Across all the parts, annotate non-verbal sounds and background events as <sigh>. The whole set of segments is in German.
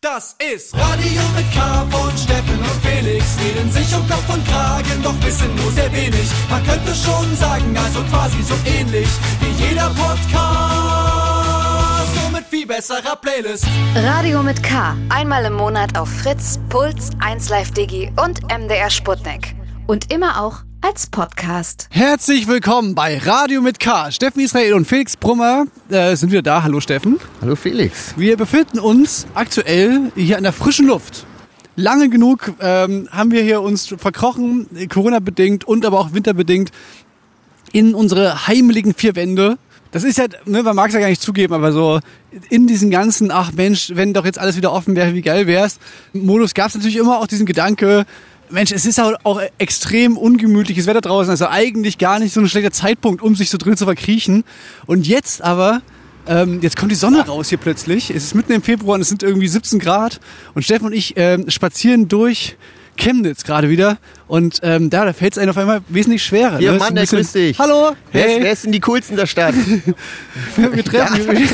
Das ist Radio mit K von Steffen und Felix. Reden sich um Kopf und Kragen, doch wissen nur sehr wenig. Man könnte schon sagen, also quasi so ähnlich wie jeder Podcast. Nur mit viel besserer Playlist. Radio mit K. Einmal im Monat auf Fritz, Puls, 1Live Digi und MDR Sputnik. Und immer auch als Podcast. Herzlich willkommen bei Radio mit K. Steffen Israel und Felix Brummer äh, sind wieder da. Hallo Steffen. Hallo Felix. Wir befinden uns aktuell hier in der frischen Luft. Lange genug ähm, haben wir hier uns verkrochen, Corona-bedingt und aber auch winterbedingt, in unsere heimeligen vier Wände. Das ist ja, ne, man mag es ja gar nicht zugeben, aber so in diesen ganzen, ach Mensch, wenn doch jetzt alles wieder offen wäre, wie geil wär's, Modus gab es natürlich immer auch diesen Gedanke, Mensch, es ist auch, auch extrem ungemütliches Wetter draußen. Also eigentlich gar nicht so ein schlechter Zeitpunkt, um sich so drin zu verkriechen. Und jetzt aber, ähm, jetzt kommt die Sonne raus hier plötzlich. Es ist mitten im Februar und es sind irgendwie 17 Grad. Und Steffen und ich ähm, spazieren durch Chemnitz gerade wieder. Und ähm, da, da fällt es einem auf einmal wesentlich schwerer. Hier, ne? Mann, Ist der grüß dich. Hallo, Wer, ist, hey. wer sind die coolsten der Stadt? <laughs> wir treffen, wir,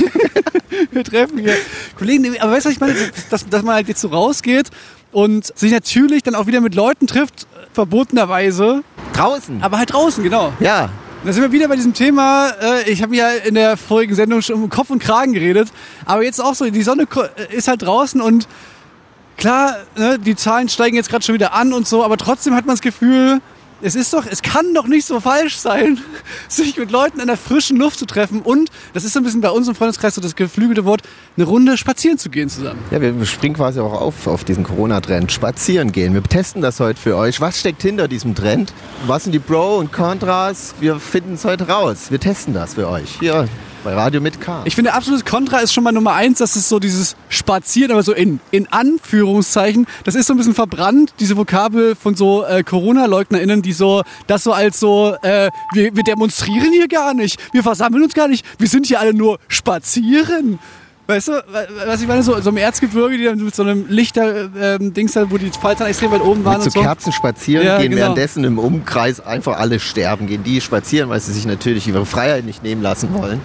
<laughs> wir treffen hier Kollegen. Aber weißt du, was ich meine? Dass, dass man halt jetzt so rausgeht und sich natürlich dann auch wieder mit Leuten trifft, verbotenerweise, Draußen. aber halt draußen, genau. Ja. Da sind wir wieder bei diesem Thema. Äh, ich habe ja in der vorigen Sendung schon um Kopf und Kragen geredet, aber jetzt auch so, die Sonne äh, ist halt draußen und klar, ne, die Zahlen steigen jetzt gerade schon wieder an und so, aber trotzdem hat man das Gefühl, es ist doch, es kann doch nicht so falsch sein, <laughs> sich mit Leuten in der frischen Luft zu treffen und, das ist so ein bisschen bei uns im Freundeskreis so das geflügelte Wort, eine Runde spazieren zu gehen zusammen. Ja, wir springen quasi auch auf auf diesen Corona-Trend. Spazieren gehen. Wir testen das heute für euch. Was steckt hinter diesem Trend? Was sind die Pro und Kontras? Wir finden es heute raus. Wir testen das für euch. Bei Radio mit K. Ich finde, absolutes Kontra ist schon mal Nummer eins, dass es so dieses Spazieren, aber so in, in Anführungszeichen, das ist so ein bisschen verbrannt, diese Vokabel von so äh, Corona-LeugnerInnen, die so, das so als so, äh, wir, wir demonstrieren hier gar nicht, wir versammeln uns gar nicht, wir sind hier alle nur spazieren. Weißt du, wa- was ich meine, so, so im Erzgebirge, die dann mit so einem Lichter-Dings da, wo die Fallzahlen extrem weit oben waren mit und so so. Kerzen spazieren Ja, gehen, genau. währenddessen im Umkreis einfach alle sterben. Gehen die spazieren, weil sie sich natürlich ihre Freiheit nicht nehmen lassen wollen.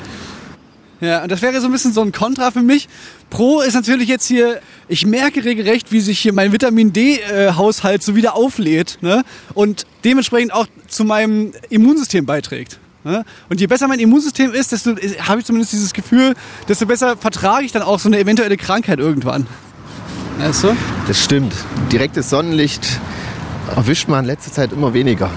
Ja, und das wäre so ein bisschen so ein Kontra für mich. Pro ist natürlich jetzt hier, ich merke regelrecht, wie sich hier mein Vitamin D-Haushalt so wieder auflädt ne? und dementsprechend auch zu meinem Immunsystem beiträgt. Ne? Und je besser mein Immunsystem ist, desto habe ich zumindest dieses Gefühl, desto besser vertrage ich dann auch so eine eventuelle Krankheit irgendwann. Weißt du? Das stimmt. Direktes Sonnenlicht erwischt man in letzter Zeit immer weniger.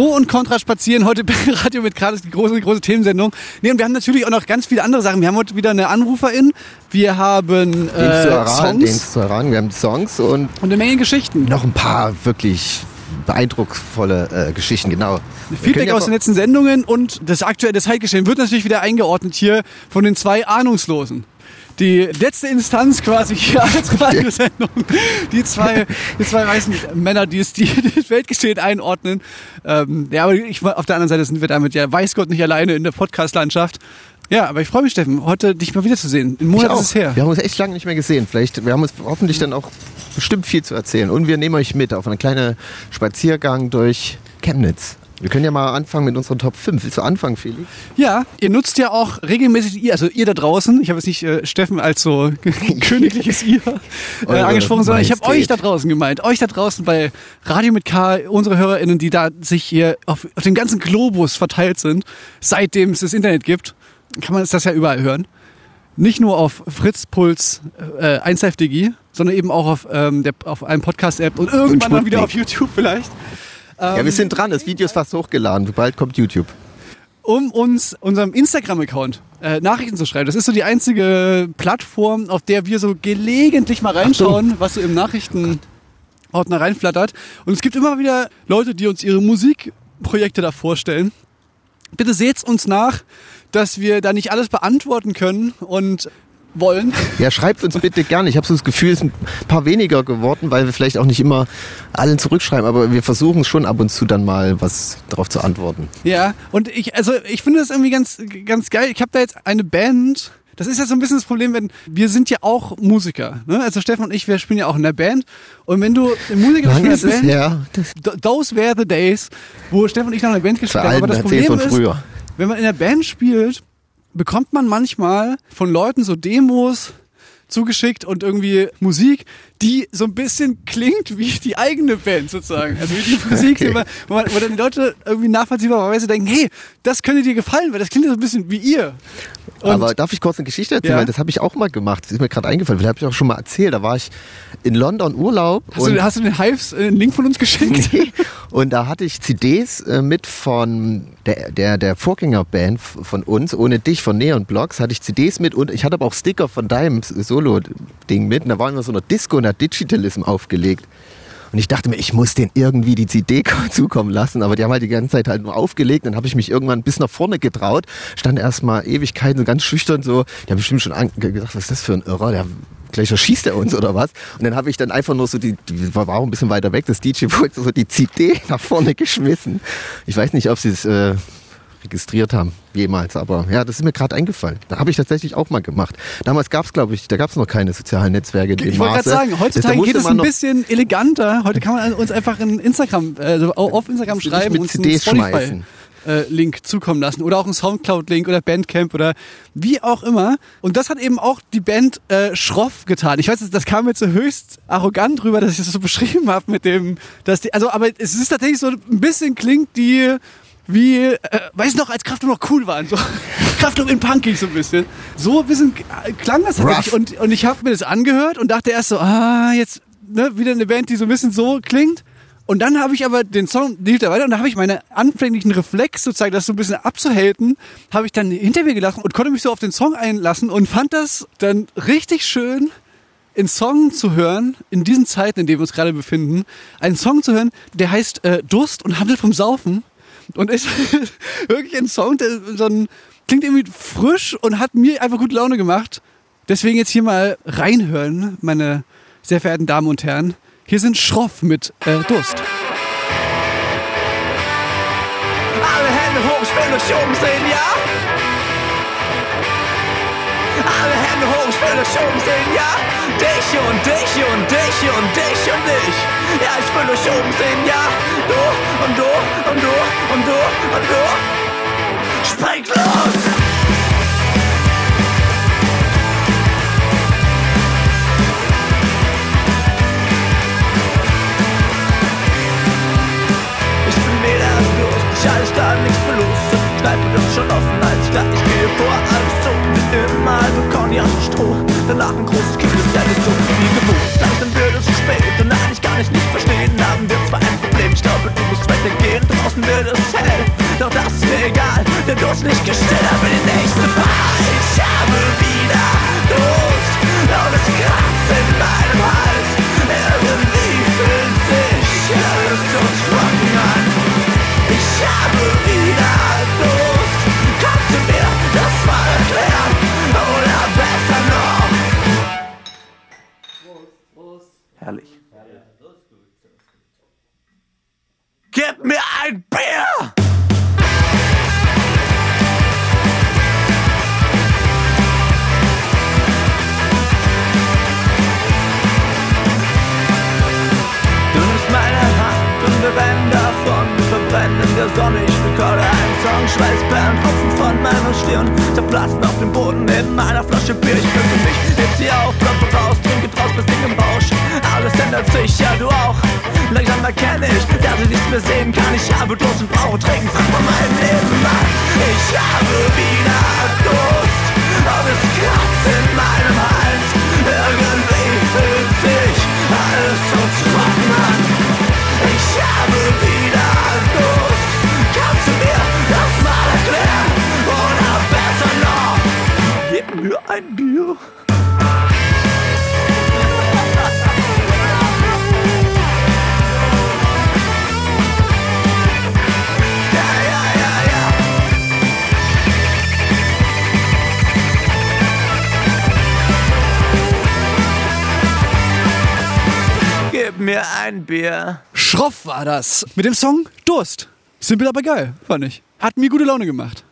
Pro und Contra spazieren heute <laughs> bei Radio mit gerade die große, große Themensendung. Nee, und wir haben natürlich auch noch ganz viele andere Sachen. Wir haben heute wieder eine Anruferin, wir haben äh, zu erraten, den Songs zu erraten. Wir haben Songs und und eine Menge Geschichten. noch ein paar wirklich beeindrucksvolle äh, Geschichten, genau. Feedback aus den letzten Sendungen und das aktuelle Zeitgeschehen wird natürlich wieder eingeordnet hier von den zwei Ahnungslosen. Die letzte Instanz quasi hier als Radiosendung. Die zwei, die zwei weißen Männer, die es die, <laughs> die Weltgeschehen einordnen. Ähm, ja, aber ich, auf der anderen Seite sind wir damit ja weiß Gott nicht alleine in der Podcast-Landschaft. Ja, aber ich freue mich, Steffen, heute dich mal wiederzusehen. Ein Monat ist es her. Wir haben uns echt lange nicht mehr gesehen. Vielleicht, wir haben uns hoffentlich dann auch bestimmt viel zu erzählen. Und wir nehmen euch mit auf einen kleinen Spaziergang durch Chemnitz. Wir können ja mal anfangen mit unseren Top 5. Willst du anfangen, Felix? Ja, ihr nutzt ja auch regelmäßig ihr, also ihr da draußen, ich habe jetzt nicht äh, Steffen als so <laughs> königliches ihr äh, angesprochen, sondern ich habe euch da draußen gemeint. Euch da draußen bei Radio mit K, unsere HörerInnen, die da sich hier auf, auf dem ganzen Globus verteilt sind, seitdem es das Internet gibt, kann man das ja überall hören. Nicht nur auf Fritz Puls äh, 1FDG, sondern eben auch auf, ähm, der, auf einem Podcast-App und irgendwann mal wieder auf. YouTube vielleicht. Ja, wir sind dran. Das Video ist fast hochgeladen. Bald kommt YouTube. um uns unserem Instagram-Account äh, Nachrichten zu schreiben. Das ist so die einzige Plattform, auf der wir so gelegentlich mal reinschauen, was so im Nachrichtenordner reinflattert. Und es gibt immer wieder Leute, die uns ihre Musikprojekte da vorstellen. Bitte seht's uns nach, dass wir da nicht alles beantworten können und wollen. Ja, schreibt uns bitte gerne. Ich habe so das Gefühl, es sind ein paar weniger geworden, weil wir vielleicht auch nicht immer allen zurückschreiben, aber wir versuchen schon ab und zu dann mal was darauf zu antworten. Ja, und ich, also ich finde das irgendwie ganz, ganz geil. Ich habe da jetzt eine Band. Das ist ja so ein bisschen das Problem, wenn wir sind ja auch Musiker. Ne? Also Stefan und ich, wir spielen ja auch in der Band. Und wenn du Musiker Lange bist ist in es der Band. Das th- those were the days, wo Stefan und ich noch in der Band gespielt haben. Aber das Problem ist, früher. wenn man in der Band spielt, bekommt man manchmal von Leuten so Demos, zugeschickt und irgendwie Musik, die so ein bisschen klingt wie die eigene Band sozusagen. Also wie die <laughs> Musik, Okay. man, wo, man, wo dann die Leute irgendwie nachvollziehbarerweise denken, hey, das könnte dir gefallen, weil das klingt ja so ein bisschen wie ihr. Und Aber darf ich kurz eine Geschichte erzählen? Ja. Weil das habe ich auch mal gemacht. Das ist mir gerade eingefallen. Das habe ich auch schon mal erzählt. Da war ich in London Urlaub. hast, du, hast du den Hives äh, einen Link von uns geschickt? <laughs> Nee. Und da hatte ich CDs äh, mit von der, der, der Vorgängerband von uns, ohne dich, von Neon Blocks, hatte ich CDs mit und ich hatte aber auch Sticker von deinem Solo-Ding mit. Und da waren wir so einer Disco und hat Digitalism aufgelegt. Und ich dachte mir, ich muss denen irgendwie die CD <laughs> zukommen lassen, aber die haben halt die ganze Zeit halt nur aufgelegt. Dann habe ich mich irgendwann bis nach vorne getraut, stand erstmal Ewigkeiten ganz schüchtern so. Die haben bestimmt schon gedacht, was ist das für ein Irrer? Der gleich erschießt er uns oder was? Und dann habe ich dann einfach nur so die, die war auch ein bisschen weiter weg, das DJ-Pult, <laughs> so die CD <laughs> nach vorne geschmissen. Ich weiß nicht, ob sie es äh, registriert haben, jemals, aber ja, das ist mir gerade eingefallen. Da habe ich tatsächlich auch mal gemacht. Damals gab es, glaube ich, da gab es noch keine sozialen Netzwerke. Ich wollte gerade sagen, heutzutage geht es ein bisschen eleganter. Heute kann man uns einfach in Instagram, also auf Instagram schreiben mit und CDs schmeißen. äh, Link zukommen lassen oder auch einen Soundcloud-Link oder Bandcamp oder wie auch immer. Und das hat eben auch die Band äh, Schroff getan. Ich weiß, das kam jetzt so höchst arrogant rüber, dass ich das so <laughs> beschrieben habe mit dem, dass die, also aber es ist tatsächlich so ein bisschen klingt die wie, äh, weiß noch, als Kraftklub noch cool waren. So, <laughs> Kraftklub in Punkig so ein bisschen. So ein bisschen äh, klang das tatsächlich. Und, und ich habe mir das angehört und dachte erst so, ah, jetzt ne, wieder eine Band, die so ein bisschen so klingt. Und dann habe ich aber den Song, lief da weiter und da habe ich meine anfänglichen Reflex sozusagen, das so ein bisschen abzuhalten, habe ich dann hinter mir gelassen und konnte mich so auf den Song einlassen und fand das dann richtig schön, einen Song zu hören, in diesen Zeiten, in denen wir uns gerade befinden, einen Song zu hören, der heißt äh, Durst und handelt vom Saufen. Und ist <laughs> wirklich ein Song, der so ein, klingt irgendwie frisch und hat mir einfach gute Laune gemacht. Deswegen jetzt hier mal reinhören, meine sehr verehrten Damen und Herren. Hier sind Schroff mit äh, Durst. Alle Hände hoch, ich will euch oben sehen, ja? Alle Hände hoch, ich will euch oben sehen, ja? Dich und dich und dich und dich und dich. Ja, ich will euch oben sehen, ja? Du und du und du und du und du. Springt los! Ich bin mega Durst, ich alles da, nichts verlust. Und die Kneipe wird schon offen, als ich gehe vor. Immer, Conny und Stroh. Danach ein großes Kind, ist alles so wie gewohnt. Langsam wird es zu spät und nein, ich kann dich nicht verstehen. Haben wir zwar ein Problem, ich glaube, du musst weitergehen. Draußen wird es hell, doch das ist mir egal. Der Durst nicht gestillt, aber die nächste Bar. Ich habe wieder Durst, und es kratzt in meinem Hals. Irgendwie fühlt sich alles so trocken an. Ich habe wieder Durst. Herrlich. Gib mir ein Bier! Du nimmst meine Hand und wir rennen davon. Verbrennen der Sonne. Ich rekorde einen Song, Schweißperlen tropfen von meiner Stirn. Zerplatzen auf dem Boden neben meiner Flasche Bier. Ich bücke mich, heb sie auf, kloppe raus, trinke draus, singen im Rausch. Alles ändert sich, ja du auch. Langsam erkenne ich, dass ich nichts mehr sehen kann. Ich habe Durst und brauche Trinken, frag mal mein Leben an. Ich habe wieder Durst und es kratzt in meinem Hals. Irgendwie fühlt sich alles so trocken an. Ich habe wieder mir ein Bier. Gib mir ein Bier. Schroff war das. Mit dem Song Durst. Simpel, aber geil, fand ich. Hat mir gute Laune gemacht.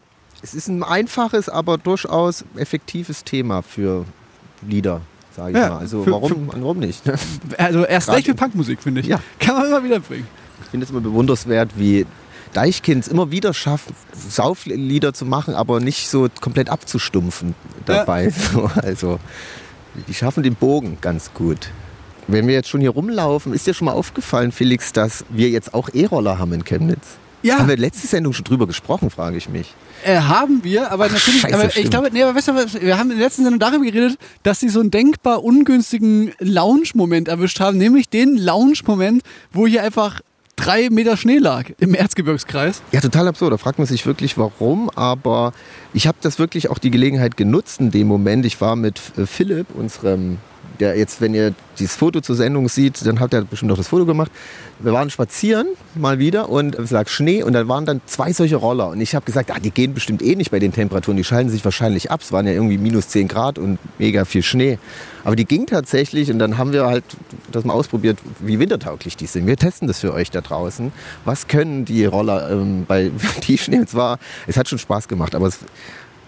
Es ist ein einfaches, aber durchaus effektives Thema für Lieder, sage ich Ja, mal. Also für- warum, warum nicht? Also erst recht für Punkmusik, finde ich. Ja. Kann man immer wieder bringen. Ich finde es immer bewunderswert, wie Deichkinds immer wieder schaffen, Sauflieder zu machen, aber nicht so komplett abzustumpfen dabei. So, <laughs> also Die schaffen den Bogen ganz gut. Wenn wir jetzt schon hier rumlaufen, ist dir schon mal aufgefallen, Felix, dass wir jetzt auch E-Roller haben in Chemnitz? Ja. Haben wir letzte Sendung schon drüber gesprochen, frage ich mich. Äh, haben wir, aber natürlich, scheiße, aber ich glaube, nee, aber weißt du, wir haben in der letzten Sendung darüber geredet, dass sie so einen denkbar ungünstigen Lounge-Moment erwischt haben, nämlich den Lounge-Moment, wo hier einfach drei Meter Schnee lag im Erzgebirgskreis. Ja, total absurd. Da fragt man sich wirklich, warum. Aber ich habe das wirklich auch die Gelegenheit genutzt in dem Moment. Ich war mit äh, Philipp, unserem, der jetzt, wenn ihr dieses Foto zur Sendung sieht, dann habt ihr bestimmt auch das Foto gemacht. Wir waren spazieren mal wieder und es lag Schnee und dann waren dann zwei solche Roller. Und ich habe gesagt, ah, die gehen bestimmt eh nicht bei den Temperaturen. Die schalten sich wahrscheinlich ab. Es waren ja irgendwie minus 10 Grad und mega viel Schnee. Aber die ging tatsächlich und dann haben wir halt das mal ausprobiert, wie wintertauglich die sind. Wir testen das für euch da draußen. Was können die Roller ähm, bei <laughs> Tiefschnee? Und zwar, es hat schon Spaß gemacht, aber es,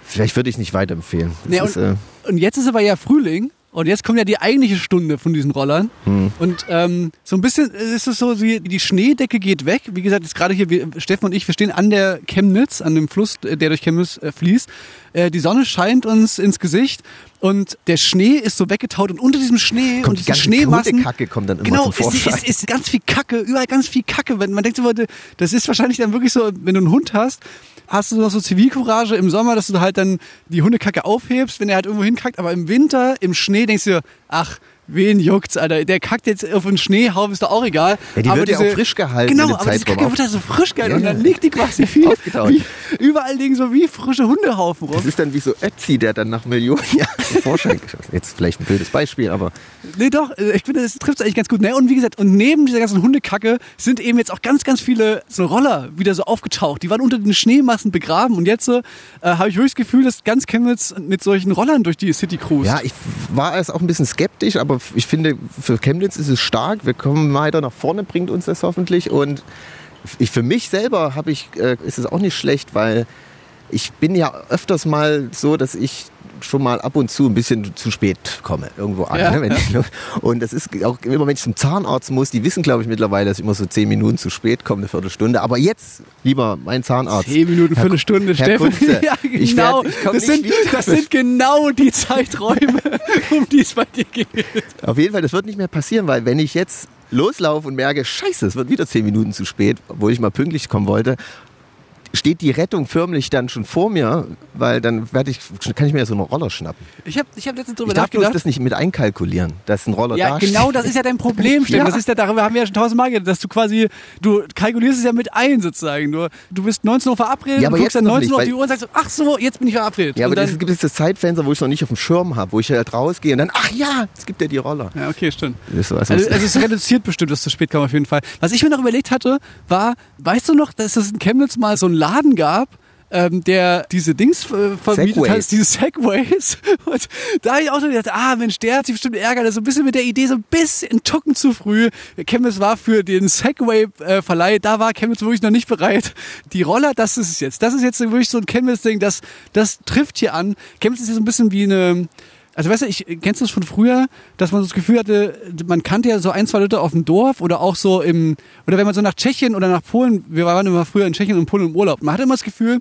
vielleicht würde ich nicht weiterempfehlen. Nee, ist, äh, Und jetzt ist aber ja Frühling und jetzt kommt ja die eigentliche Stunde von diesen Rollern. Hm. Und ähm, so ein bisschen ist es so, wie die Schneedecke geht weg. Wie gesagt, jetzt gerade hier, wir, Steffen und ich, wir stehen an der Chemnitz, an dem Fluss, der durch Chemnitz äh, fließt. Äh, die Sonne scheint uns ins Gesicht und der Schnee ist so weggetaut und unter diesem Schnee und kommt die diesen ganze Schneemassen... Hundekacke kommt dann immer Genau, zum ist, Vorschein. ist, ist ganz viel Kacke, überall ganz viel Kacke. Wenn man denkt so, das ist wahrscheinlich dann wirklich so, wenn du einen Hund hast, hast du noch so Zivilcourage im Sommer, dass du halt dann die Hundekacke aufhebst, wenn er halt irgendwo hinkackt. Aber im Winter, im Schnee, denkst du, dir, ach, wen juckt's, Alter? Der kackt jetzt auf den Schneehaufen, ist doch auch egal. Ja, die aber wird ja auch frisch gehalten Genau, aber diese Zeitraum Kacke auch. wird halt so frisch gehalten Ja, und dann liegt die quasi <laughs> wie, Aufgetaut. überall liegen so wie frische Hundehaufen rum. das ist dann wie so Ötzi, der dann nach Millionen Jahren zum Vorschein <laughs> geschossen Jetzt vielleicht ein blödes Beispiel, aber Nee, doch, äh, ich finde, das trifft eigentlich ganz gut. Ne? Und wie gesagt, und neben dieser ganzen Hundekacke sind eben jetzt auch ganz, ganz viele so Roller wieder so aufgetaucht. Die waren unter den Schneemassen begraben und jetzt äh, habe ich wirklich das Gefühl, dass ganz Chemnitz mit solchen Rollern durch die City cruist. Ja, ich war erst auch ein bisschen skeptisch, aber ich finde, für Chemnitz ist es stark. Wir kommen weiter nach vorne, bringt uns das hoffentlich. Und ich, für mich selber ich, äh, ist es auch nicht schlecht, weil ich bin ja öfters mal so, dass ich schon mal ab und zu ein bisschen zu spät komme irgendwo an. Ja, ne, wenn ich, <laughs> und das ist auch immer, wenn ich zum Zahnarzt muss, die wissen, glaube ich, mittlerweile, dass ich immer so zehn Minuten zu spät komme, eine Viertelstunde. Aber jetzt, lieber mein Zahnarzt. Zehn Minuten, Herr- Viertelstunde, Herr Steffen. Kunze, <laughs> ja, ich genau. werd- ich das, sind, das sind genau die Zeiträume, <laughs> um die es bei dir geht. Auf jeden Fall, das wird nicht mehr passieren, weil wenn ich jetzt loslaufe und merke, scheiße, es wird wieder zehn Minuten zu spät, obwohl ich mal pünktlich kommen wollte, steht die Rettung förmlich dann schon vor mir, weil dann werde ich, kann ich mir ja so einen Roller schnappen. Ich habe ich hab letztens drüber Ich darf nachgedacht. das nicht mit einkalkulieren, dass ein Roller Ja, da genau, steht. das ist ja dein Problem, Steffen. <laughs> Ja. Das ist ja, darüber haben wir ja schon tausendmal geredet, dass du quasi, du kalkulierst es ja mit ein sozusagen. Du, du bist 19 Uhr verabredet, Ja, aber du guckst dann noch 19 nicht, Uhr auf die Uhr und sagst, ach so, jetzt bin ich verabredet. Ja, aber dann, es gibt jetzt das Zeitfenster, wo ich es noch nicht auf dem Schirm habe, wo ich halt rausgehe und dann, ach ja, es gibt ja die Roller. ja, okay, stimmt. Das also, Also, <laughs> es reduziert bestimmt, dass zu spät kam auf jeden Fall. Was ich mir noch überlegt hatte, war, weißt du noch, dass es in Chemnitz mal so einen Laden gab, ähm, der diese Dings äh, vermietet Segways. hat, diese Segways. <laughs> Und da habe ich auch so gedacht, ah Mensch, der hat sich bestimmt ärgert, der ist so ein bisschen mit der Idee so ein bisschen Tucken zu früh. Chemnitz war für den Segway-Verleih, da war Chemnitz wirklich noch nicht bereit. Die Roller, das ist es jetzt. Das ist jetzt wirklich so ein Chemnitz-Ding, das, das trifft hier an. Chemnitz ist ja so ein bisschen wie eine, also weißt du, ich kennst du das von früher, dass man so das Gefühl hatte, man kannte ja so ein, zwei Leute auf dem Dorf oder auch so im, oder wenn man so nach Tschechien oder nach Polen, wir waren immer früher in Tschechien und Polen im Urlaub, man hatte immer das Gefühl,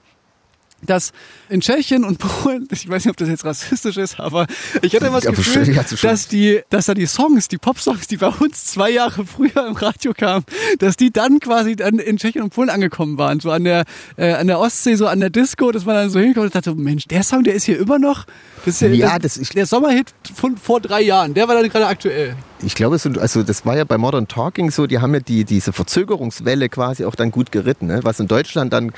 dass in Tschechien und Polen, <laughs> ich weiß nicht, ob das jetzt rassistisch ist, aber ich hatte immer das Gefühl, dass die, dass da die Songs, die Popsongs, die bei uns zwei Jahre früher im Radio kamen, dass die dann quasi dann in Tschechien und Polen angekommen waren, so an der, äh, an der Ostsee, so an der Disco, dass man dann so hinkommt und dachte, Mensch, der Song, der ist hier immer noch, das ist ja, Ja, das, das- der Sommerhit von vor drei Jahren, der war dann gerade aktuell. Ich glaube, also das war ja bei Modern Talking so, die haben ja die, diese Verzögerungswelle quasi auch dann gut geritten. Ne? Was in Deutschland dann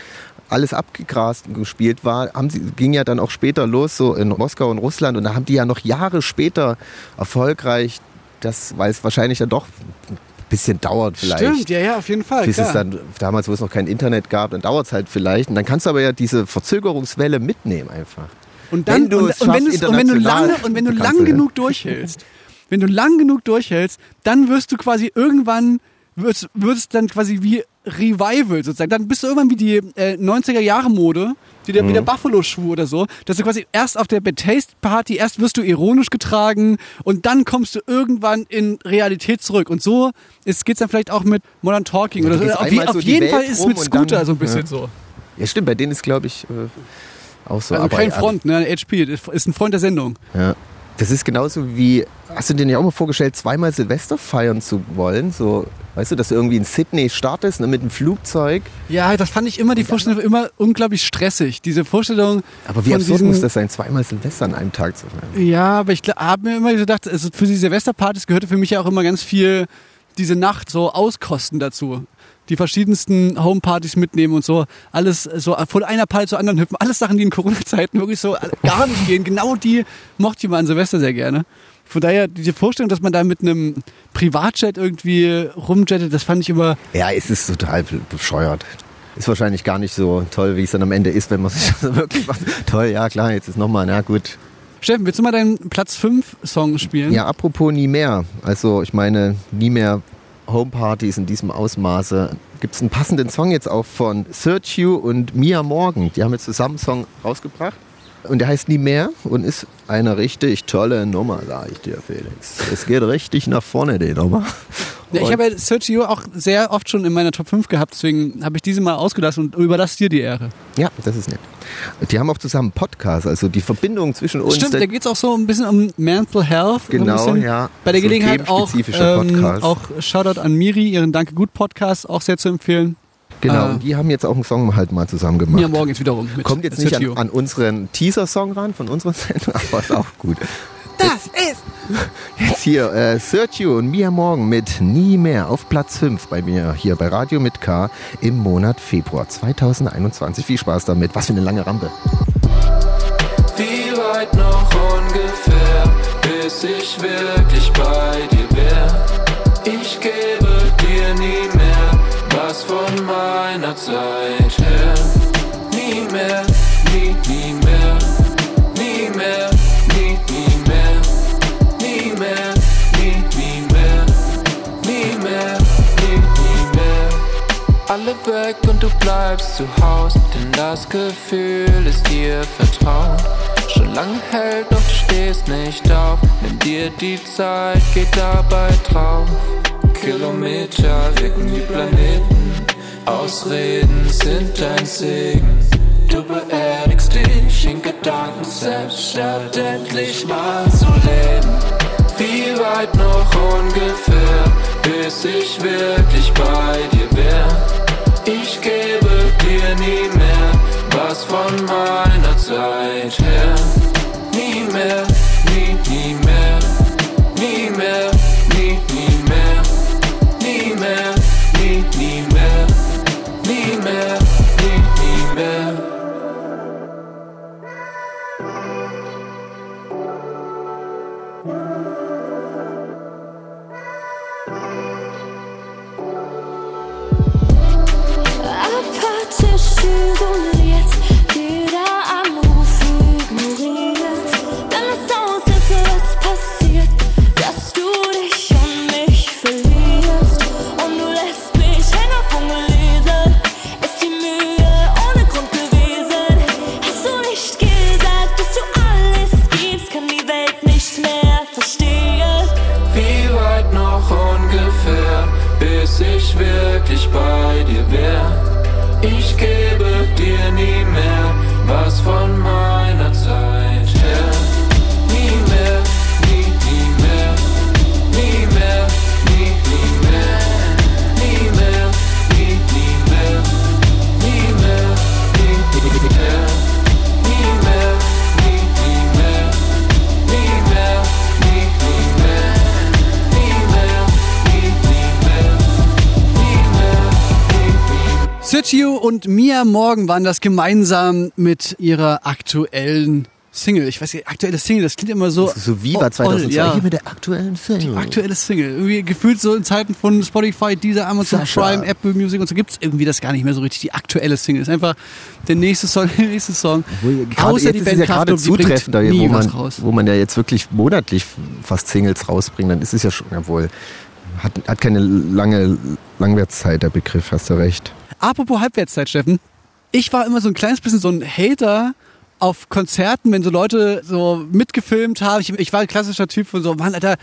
alles abgegrast und gespielt war, haben sie, ging ja dann auch später los, so in Moskau und Russland. Und da haben die ja noch Jahre später erfolgreich, das, weil es wahrscheinlich dann doch ein bisschen dauert vielleicht. Stimmt, ja, ja, auf jeden Fall. Bis es dann, damals, wo es noch kein Internet gab, dann dauert es halt vielleicht. Und dann kannst du aber ja diese Verzögerungswelle mitnehmen einfach. Und dann Wenn du und, und, wenn und wenn du lange und wenn du lang du, genug durchhältst, wenn du lang genug durchhältst, dann wirst du quasi irgendwann wird's, wird's dann quasi wie Revival sozusagen. Dann bist du irgendwann wie die äh, 90er Jahre Mode, wie der, Mhm. der Buffalo-Schuh oder so, dass du quasi erst auf der Bad Taste Party, erst wirst du ironisch getragen und dann kommst du irgendwann in Realität zurück. Und so ist, geht's dann vielleicht auch mit Modern Talking Ja, oder so. Auf, je, auf so jeden Welt Fall ist es mit Scooter dann- so ein bisschen ja. so. Ja, stimmt, bei denen ist, glaube ich, äh, auch so. Also aber, kein Front, ne? HP ist ein Freund der Sendung. Ja. Das ist genauso wie, hast du dir nicht auch mal vorgestellt, zweimal Silvester feiern zu wollen? So, weißt du, dass du irgendwie in Sydney startest ne, mit dem Flugzeug. Ja, das fand ich immer, die Vorstellung immer unglaublich stressig. Diese Vorstellung. Aber wie absurd diesen- muss das sein, zweimal Silvester an einem Tag zu feiern? Ja, aber ich habe mir immer gedacht, also für die Silvesterpartys gehörte für mich ja auch immer ganz viel diese Nacht so auskosten dazu. Die verschiedensten Homepartys mitnehmen und so. Alles so von einer Party zur anderen hüpfen. Alles Sachen, die in Corona-Zeiten wirklich so gar nicht gehen. Genau die mochte ich mal an Silvester sehr gerne. Von daher, diese Vorstellung, dass man da mit einem Privatjet irgendwie rumjettet, das fand ich immer, Ja, es ist total bescheuert. Ist wahrscheinlich gar nicht so toll, wie es dann am Ende ist, wenn man <laughs> sich das wirklich macht. Toll, ja klar, jetzt ist nochmal, na gut. Steffen, willst du mal deinen Platz 5 Song spielen? Ja, apropos nie mehr. Also ich meine, nie mehr Homepartys in diesem Ausmaße. Gibt es einen passenden Song jetzt auch von Sergio und Mia Morgan. Die haben jetzt zusammen einen Song rausgebracht. Und der heißt Nie mehr und ist eine richtig tolle Nummer, sag ich dir, Felix. Es geht richtig nach vorne, die Nummer. Ja, ich habe ja Sergio auch sehr oft schon in meiner Top 5 gehabt, deswegen habe ich diese mal ausgelassen und überlasse dir die Ehre. Ja, das ist nett. Die haben auch zusammen einen Podcast, also die Verbindung zwischen uns. Stimmt, da geht es auch so ein bisschen um Mental Health. Genau, ja. Bei der So Gelegenheit auch, ähm, Podcast. auch Shoutout an Miri, ihren Danke Gut Podcast, auch sehr zu empfehlen. Genau, äh, und die haben jetzt auch einen Song halt mal zusammen gemacht. Mir morgen jetzt wiederum. Mit Kommt jetzt nicht an, an unseren Teaser-Song ran von unserer Sendung, <laughs> aber ist auch gut. Das ist. <laughs> Jetzt hier äh, Sergio und Mia Morgen mit Nie mehr auf Platz 5 bei mir hier bei Radio mit K im Monat Februar 2021. Viel Spaß damit. Was für eine lange Rampe. Wie weit noch ungefähr, bis ich wirklich bei dir wär? Ich gebe dir nie mehr was von meiner Zeit her. Nie mehr, nie, nie mehr, nie mehr, nie, nie mehr, nie mehr, nie, nie mehr, nie mehr, nie, nie mehr. Alle weg und du bleibst zu Haus, denn das Gefühl ist dir vertraut. Schon lange hält, doch du stehst nicht auf. Nimm dir die Zeit, geht dabei drauf. Kilometer wirken wie Planeten. Ausreden sind dein Segen. Du beerdigst dich in Gedanken selbst, statt endlich mal zu leben. Wie weit noch ungefähr, bis ich wirklich bei dir wär? Ich gebe dir nie mehr was von meiner Zeit her. Nie mehr, nie, nie mehr, nie mehr, Morgan waren das gemeinsam mit ihrer aktuellen Single. Ich weiß nicht, aktuelle Single, das klingt immer so. Das ist so Viva oh, 2002 ja. hier mit der aktuellen Single. Aktuelle Single. Irgendwie gefühlt so in Zeiten von Spotify, dieser Amazon Sascha. Prime, Apple Music und so gibt es irgendwie das gar nicht mehr so richtig. Die aktuelle Single ist einfach der nächste Song, <laughs> der nächste Song. Obwohl, gerade Außer die Band ja gerade die nie wo was man, raus. wo man ja jetzt wirklich monatlich fast Singles rausbringt, dann ist es ja schon, jawohl, hat, hat keine lange Langwertszeit, der Begriff, hast du recht. Apropos Halbwertszeit, Steffen. Ich war immer so ein kleines bisschen so ein Hater auf Konzerten, wenn so Leute so mitgefilmt haben. Ich, ich war ein klassischer Typ von so, Mann, Alter,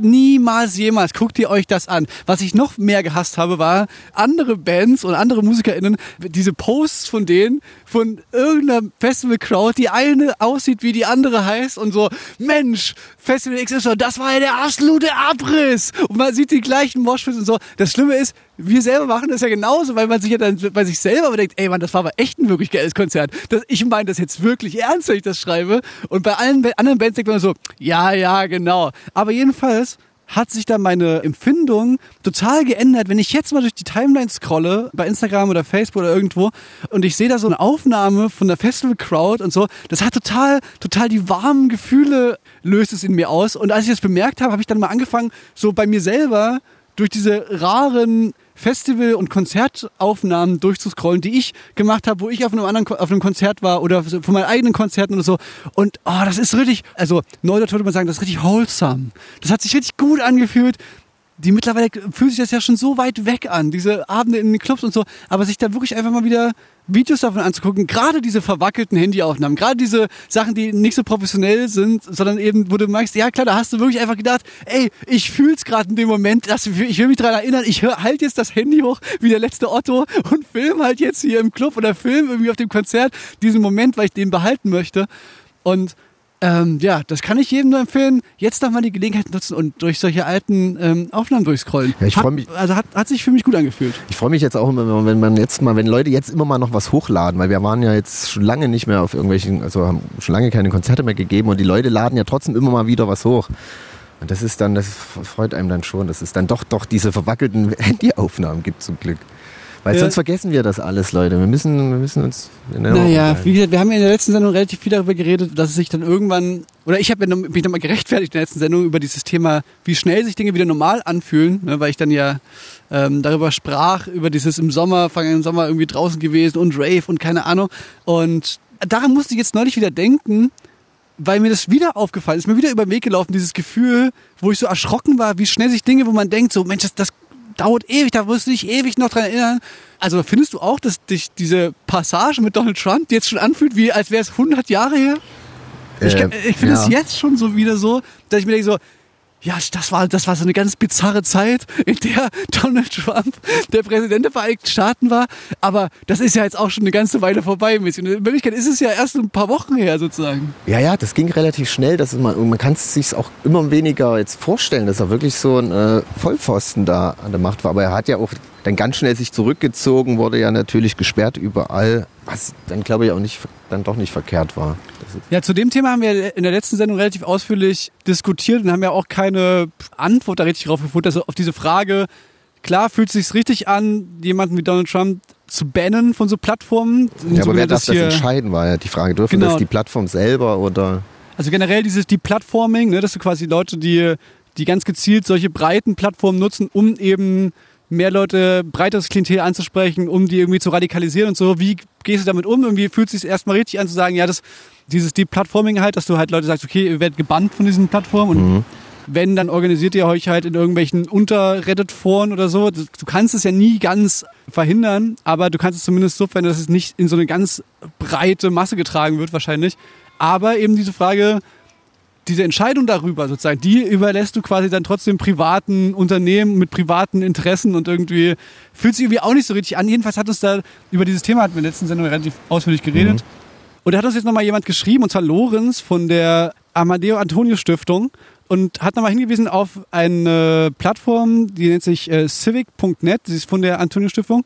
Niemals jemals. Guckt ihr euch das an. Was ich noch mehr gehasst habe, war andere Bands und andere MusikerInnen, diese Posts von denen, von irgendeiner Festival-Crowd, die eine aussieht, wie die andere heißt und so, Mensch, Festival XY, das war ja der absolute Abriss. Und man sieht die gleichen Moshpits und so. Das Schlimme ist, wir selber machen das ja genauso, weil man sich ja dann bei sich selber denkt, ey Mann, das war aber echt ein wirklich geiles Konzert. Das, ich meine das jetzt wirklich ernst, wenn ich das schreibe. Und bei allen anderen Bands denkt man so, ja, ja, genau. Aber jedenfalls hat sich da meine Empfindung total geändert, wenn ich jetzt mal durch die Timeline scrolle, bei Instagram oder Facebook oder irgendwo, und ich sehe da so eine Aufnahme von der Festival-Crowd und so, das hat total, total die warmen Gefühle, löst es in mir aus. Und als ich das bemerkt habe, habe ich dann mal angefangen, so bei mir selber durch diese raren Festival- und Konzertaufnahmen durchzuscrollen, die ich gemacht habe, wo ich auf einem anderen auf einem Konzert war oder von meinen eigenen Konzerten oder so. Und oh, das ist richtig, also Neudeutsch würde man sagen, das ist richtig wholesome. Das hat sich richtig gut angefühlt. Die mittlerweile fühlt sich das ja schon so weit weg an, diese Abende in den Clubs und so, aber sich da wirklich einfach mal wieder Videos davon anzugucken, gerade diese verwackelten Handyaufnahmen, gerade diese Sachen, die nicht so professionell sind, sondern eben, wo du merkst, ja klar, da hast du wirklich einfach gedacht, ey, ich fühl's gerade in dem Moment, dass, ich will mich daran erinnern, ich halt jetzt das Handy hoch wie der letzte Otto und film halt jetzt hier im Club oder film irgendwie auf dem Konzert diesen Moment, weil ich den behalten möchte. Und ähm, ja, das kann ich jedem nur empfehlen, jetzt nochmal die Gelegenheit nutzen und durch solche alten ähm, Aufnahmen durchscrollen. Ja, ich Hat- freu mich- Also hat, hat sich für mich gut angefühlt. Ich freue mich jetzt auch immer, wenn man jetzt mal, wenn Leute jetzt immer mal noch was hochladen, weil wir waren ja jetzt schon lange nicht mehr auf irgendwelchen, also haben schon lange keine Konzerte mehr gegeben und die Leute laden ja trotzdem immer mal wieder was hoch. Und das ist dann, das freut einem dann schon, dass es dann doch doch diese verwackelten <laughs> Handyaufnahmen gibt zum Glück. Weil Ja. sonst vergessen wir das alles, Leute. Wir müssen, wir müssen uns in Erinnerung Naja, wie gesagt, wir haben ja in der letzten Sendung relativ viel darüber geredet, dass es sich dann irgendwann, oder ich habe ja mich nochmal gerechtfertigt in der letzten Sendung über dieses Thema, wie schnell sich Dinge wieder normal anfühlen, ne, weil ich dann ja ähm, darüber sprach, über dieses im Sommer, vergangenen Sommer irgendwie draußen gewesen und Rave und keine Ahnung. Und daran musste ich jetzt neulich wieder denken, weil mir das wieder aufgefallen ist, mir wieder über den Weg gelaufen, dieses Gefühl, wo ich so erschrocken war, wie schnell sich Dinge, wo man denkt, so Mensch, das, das dauert ewig, da wirst du dich ewig noch dran erinnern. Also findest du auch, dass dich diese Passage mit Donald Trump jetzt schon anfühlt, wie als wäre es 100 Jahre her? Ich, Äh, ich finde es ja. jetzt schon so wieder so, dass ich mir denke so, ja, das war, das war so eine ganz bizarre Zeit, in der <laughs> Donald Trump der Präsident der Vereinigten Staaten war. Aber das ist ja jetzt auch schon eine ganze Weile vorbei. In Wirklichkeit ist es ja erst ein paar Wochen her sozusagen. Ja, ja, das ging relativ schnell. Das ist man, man kann es sich auch immer weniger jetzt vorstellen, dass er wirklich so ein äh, Vollpfosten da an der Macht war. Aber er hat ja auch dann ganz schnell sich zurückgezogen, wurde ja natürlich gesperrt überall, was dann glaube ich auch nicht, dann doch nicht verkehrt war. Ja, zu dem Thema haben wir in der letzten Sendung relativ ausführlich diskutiert und haben ja auch keine Antwort da richtig drauf gefunden. Also auf diese Frage, klar fühlt es sich richtig an, jemanden wie Donald Trump zu bannen von so Plattformen. ja, aber wer darf das das hier- entscheiden, war ja die Frage. Dürfen Genau. das die Plattform selber oder? Also generell dieses Deplatforming, ne, dass du quasi Leute, die, die ganz gezielt solche breiten Plattformen nutzen, um eben mehr Leute, breiteres Klientel anzusprechen, um die irgendwie zu radikalisieren und so. Wie gehst du damit um? Irgendwie fühlt es sich erstmal richtig an zu sagen, ja, das, dieses Deplatforming halt, dass du halt Leute sagst, okay, ihr werdet gebannt von diesen Plattformen und wenn, dann organisiert ihr euch halt in irgendwelchen Unter-Reddit-Foren oder so. Du du kannst es ja nie ganz verhindern, aber du kannst es zumindest so verhindern, dass es nicht in so eine ganz breite Masse getragen wird wahrscheinlich. Aber eben diese Frage, diese Entscheidung darüber sozusagen, die überlässt du quasi dann trotzdem privaten Unternehmen mit privaten Interessen und irgendwie fühlt sich irgendwie auch nicht so richtig an. Jedenfalls hat uns da über dieses Thema, hatten wir in der letzten Sendung relativ ausführlich geredet. Und da hat uns jetzt nochmal jemand geschrieben, und zwar Lorenz von der Amadeo Antonio Stiftung und hat nochmal hingewiesen auf eine Plattform, die nennt sich äh, civic.net, die ist von der Antonio Stiftung.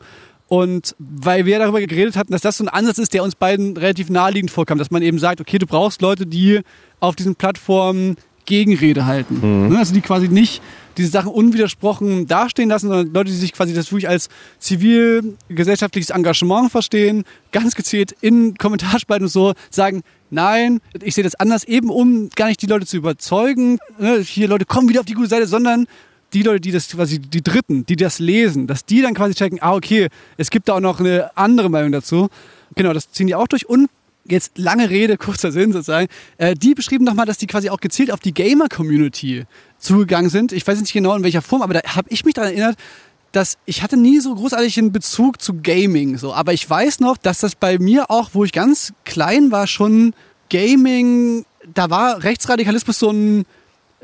Und weil wir darüber geredet hatten, dass das so ein Ansatz ist, der uns beiden relativ naheliegend vorkam, dass man eben sagt, okay, du brauchst Leute, die auf diesen Plattformen Gegenrede halten. Ne, Also die quasi nicht diese Sachen unwidersprochen dastehen lassen, sondern Leute, die sich quasi das wirklich als zivilgesellschaftliches Engagement verstehen, ganz gezielt in Kommentarspalten und so sagen, nein, ich sehe das anders, eben um gar nicht die Leute zu überzeugen, ne, hier Leute kommen wieder auf die gute Seite, sondern die Leute, die das quasi, die Dritten, die das lesen, dass die dann quasi checken, ah, okay, es gibt da auch noch eine andere Meinung dazu. Genau, das ziehen die auch durch. Und jetzt lange Rede, kurzer Sinn sozusagen, äh, die beschrieben nochmal, dass die quasi auch gezielt auf die Gamer-Community zugegangen sind. Ich weiß nicht genau in welcher Form, aber da habe ich mich daran erinnert, dass ich hatte nie so großartig einen Bezug zu Gaming, so. Aber ich weiß noch, dass das bei mir auch, wo ich ganz klein war, schon Gaming, da war Rechtsradikalismus so ein,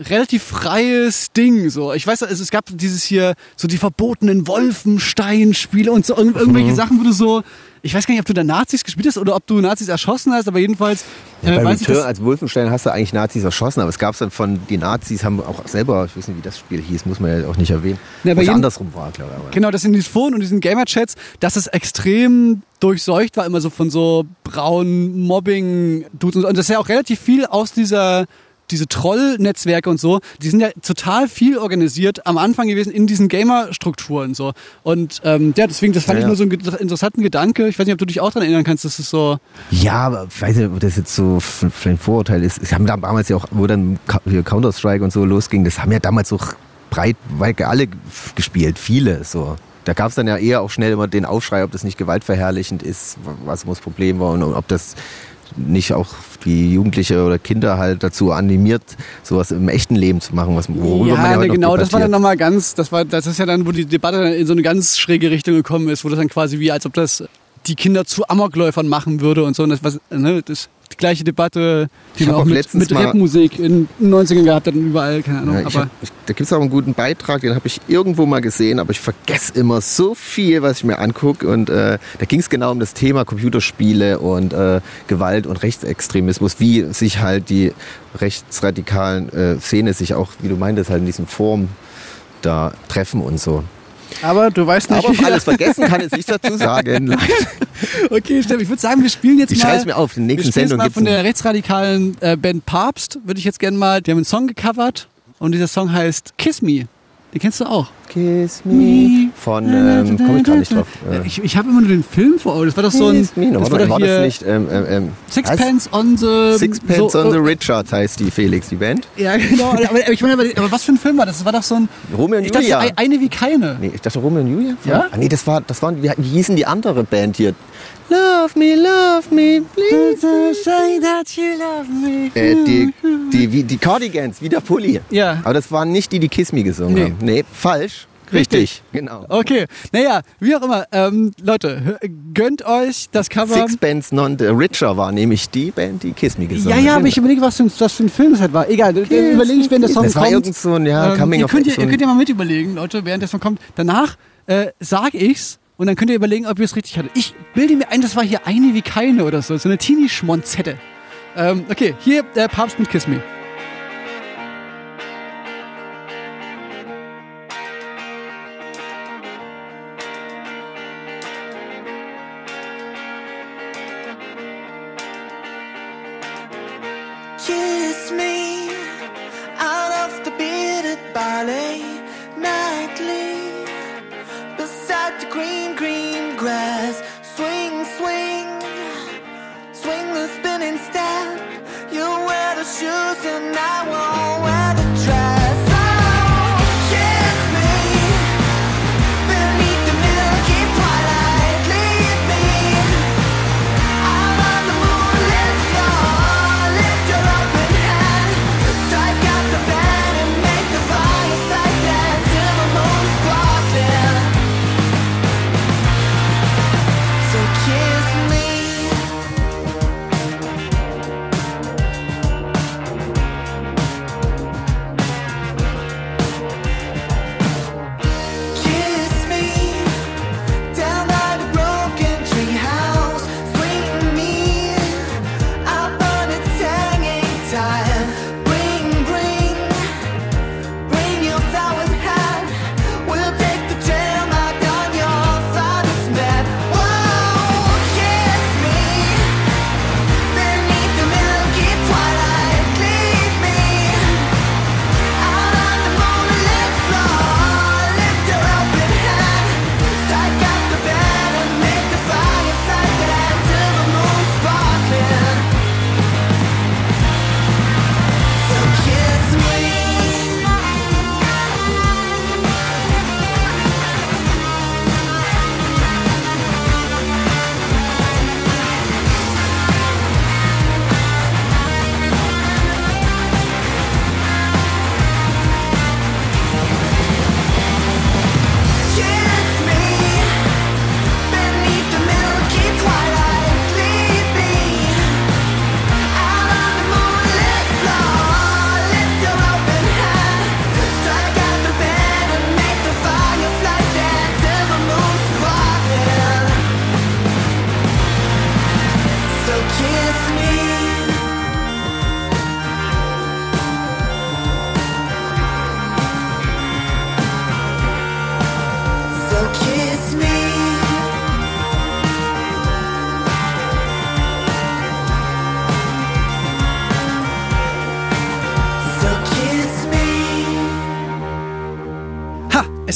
relativ freies Ding. So, ich weiß, es, es gab dieses hier so die verbotenen Wolfenstein-Spiele und so irg irgendwelche Sachen, wo du so, ich weiß gar nicht, ob du da Nazis gespielt hast oder ob du Nazis erschossen hast, aber jedenfalls äh, Bei weiß ich, Return dass, als Wolfenstein hast du eigentlich Nazis erschossen, aber es gab dann von, die Nazis haben auch selber, ich weiß nicht, wie das Spiel hieß, muss man ja auch nicht erwähnen. Ja, Was jeden- andersrum war, glaube ich. aber- Genau, das in diesen Foren und diesen Gamer-Chats, dass es extrem durchseucht war, immer so von so braunen Mobbing-Dudes und, und das ist ja auch relativ viel aus dieser diese Troll-Netzwerke und so, die sind ja total viel organisiert am Anfang gewesen in diesen Gamer-Strukturen so. Und ähm, ja, deswegen, das fand Ja, ich nur so einen interessanten Gedanke. Ich weiß nicht, ob du dich auch daran erinnern kannst, dass es so. Ja, aber ich weiß nicht, ob das jetzt so ein Vorurteil ist. Sie haben da damals ja auch, wo dann Counter-Strike und so losging, das haben ja damals so breit, weit alle gespielt, viele so. Da gab es dann ja eher auch schnell immer den Aufschrei, ob das nicht gewaltverherrlichend ist, was das Problem war und ob das nicht auch die Jugendliche oder Kinder halt dazu animiert, sowas im echten Leben zu machen, was worüber man ja ja, heute genau, das war dann nochmal ganz, das war, das ist ja dann, wo die Debatte dann in so eine ganz schräge Richtung gekommen ist, wo das dann quasi wie, als ob das die Kinder zu Amokläufern machen würde und so. Und das, was, ne, das die gleiche Debatte, die Ich man auch auch mit, letztens mit Rapmusik in den 90ern gehabt hat und überall, keine Ahnung. Ja, aber hab, ich, da gibt es auch einen guten Beitrag, den habe ich irgendwo mal gesehen, aber ich vergesse immer so viel, was ich mir angucke. Und äh, da ging es genau um das Thema Computerspiele und äh, Gewalt und Rechtsextremismus, wie sich halt die rechtsradikalen äh, Szene sich auch, wie du meintest, halt in diesen Formen da treffen und so. Aber du weißt nicht, Aber wie- alles vergessen kann <laughs> ich nichts dazu sagen. Okay, Steff, ich würde sagen, wir spielen jetzt Ich mal. es mir auf, in der wir nächsten Sendung mal von der rechtsradikalen äh, Band Papst, würde ich jetzt gerne mal, die haben einen Song gecovert und dieser Song heißt Kiss Me. Den kennst du auch. Kiss me. Von, ähm, komme ich gar nicht drauf. Äh, Ich, ich habe immer nur den Film vor Augen. Das war doch so ein. Me. Das war, war war doch das nicht ähm, ähm, ähm, Sixpence on the. Sixpence so, on the äh, Richards heißt die Felix, die Band. Ja, genau. Aber, ich meine, aber, was für ein Film war das? Das war doch so ein. Romeo und dachte, Julia. ein- eine wie keine. Nee, ich dachte Romeo und Julia? Ja? Ah, nee, das war, das waren, wie, wie hießen die andere Band hier? Love me, love me, please. Say that you love me. Äh, die, die, wie, die Cardigans, wie der Pulli. Ja. Aber das waren nicht die, die Kiss Me gesungen Nee. haben. Nee, falsch. Richtig. Richtig, genau. Okay, naja, wie auch immer. Ähm, Leute, gönnt euch das Cover. Sixpence Non the Richer war nämlich die Band, die Kiss Me gesungen Ja, hat. ja, aber ich überlege, was für, ein- was für ein Film das halt war. Egal, überlege ich, wenn der Song Das war kommt. irgend so ein, ja, Ähm, Coming ihr, of könnt, ihr, ihr könnt ja mal mit überlegen, Leute, während der Song kommt. Danach äh, sage ich's und dann könnt ihr überlegen, ob ihr es richtig hattet. Ich bilde mir ein, das war hier eine wie keine oder so, so eine Teenie-Schmonzette. Ähm, okay, hier der Papst mit Kiss Me.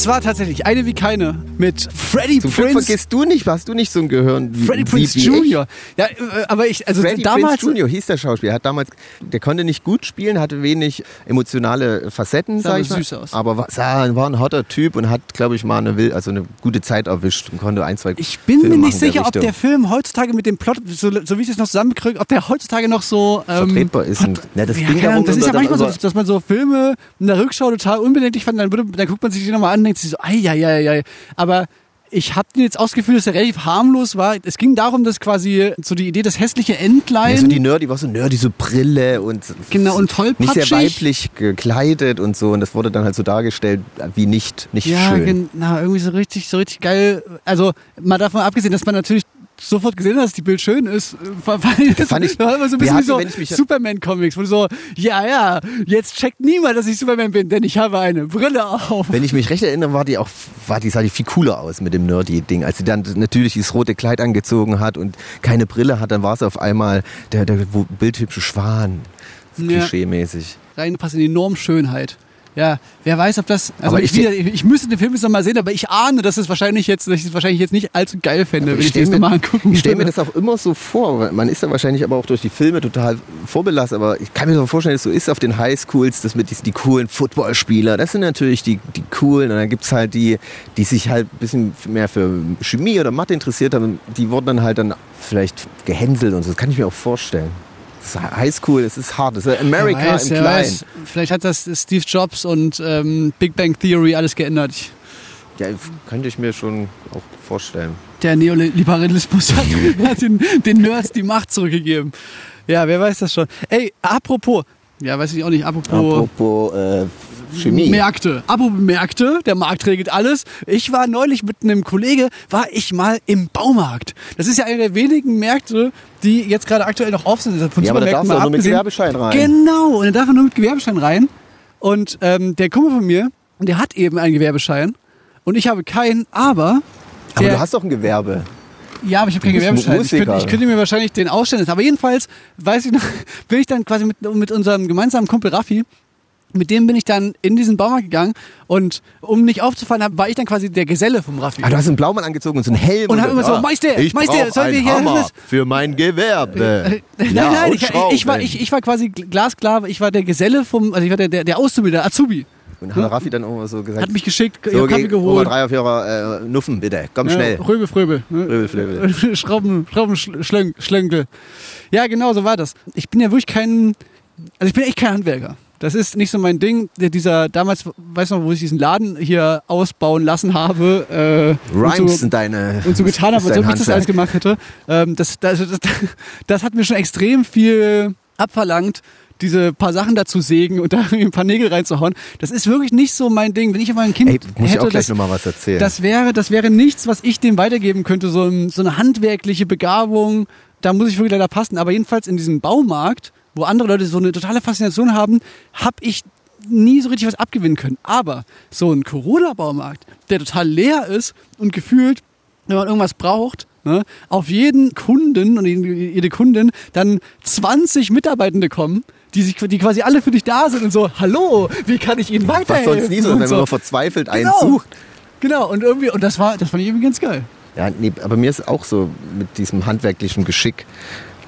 Es war tatsächlich eine wie keine mit Freddie Zum Glück Prince. vergisst du nicht, hast du nicht so ein Gehirn wie Freddie wie- Prince. Jr. Ja, äh, aber ich, also Freddie damals. Prinze Jr. hieß der Schauspieler. Hat damals, der konnte nicht gut spielen, hatte wenig emotionale Facetten, Sah sag ich mal. süß aus. Aber war, sah, war ein hotter Typ und hat, glaube ich, mal eine, will- also eine gute Zeit erwischt und konnte ein, zwei Ich bin Filme mir nicht sicher, ob Richtung. der Film heutzutage mit dem Plot, so, so wie ich es noch zusammenkriege, ob der heutzutage noch so ähm, Vertretbar ist. Und, ja, das ja, darum, das ist ja manchmal so, dass, man so Filme in der Rückschau total unbedenklich fand, dann, würde, dann guckt man sich die nochmal an denkt sich so, ei, ei, ei, ei. Aber ich habe jetzt auch das Gefühl, dass er relativ harmlos war. Es ging darum, dass quasi so die Idee, das hässliche Entlein. Ja, so die Nerdy war so nerdy, so Brille und Genau, und nicht sehr tollpatschig. weiblich gekleidet und so. Und das wurde dann halt so dargestellt wie nicht, nicht ja, schön. genau, irgendwie so richtig, so richtig geil. Also mal davon abgesehen, dass man natürlich sofort gesehen dass die Bild schön ist. Weil Das fand ich- war immer so ein bisschen wie hatten, so Superman-Comics, wo du so, ja, ja, jetzt checkt niemand, dass ich Superman bin, denn ich habe eine Brille auf. Wenn ich mich recht erinnere, war die auch, war die, sah die viel cooler aus mit dem Nerdy-Ding. Als sie dann natürlich dieses rote Kleid angezogen hat und keine Brille hat, dann war es auf einmal der, der bildhübsche Schwan. Ja. Klischee-mäßig. Reinpasst in die Normschönheit. Ja, wer weiß, ob das. Also Aber ich, ich- wieder, ich, ich müsste den Film jetzt noch mal sehen, aber ich ahne, dass es wahrscheinlich jetzt, dass ich es wahrscheinlich jetzt nicht allzu geil fände, wenn ich, stell das nochmal angucken Ich stelle mir das auch immer so vor. Man ist ja wahrscheinlich aber auch durch die Filme total vorbelastet, aber ich kann mir so vorstellen, dass es so ist auf den Highschools, das mit diesen, die coolen Footballspieler. Das sind natürlich die, die coolen. Und dann gibt es halt die, die sich halt ein bisschen mehr für Chemie oder Mathe interessiert haben. Die wurden dann halt dann vielleicht gehänselt und so. Das kann ich mir auch vorstellen. Das ist Highschool, es ist hart. Das ist America weiß, im Kleinen. weiß. Vielleicht hat das Steve Jobs und ähm, Big Bang Theory alles geändert. Ich, Ja, könnte ich mir schon auch vorstellen. der Neoliberalismus hat, hat <laughs> den, den Nerds die Macht zurückgegeben. Ja, wer weiß das schon. Ey, apropos, ja, weiß ich auch nicht, apropos, Apropos äh, Chemie. Märkte. Apropos Märkte, der Markt regelt alles. Ich war neulich mit einem Kollege, war ich mal im Baumarkt. Das ist ja einer der wenigen Märkte, die jetzt gerade aktuell noch offen sind. Von Ja, aber da darfst du nur mit. Gewerbeschein rein. Genau, und da darf man nur mit Gewerbeschein rein. Und ähm, der Kumpel von mir, der hat eben einen Gewerbeschein. Und ich habe keinen, aber. Aber du hast doch ein Gewerbe. ja, aber ich habe keinen Gewerbeschein. Ich könnte, ich könnte mir wahrscheinlich den ausstellen. Aber jedenfalls, weiß ich noch, <laughs> bin ich dann quasi mit, mit unserem gemeinsamen Kumpel Raffi, mit dem bin ich dann in diesen Baumarkt gegangen und um nicht aufzufallen, war ich dann quasi der Geselle vom Raffi. Ah, du hast einen Blaumann angezogen und so einen Helm. Und hab immer so, Ah, Meister, ich Meister, sollen wir hier- Hammer für mein Gewerbe. <laughs> nein, Ja, nein, und ich, ich, Schrauben. war, ich, ich war quasi glasklar, ich war der Geselle vom, also ich war der, der, der Auszubildende, Azubi. Und hat Raffi dann auch mal so gesagt, Hat mich geschickt, ich so, hab Kaffee geh, geholt. Ober drei auf ihrer äh, Nuffen, bitte. Komm schnell. Ja, Fröbel, Fröbel. ne? Fröbel, Fröbel. <laughs> Schrauben, Schrauben, Schlön- Schlönkel. Ja, genau, so war das. Ich bin ja wirklich kein, also ich bin echt kein Handwerker. Das ist nicht so mein Ding. Dieser damals, weißt du noch, wo ich diesen Laden hier ausbauen lassen habe. Äh, Rhymes und so, sind deine. und so getan habe, <laughs> als ob ich das alles gemacht hätte. Ähm, das, das, das, <laughs> das hat mir schon extrem viel abverlangt, diese paar Sachen da zu sägen und da <laughs> ein paar Nägel reinzuhauen. Das ist wirklich nicht so mein Ding. Wenn ich auf mein Kind Ey, muss ich hätte, auch gleich das, nochmal was erzählen. das wäre, das wäre nichts, was ich dem weitergeben könnte. So, ein, so eine handwerkliche Begabung. Da muss ich wirklich leider passen. Aber jedenfalls in diesem Baumarkt, wo andere Leute so eine totale Faszination haben, habe ich nie so richtig was abgewinnen können. Aber so ein Corona-Baumarkt, der total leer ist und gefühlt, wenn man irgendwas braucht, ne, auf jeden Kunden und jede Kundin dann 20 Mitarbeitende kommen, die, sich, die quasi alle für dich da sind und so, hallo, wie kann ich Ihnen was weiterhelfen? sonst nie so, wenn man nur verzweifelt einen Genau. sucht. Genau, und irgendwie, und das war, das fand ich irgendwie ganz geil. Ja, nee, aber mir ist auch so mit diesem handwerklichen Geschick.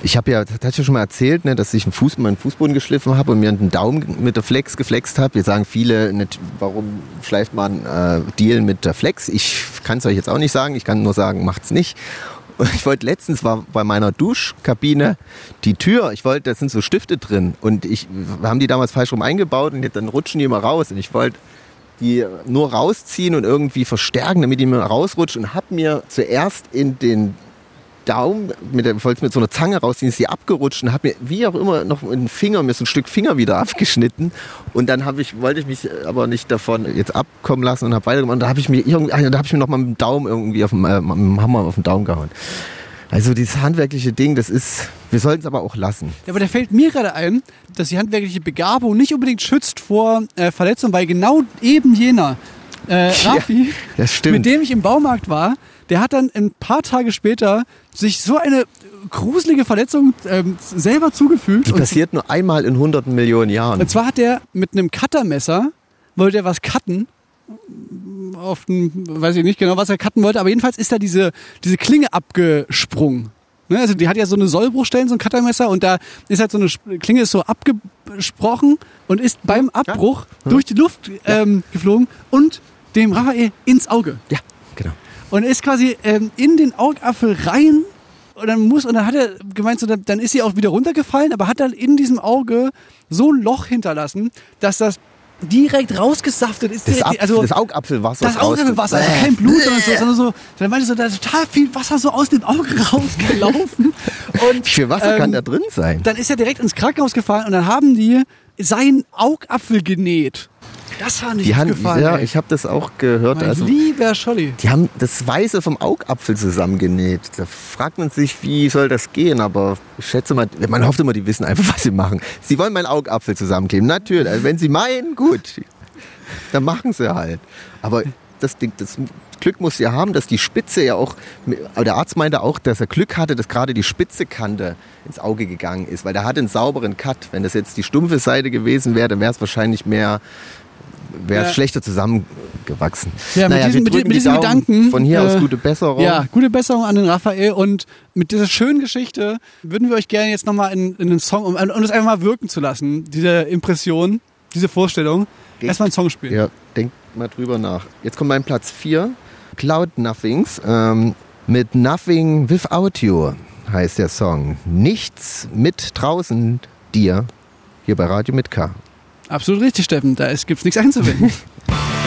Ich habe ja, das hatte ich ja schon mal erzählt, ne, dass ich einen Fuß, meinen Fußboden geschliffen habe und mir einen Daumen mit der Flex geflext habe. Jetzt sagen viele, nicht, warum schleift man äh, Deal mit der Flex? Ich kann es euch jetzt auch nicht sagen. Ich kann nur sagen, macht's nicht. Und ich wollte letztens war bei meiner Duschkabine die Tür, ich wollte, da sind so Stifte drin und ich wir haben die damals falsch rum eingebaut und dann rutschen die immer raus und ich wollte die nur rausziehen und irgendwie verstärken, damit die mir rausrutscht und habe mir zuerst in den Daumen mit der wollte mit so einer Zange rausziehen, ist die abgerutscht und habe mir wie auch immer noch in den Finger mir so ein Stück Finger wieder <laughs> abgeschnitten und dann habe ich wollte ich mich aber nicht davon jetzt abkommen lassen und habe weitergemacht und da habe ich mir irgendwie ah, da habe ich mir noch mal mit dem Daumen irgendwie auf dem, äh, mit dem Hammer auf den Daumen gehauen. Also dieses handwerkliche Ding, das ist, wir sollten es aber auch lassen. Ja, aber da fällt mir gerade ein, dass die handwerkliche Begabung nicht unbedingt schützt vor äh, Verletzungen, weil genau eben jener äh, <laughs> Raffi, das stimmt. mit dem ich im Baumarkt war, der hat dann ein paar Tage später sich so eine gruselige Verletzung ähm, selber zugefügt. Die Und, passiert nur einmal in hunderten Millionen Jahren. und zwar hat er mit einem Cuttermesser, wollte er was cutten, auf den, weiß ich nicht genau, was er cutten wollte, aber jedenfalls ist da diese, diese Klinge abgesprungen. Ne? Also die hat ja so eine Sollbruchstellen, so ein Cuttermesser und da ist halt so eine Klinge ist so abgesprochen und ist beim Abbruch durch die Luft ähm, geflogen und dem Raphael ins Auge. Ja. Und ist quasi ähm, in den Augapfel rein und dann muss, und dann hat er gemeint, so, dann, ist sie auch wieder runtergefallen, aber hat dann in diesem Auge so ein Loch hinterlassen, dass das direkt rausgesaftet ist. Das, Ab also, das Augapfelwasser. das Augapfelwasser, also kein Blut sondern so, sondern so, dann meinte so, da ist total viel Wasser so aus dem Auge <laughs> rausgelaufen. Und Wie viel Wasser ähm, kann da drin sein? dann ist er direkt ins Krankenhaus gefahren und dann haben die seinen Augapfel genäht. Das war nicht Die haben, gefallen. ja, ey. ich habe das auch gehört. mein Also, lieber Scholli. die haben das Weiße vom Augapfel zusammengenäht. Da fragt man sich, wie soll das gehen? Aber ich schätze mal, man hofft immer, die wissen einfach, <laughs> was sie machen. Sie wollen meinen Augapfel zusammenkleben. Natürlich. Also wenn sie meinen, gut. Dann machen sie halt. Aber das, Ding, das Glück muss ja haben, dass die Spitze ja auch, aber der Arzt meinte auch, dass er Glück hatte, dass gerade die spitze Kante ins Auge gegangen ist, weil der hat einen sauberen Cut. Wenn das jetzt die stumpfe Seite gewesen wäre, dann wäre es wahrscheinlich mehr, wäre es Ja. schlechter zusammengewachsen. Ja, mit Naja, diesen- mit- drücken mit die diesen Daumen. Gedanken, Von hier aus äh, gute Besserung. Ja, gute Besserung an den Raphael und mit dieser schönen Geschichte würden wir euch gerne jetzt nochmal in, in einen Song, um, um das einfach mal wirken zu lassen, diese Impression, diese Vorstellung, Geht. erstmal einen Song spielen. Ja, denkt mal drüber nach. Jetzt kommt mein Platz 4, Cloud Nothings, ähm, mit Nothing Without You heißt der Song. Nichts mit draußen dir, hier bei Radio mit K. Absolut richtig, Steffen, da ist- gibt's nichts einzuwenden. <laughs>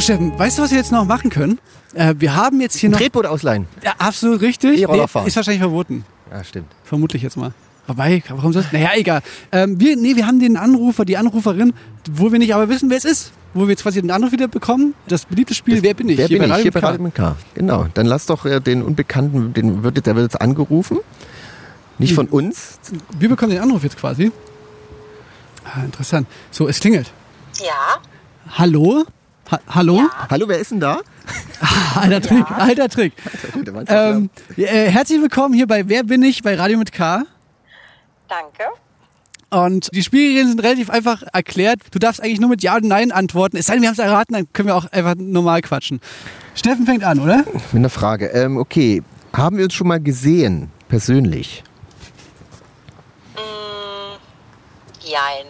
So, Steffen, weißt du, was wir jetzt noch machen können? Äh, wir haben jetzt hier noch. Tretboot ausleihen. Ja, absolut richtig. E-Roller fahren. ist wahrscheinlich verboten. Ja, stimmt. Vermutlich jetzt mal. Wobei, warum soll Naja, egal. Ähm, wir, nee, wir haben den Anrufer, die Anruferin, wo wir nicht aber wissen, wer es ist. Wo wir jetzt quasi den Anruf wieder bekommen. Das beliebte Spiel, wer bin ich? Wer bin bei ich? Radio Hier bei. Radio mit K. Genau. Dann lass doch äh, den Unbekannten, den wird, der wird jetzt angerufen. Nicht von uns. Wir bekommen den Anruf jetzt quasi. Ah, interessant. So, es klingelt. Ja, Hallo? Ha Hallo? Hallo, wer ist denn da? <laughs> Alter Trick, alter Trick. Ähm, äh, herzlich willkommen hier bei Wer bin ich bei Radio mit K. danke. Und die Spielregeln sind relativ einfach erklärt. Du darfst eigentlich nur mit Ja und Nein antworten. Es sei denn, wir haben es erraten, dann können wir auch einfach normal quatschen. Steffen fängt an, oder? Mit einer Frage. Ähm, okay, haben wir uns schon mal gesehen, persönlich? Jein.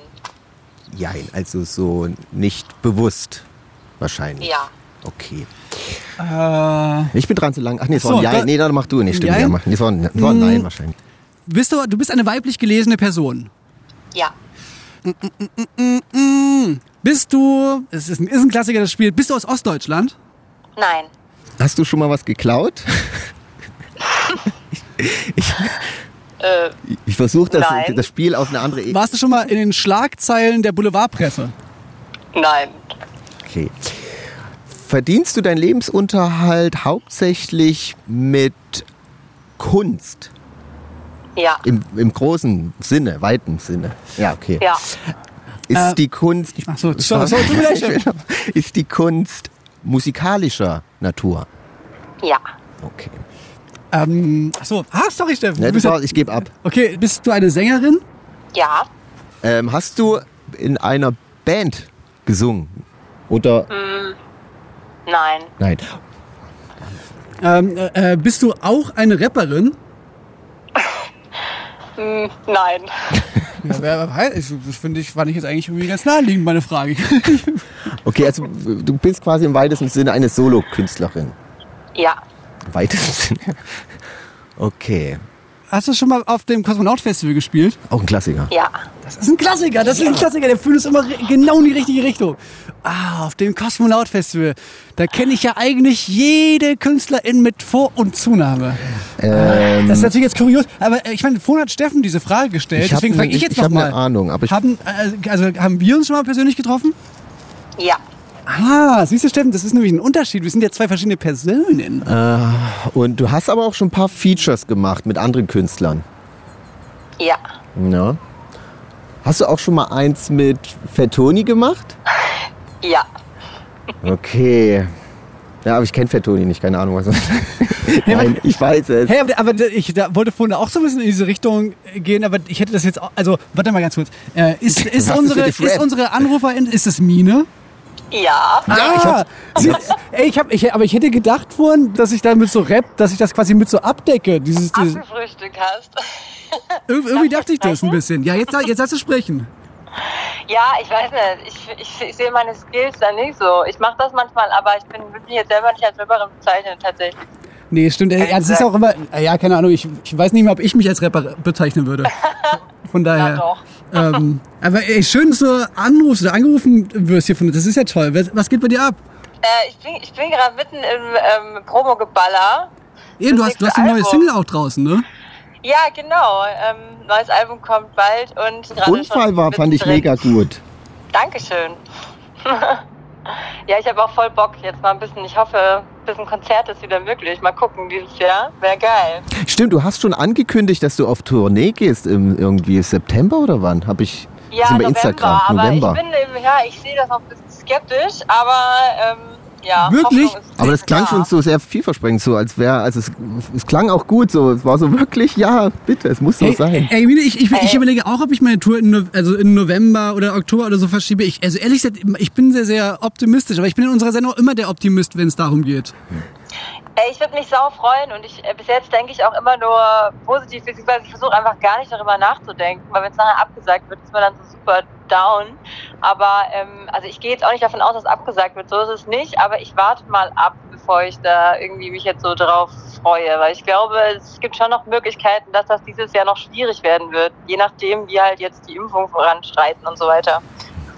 Jein, also so nicht bewusst wahrscheinlich. Ja. Okay. Äh, Ich bin dran zu lang. Ach nee, es Ach war ein so, da- Nee, dann mach du. Nee, stimmt. Jein? Ja, mach. Nee, es war ein, es war ein Mm. Nein wahrscheinlich. bist du, du bist eine weiblich gelesene Person. Ja. Bist du, es ist ein, ist ein Klassiker das Spiel, bist du aus Ostdeutschland? Nein. Hast du schon mal was geklaut? <laughs> Äh, Ich versuche das, das Spiel auf eine andere Ebene. Warst du schon mal in den Schlagzeilen der Boulevardpresse? nein. Okay. Verdienst du deinen Lebensunterhalt hauptsächlich mit Kunst? Ja. Im, Im großen Sinne, weiten Sinne. Ja, okay. Ja. Ist Äh, die Kunst. ach so, so, so, tut mir leid, <laughs> Steffen. ist die Kunst musikalischer Natur? Ja. Okay. Ähm, ach so, ah, sorry, Steffen. Bist ja, ich gebe ab. okay, bist du eine Sängerin? Ja. Ähm, hast du in einer Band gesungen? Oder. Nein. Nein. Ähm, äh, äh, bist du auch eine Rapperin? <laughs> Hm, nein. <laughs> Ja, wer weiß, ich, das finde ich, fand ich jetzt eigentlich irgendwie ganz naheliegend, meine Frage. <laughs> Okay, also du bist quasi im weitesten Sinne eine Solokünstlerin. Ja. Im weitesten Sinne. Okay. Hast du schon mal auf dem Kosmonaut-Festival gespielt? Auch ein Klassiker. Ja. Das ist ein Klassiker, das ist ein Klassiker, der fühlt uns immer genau in die richtige Richtung. Ah, auf dem Kosmonaut-Festival, da kenne ich ja eigentlich jede Künstlerin mit Vor- und Zunahme. Ähm, Das ist natürlich jetzt kurios, aber äh, ich meine, vorhin hat Steffen diese Frage gestellt, Ich deswegen ne- frage ich ich- jetzt ich noch hab mal. ne Ahnung, aber ich- haben, äh, also haben wir uns schon mal persönlich getroffen? Ja. Ah, siehst du, Steffen, das ist nämlich ein Unterschied. Wir sind ja zwei verschiedene Personen. und du hast aber auch schon ein paar Features gemacht mit anderen Künstlern. Ja. Ja. Hast du auch schon mal eins mit Fettoni gemacht? Ja. Okay. Ja, aber ich kenne Fettoni nicht, keine Ahnung was. <laughs> Nein, ich weiß es. Hey, aber, aber ich da wollte vorhin auch so ein bisschen in diese Richtung gehen, aber ich hätte das jetzt auch, also warte mal ganz kurz. Äh, ist, ist, unsere, ist unsere Anruferin, ist es Mine? Ja. Ja, ich hab, sie, ey, ich hab, ich, aber ich hätte gedacht vorhin, dass ich da mit so Rap, dass ich das quasi mit so abdecke. Dieses, dieses, Abgefrühstückt hast. <laughs> irgendwie irgendwie dachte ich das ein bisschen. Ja, jetzt, jetzt hast du sprechen. Ja, ich weiß nicht. Ich, ich, ich sehe meine Skills da nicht so. Ich mache das manchmal, aber ich bin, will mich jetzt selber nicht als Rapperin bezeichnen, tatsächlich. Nee, stimmt. Ja, das ist auch immer, ja, keine Ahnung, ich, ich weiß nicht mehr, ob ich mich als Rapper bezeichnen würde. <laughs> Von daher. doch. Ähm, aber ey, schön, dass du anrufst oder angerufen wirst hier von Das ist ja toll. Was, geht bei dir ab? Äh, ich bin, ich bin gerade mitten im ähm, Promo-Geballer. Eben, du hast, du hast eine neue. Single auch draußen, ne? Ja, genau. Ähm, neues Album kommt bald und gerade Unfall schon war, fand ich mittendrin. mega gut. Dankeschön. <laughs> ja, ich habe auch voll Bock jetzt mal ein bisschen. Ich hoffe, ein bisschen Konzert ist wieder möglich. Mal gucken dieses Jahr. Wäre geil. Stimmt, du hast schon angekündigt, dass du auf Tournee gehst im irgendwie September oder wann? Habe ich Ja, November. Instagram. aber November. ich bin ja, ich sehe das noch ein bisschen skeptisch, aber ähm, ja. Wirklich? Aber das klang da. schon so sehr vielversprechend, so als wäre, also es, es klang auch gut, so es war so wirklich, ja, bitte, es muss so Ey, sein. ey, ich, ich, ich Ey. überlege auch, ob ich meine Tour in, also in November oder Oktober oder so verschiebe. Ich, also ehrlich gesagt, ich bin sehr, sehr optimistisch, aber ich bin in unserer Sendung immer der Optimist, wenn es darum geht. Ey, ich würde mich sau freuen und ich äh, bis jetzt denke ich auch immer nur positiv, beziehungsweise ich versuche einfach gar nicht darüber nachzudenken, weil wenn es nachher abgesagt wird, ist man dann so super down. Aber ähm, also ich gehe jetzt auch nicht davon aus, dass abgesagt wird, so ist es nicht, aber ich warte mal ab, bevor ich da irgendwie mich jetzt so drauf freue, weil ich glaube, es gibt schon noch Möglichkeiten, dass das dieses Jahr noch schwierig werden wird, je nachdem, wie halt jetzt die Impfungen voranschreiten und so weiter.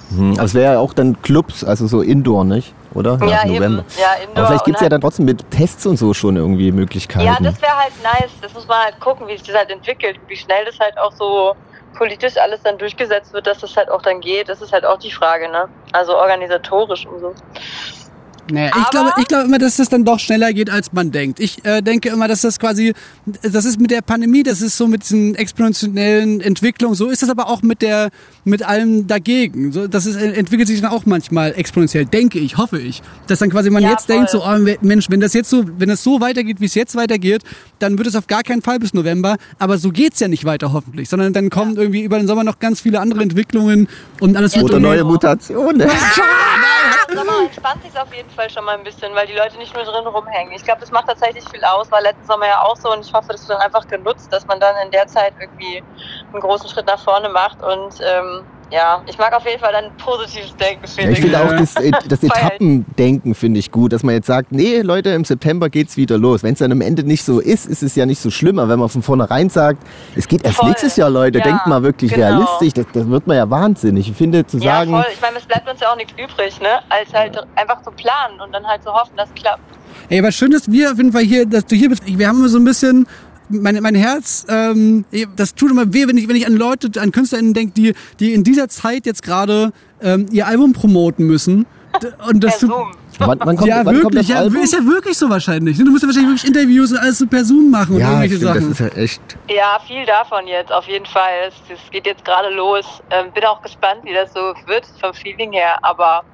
Hm, aber es wäre ja auch dann Clubs, also so Indoor, nicht? Oder? Ja, eben. November. Ja, Indoor Aber vielleicht gibt es ja dann trotzdem mit Tests und so schon irgendwie Möglichkeiten. Ja, das wäre halt nice. Das muss man halt gucken, wie sich das halt entwickelt wie schnell das halt auch so politisch alles dann durchgesetzt wird, dass das halt auch dann geht. Das ist halt auch die Frage, ne? Also organisatorisch und so. Naja, ich glaube, ich glaube immer, dass das dann doch schneller geht, als man denkt. Ich äh, denke immer, dass das quasi, das ist mit der Pandemie, das ist so mit diesen exponentiellen Entwicklungen, so ist das aber auch mit der, mit allem dagegen. So, das ist, entwickelt sich dann auch manchmal exponentiell, denke ich, hoffe ich. Dass dann quasi man Ja, jetzt voll. denkt, so, oh, Mensch, wenn das jetzt so, wenn das so weitergeht, wie es jetzt weitergeht, dann wird es auf gar keinen Fall bis November. Aber so geht's ja nicht weiter, hoffentlich, sondern dann kommen irgendwie über den Sommer noch ganz viele andere Entwicklungen und alles wird Oder neue Mutationen. Sommer entspannt sich auf jeden Fall schon mal ein bisschen, weil die Leute nicht nur drin rumhängen. Ich glaube, das macht tatsächlich viel aus, war letzten Sommer ja auch so und ich hoffe, das wird dann einfach genutzt, dass man dann in der Zeit irgendwie einen großen Schritt nach vorne macht und ähm, ja, ich mag auf jeden Fall dann positives Denken, Ja, ich finde auch das, das. <laughs> Etappendenken finde ich gut, dass man jetzt sagt, nee, Leute, im September geht's wieder los. Wenn es dann am Ende nicht so ist, ist es ja nicht so schlimm. Aber wenn man von vornherein sagt, es geht erst Voll. nächstes Jahr, Leute, Ja, denkt mal wirklich genau. realistisch, das, das wird man ja wahnsinnig. Ich finde zu Ja, sagen, voll. Ich meine, es bleibt uns ja auch nichts übrig, ne? Als halt einfach zu planen und dann halt zu hoffen, dass es klappt. Ey, aber schön, dass wir auf jeden Fall hier, dass du hier bist. Wir haben immer so ein bisschen mein, mein Herz, ähm, das tut immer weh, wenn ich, wenn ich an Leute, an KünstlerInnen denke, die, die in dieser Zeit jetzt gerade ähm, ihr Album promoten müssen. Und das Per tut, Zoom. wann, wann kommt, ja, wann kommt wirklich, das ja, ist ja wirklich so wahrscheinlich. ne? Du musst ja wahrscheinlich wirklich Interviews und alles so per Zoom machen und ja, irgendwelche stimmt, das Sachen. ist ja echt. Ja, viel davon jetzt, auf jeden Fall. Es, es geht jetzt gerade los. Ähm, bin auch gespannt, wie das so wird vom Feeling her. Aber,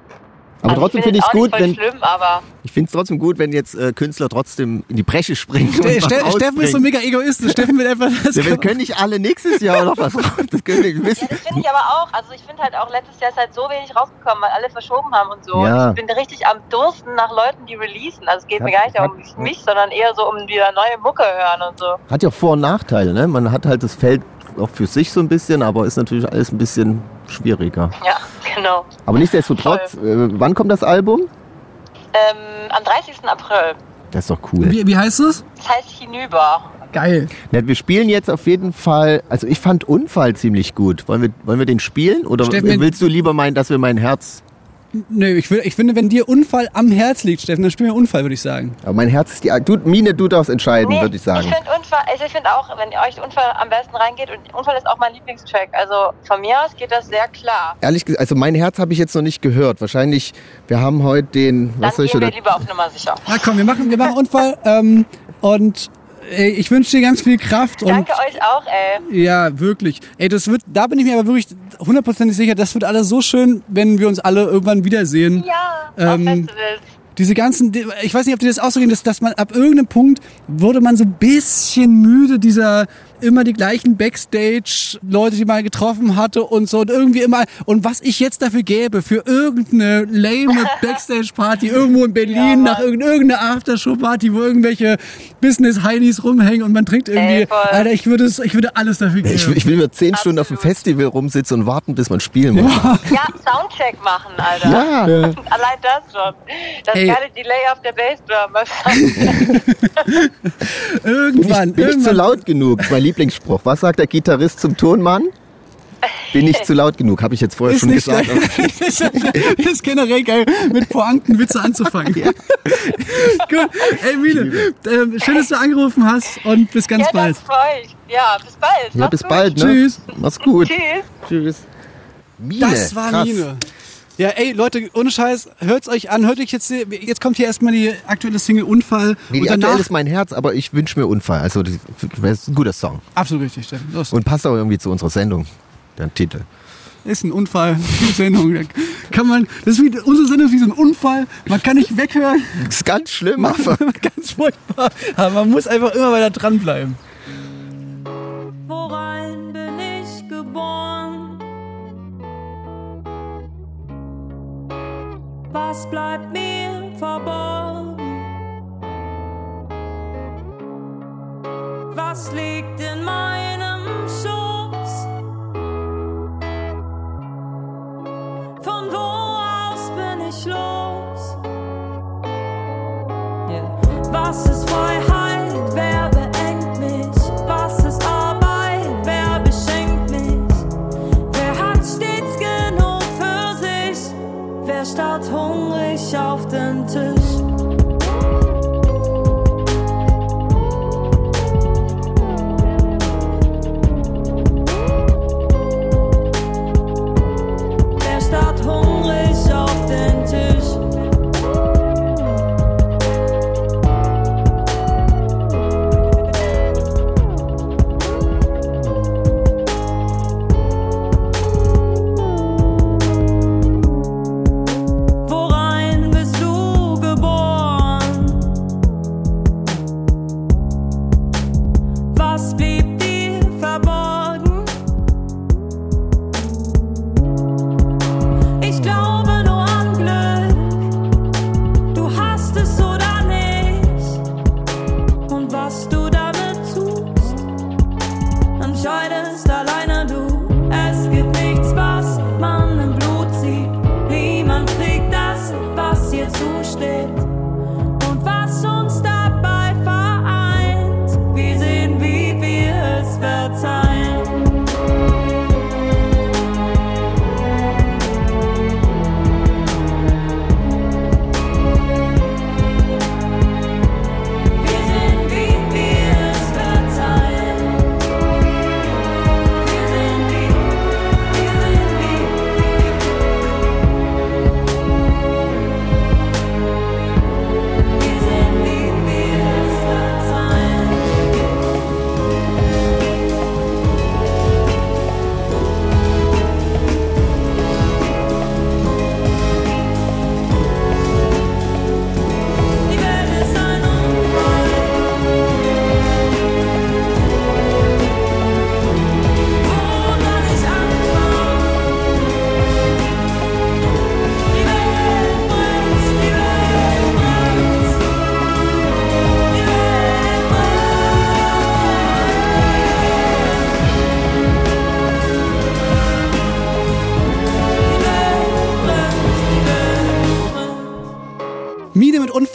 Aber also trotzdem finde ich es gut, wenn schlimm, aber ich finde es trotzdem gut, wenn jetzt äh, Künstler trotzdem in die Bresche springen. und Ste- was Ste- Steffen ist so mega egoistisch. Steffen will einfach das. ja, wir können nicht alle nächstes Jahr noch was. <laughs> Das können wir nicht ja, wissen. das finde ich aber auch. Also ich finde halt auch letztes Jahr ist halt so wenig rausgekommen, weil alle verschoben haben und so. Ja. Und ich bin richtig am Dursten nach Leuten, die releasen. Also es geht Hat- mir gar nicht hat- um mich, sondern eher so um wieder neue Mucke hören und so. Hat ja auch Vor- und Nachteile, ne? Man hat halt das Feld auch für sich so ein bisschen, aber ist natürlich alles ein bisschen schwieriger. Ja, genau. Aber nichtsdestotrotz, äh, wann kommt das Album? Ähm, am 30. April. Das ist doch cool. Wie, wie heißt es? Das heißt Hinüber. Geil. Nett, wir spielen jetzt auf jeden Fall, also ich fand Unfall ziemlich gut. Wollen wir, wollen wir den spielen? Oder Steffen, willst du lieber meinen, dass wir mein Herz. Nö, ich, will, ich finde, wenn dir Unfall am Herz liegt, Steffen, dann spielen wir Unfall, würde ich sagen. Aber mein Herz ist die. Du, Mine, du darfst entscheiden, würde ich sagen. Ich finde Unfall, also ich finde auch, wenn ihr euch Unfall am besten reingeht, und Unfall ist auch mein Lieblingstrack. Also von mir aus geht das sehr klar. Ehrlich gesagt, also mein Herz habe ich jetzt noch nicht gehört. Wahrscheinlich, wir haben heute den. Dann Was soll ich gehen wir oder? lieber auf Nummer sicher. Ja, komm, wir machen, wir machen Unfall. Ähm, und ey, ich wünsche dir ganz viel Kraft und Danke euch auch, ey. ja, wirklich. Ey, das wird, da bin ich mir aber wirklich hundertprozentig sicher, das wird alles so schön, wenn wir uns alle irgendwann wiedersehen. Ja, Ähm, auf Festivals. Diese ganzen, ich weiß nicht, ob dir das auch so geht, dass, dass man ab irgendeinem Punkt wurde man so ein bisschen müde dieser immer die gleichen Backstage-Leute, die man getroffen hatte und so und irgendwie immer, und was ich jetzt dafür gäbe, für irgendeine lame <laughs> Backstage-Party irgendwo in Berlin, Ja, nach irgend- irgendeiner Aftershow-Party, wo irgendwelche Business-Heinis rumhängen und man trinkt irgendwie, Ey. Alter, ich würde ich würde alles dafür geben. Ich, ich will mir zehn Stunden auf dem Absolut. Festival rumsitzen und warten, bis man spielen muss. Ja, Soundcheck machen, Alter. Ja. <laughs> Allein das schon. Das Ey. geile Delay auf der Bassdrum. irgendwann, Bin ich zu irgendwann. laut genug? Das ist mein Lieblingsspruch. Was sagt der Gitarrist zum Tonmann? Bin ich zu laut genug? Habe ich jetzt vorher Ist schon nicht gesagt. schlecht. <laughs> ist, ist generell geil, mit Pointen Witze anzufangen. <laughs> Gut, ey Mine, ähm, schön, dass du angerufen hast und bis ganz ja, bald. das. Ja, bis bald. Ja, Macht's bis gut. bald. Ne? Tschüss. Mach's gut. Tschüss. Tschüss. Mine. Das war krass. Mine. Ja, ey, Leute, ohne Scheiß, hört's euch an, hört euch jetzt, jetzt kommt hier erstmal die aktuelle Single Unfall Nee, die aktuelle danach, ist mein Herz, aber ich wünsche mir Unfall. Also das ist ein guter Song. absolut richtig, Steffen, los. Und passt auch irgendwie zu unserer Sendung. Der Titel. Ist ein Unfall, <laughs> die Sendung, kann man, das ist wie, unsere Sendung ist wie so ein Unfall, man kann nicht weghören, Das <laughs> ist ganz schlimm. einfach. <laughs> ganz furchtbar, aber man muss einfach immer weiter dranbleiben. Worein bin ich geboren? Was bleibt mir verborgen? Was liegt in meinem Schoß?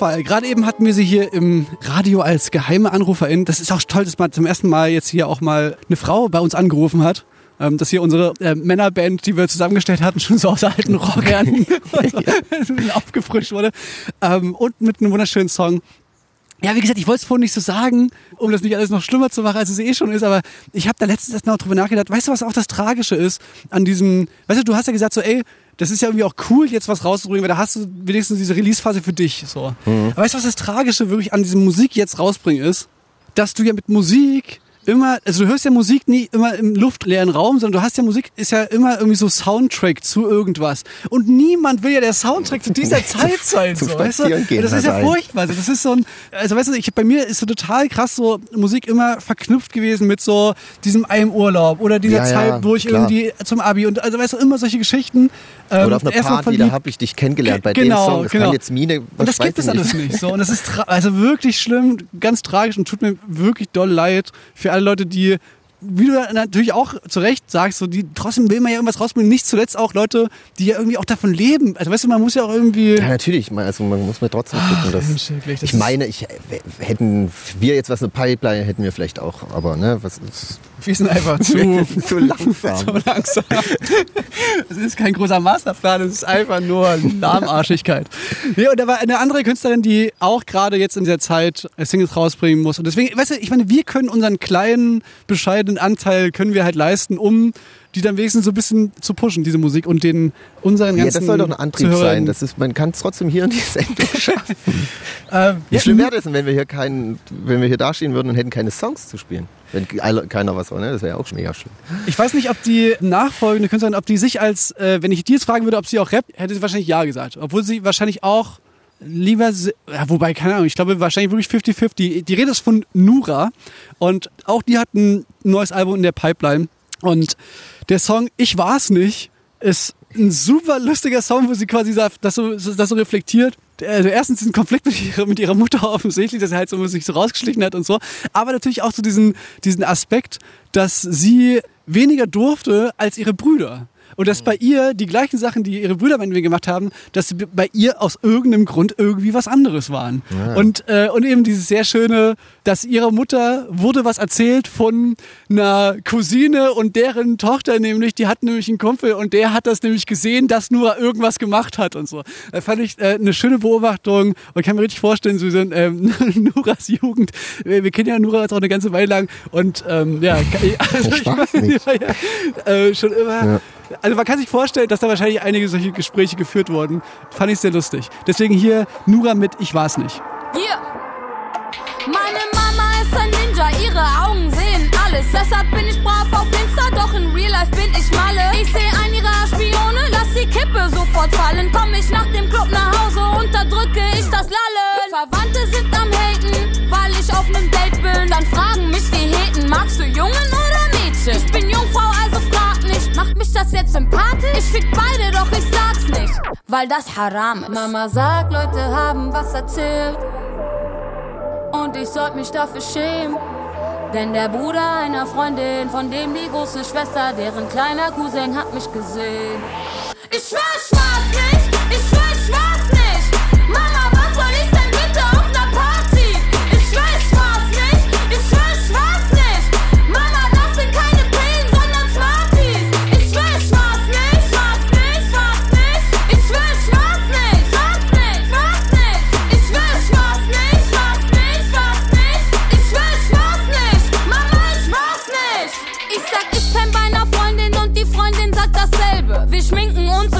Unfall. Gerade eben hatten wir sie hier im Radio als geheime Anruferin. Das ist auch toll, dass man zum ersten Mal jetzt hier auch mal eine Frau bei uns angerufen hat. Ähm, dass hier unsere äh, Männerband, die wir zusammengestellt hatten, schon so aus alten Rockern <laughs> <laughs> aufgefrischt wurde. Ähm, und mit einem wunderschönen Song. Ja, wie gesagt, ich wollte es vorhin nicht so sagen, um das nicht alles noch schlimmer zu machen, als es eh schon ist, aber ich habe da letztens erst noch drüber nachgedacht. Weißt du, was auch das Tragische ist an diesem, weißt du, du hast ja gesagt so, ey, das ist ja irgendwie auch cool, jetzt was rauszubringen, weil da hast du wenigstens diese Release-Phase für dich. So. Aber weißt du, was das Tragische wirklich an diesem Musik jetzt rausbringen ist? Dass du ja mit Musik immer, also du hörst ja Musik nie immer im luftleeren Raum, sondern du hast ja Musik, ist ja immer irgendwie so Soundtrack zu irgendwas. Und niemand will ja der Soundtrack zu dieser <laughs> Zeit sein. so, weißt du? Gehen Das ist ja furchtbar. Das ist so ein, also weißt du, ich, bei mir ist so total krass so Musik immer verknüpft gewesen mit so diesem einem Urlaub oder dieser Ja, ja, Zeit, wo ich klar. irgendwie zum Abi und also weißt du, immer solche Geschichten. Ähm, Oder auf einer Party, da habe ich dich kennengelernt bei Genau, dem Song. Das genau. kann jetzt Mine, was Und das gibt es alles nicht. So. Und das ist also wirklich schlimm, ganz tragisch und tut mir wirklich doll leid für alle Leute, die, wie du natürlich auch zu Recht sagst, so, die trotzdem will man ja irgendwas rausbringen. Nicht zuletzt auch Leute, die ja irgendwie auch davon leben. Also weißt du, man muss ja auch irgendwie. Ja, natürlich. Also man muss mir trotzdem gucken, dass Mensch, das ich meine, ich äh, hätten wir jetzt was eine Pipeline hätten wir vielleicht auch, aber ne, was ist Wir sind einfach zu, zu langsam. <laughs> zu langsam. Das ist kein großer Masterplan, das ist einfach nur Lahmarschigkeit. Nee, und da war eine andere Künstlerin, die auch gerade jetzt in dieser Zeit Singles rausbringen muss. Und deswegen, weißt du, ich meine, wir können unseren kleinen, bescheidenen Anteil können wir halt leisten, um die dann wenigstens so ein bisschen zu pushen, diese Musik und den unseren Ja, ganzen das soll doch ein Antrieb Zuhörern- sein. Das ist, man kann es trotzdem hier in die Sendung <laughs> schaffen. Ähm, Wie ja, schlimm wäre das denn, wenn wir hier keinen, wenn wir hier dastehen würden und hätten keine Songs zu spielen? Wenn keiner was, ne? Das wäre ja auch mega schlimm. Ich weiß nicht, ob die nachfolgende Künstlerin, ob die sich als, äh, wenn ich die jetzt fragen würde, ob sie auch rappt, hätte sie wahrscheinlich ja gesagt. Obwohl sie wahrscheinlich auch lieber, ja, wobei, keine Ahnung, ich glaube wahrscheinlich wirklich 50-50. Die Rede ist von Nura und auch die hat ein neues Album in der Pipeline und der Song Ich war's nicht ist ein super lustiger Song, wo sie quasi das so, das so reflektiert. Also erstens diesen Konflikt mit ihrer, mit ihrer Mutter <laughs> offensichtlich, dass er halt so sich so rausgeschlichen hat und so. Aber natürlich auch so diesen, diesen Aspekt, dass sie weniger durfte als ihre Brüder. Und dass bei ihr die gleichen Sachen, die ihre Brüder meinetwegen gemacht haben, dass sie bei ihr aus irgendeinem Grund irgendwie was anderes waren. Und, äh, und eben dieses sehr schöne, dass ihrer Mutter wurde was erzählt von einer Cousine und deren Tochter nämlich, die hat nämlich einen Kumpel und der hat das nämlich gesehen, dass nur irgendwas gemacht hat und so. Da fand ich äh, eine schöne Beobachtung und kann mir richtig vorstellen, Susan, ähm, <laughs> Nuras Jugend, wir, wir kennen ja Nura jetzt auch eine ganze Weile lang und ähm, ja, <laughs> <laughs> also ich weiß meine, nicht. ja, äh, schon immer. Also man kann sich vorstellen, dass da wahrscheinlich einige solche Gespräche geführt wurden. Fand ich sehr lustig. Deswegen hier Nura mit Ich war's nicht. Hier. Meine Mama ist ein Ninja, ihre Augen sehen alles. Deshalb bin ich brav auf Insta, doch in Real Life bin ich Malle. Ich sehe einen ihrer Spione, lass die Kippe sofort fallen. Komm ich nach dem Club nach Hause, unterdrücke ich das Lallen. Verwandte sind am Haten, weil ich auf nem Date bin. Dann fragen mich die Heten, magst du Jungen das jetzt sympathisch? Ich fick beide, doch ich sag's nicht, weil das Haram ist. Mama sagt, Leute haben was erzählt. Und ich sollte mich dafür schämen. Denn der Bruder einer Freundin, von dem die große Schwester, deren kleiner Cousin hat mich gesehen. Ich schwör, ich nicht. Ich schwör,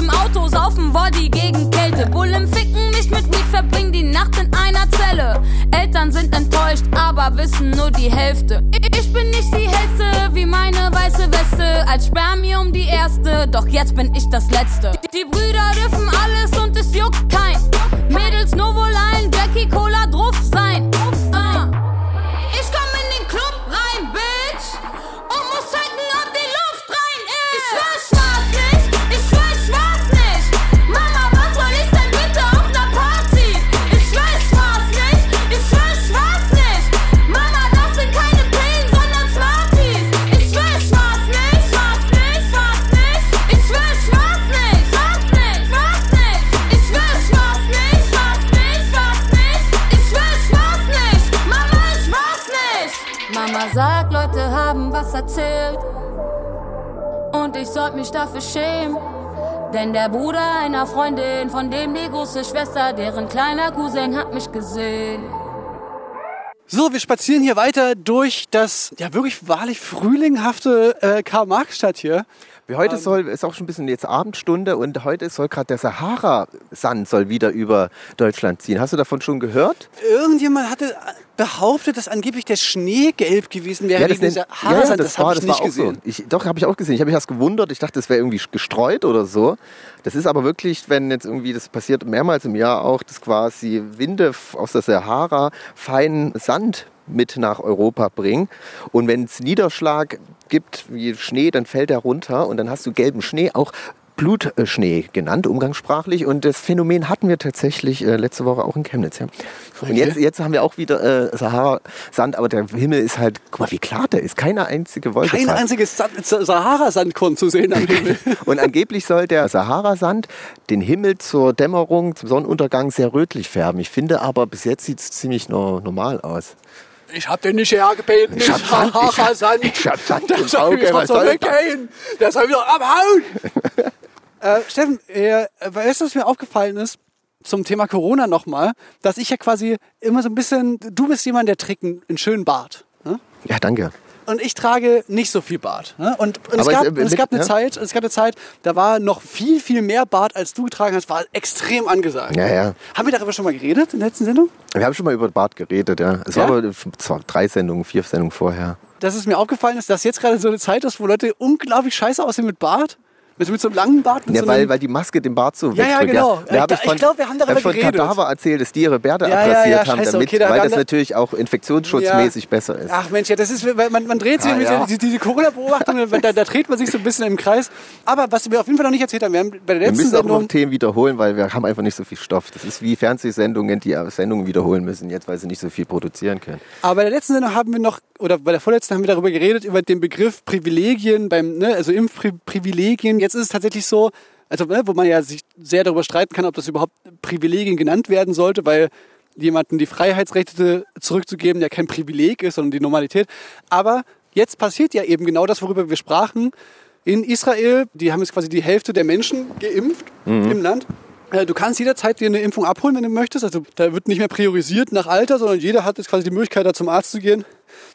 im Auto, saufen Body gegen Kälte. Bullen ficken mich mit Weed, verbringen die Nacht in einer Zelle. Eltern sind enttäuscht, aber wissen nur die Hälfte. Ich bin nicht die hellste, wie meine weiße Weste. Als Spermium die erste, doch jetzt bin ich das Letzte. Die, Brüder dürfen alles und es juckt kein. Mädels Novoline, Jackie Cola drauf sein. Mich dafür schämen. Denn der Bruder einer Freundin, von dem die große Schwester, deren kleiner Cousin hat mich gesehen. So, wir spazieren hier weiter durch das ja wirklich wahrlich frühlinghafte äh, Karl-Marx-Stadt hier. Wie heute soll, ist auch schon ein bisschen jetzt Abendstunde und heute soll gerade der Sahara-Sand soll wieder über Deutschland ziehen. Hast du davon schon gehört? Irgendjemand hatte behauptet, dass angeblich der Schnee gelb gewesen wäre wegen dieser nennt- Haarensand. das war- habe ich das nicht gesehen. So. Ich, doch, habe ich auch gesehen. Ich habe mich erst gewundert. Ich dachte, das wäre irgendwie gestreut oder so. Das ist aber wirklich, wenn jetzt irgendwie, das passiert mehrmals im Jahr auch, dass quasi Winde aus der Sahara feinen Sand mit nach Europa bringen. Und wenn es Niederschlag gibt, wie Schnee, dann fällt er runter und dann hast du gelben Schnee, auch Blutschnee genannt, umgangssprachlich. Und das Phänomen hatten wir tatsächlich äh, letzte Woche auch in Chemnitz. Ja. Und jetzt, jetzt haben wir auch wieder äh, Sahara-Sand, aber der Himmel ist halt, guck mal, wie klar der ist. Keine einzige Wolke. Kein einziges Sand- Sahara-Sandkorn zu sehen am Himmel. <laughs> Und angeblich soll der Sahara-Sand den Himmel zur Dämmerung, zum Sonnenuntergang sehr rötlich färben. Ich finde aber, bis jetzt sieht es ziemlich no normal aus. Ich hab den nicht hergebeten, Ich hab Sand, ich hab- Sahara-Sand. ich hab Sand im Das soll Auge, wieder was so soll das? weggehen. Das soll wieder abhauen. äh, Steffen, äh, weißt du, was mir aufgefallen ist? Zum Thema Corona nochmal, dass ich ja quasi immer so ein bisschen, du bist jemand, der trägt einen, einen schönen Bart. Ne? Ja, danke. Und ich trage nicht so viel Bart. Ne? Und, und, es gab, es- und es gab eine ja. Zeit, es gab eine Zeit, da war noch viel, viel mehr Bart, als du getragen hast, war extrem angesagt. Ja, ja. Haben wir darüber schon mal geredet in der letzten Sendung? Wir haben schon mal über Bart geredet, ja. Es Ja? war aber zwar drei Sendungen, vier Sendungen vorher. Dass es mir aufgefallen ist, dass jetzt gerade so eine Zeit ist, wo Leute unglaublich scheiße aussehen mit Bart. Mit, mit so einem langen Bart. Mit Ja, so weil, weil die Maske den Bart so Ja, ja, wegdrückt. genau. Da hab Ich- ich glaub, wir haben darüber hab von geredet. Kadaver erzählt, dass die ihre Bärte Ja, ja, ja, abrasiert haben, scheiße, damit, okay, da weil das wir- natürlich auch infektionsschutzmäßig besser ist. Ach Mensch, ja, das ist, man, man dreht sich Ah, bisschen, ja. diese, diese Corona-Beobachtung, <laughs> da, da dreht man sich so ein bisschen im Kreis. Aber was wir auf jeden Fall noch nicht erzählt haben, wir haben bei der Wir letzten müssen auch noch Sendung, Themen wiederholen, weil wir haben einfach nicht so viel Stoff. Das ist wie Fernsehsendungen, die Sendungen wiederholen müssen, jetzt weil sie nicht so viel produzieren können. aber bei der letzten Sendung haben wir noch, oder bei der vorletzten haben wir darüber geredet, über den Begriff Privilegien beim, ne, also Impfprivilegien Jetzt ist es tatsächlich so, also ne, wo man ja sich sehr darüber streiten kann, ob das überhaupt Privilegien genannt werden sollte, weil jemanden die Freiheitsrechte zurückzugeben ja kein Privileg ist, sondern die Normalität. Aber jetzt passiert ja eben genau das, worüber wir sprachen. In Israel, die haben jetzt quasi die Hälfte der Menschen geimpft im Land. Äh, Du kannst jederzeit dir eine Impfung abholen, wenn du möchtest. Also da wird nicht mehr priorisiert nach Alter, sondern jeder hat jetzt quasi die Möglichkeit, da zum Arzt zu gehen.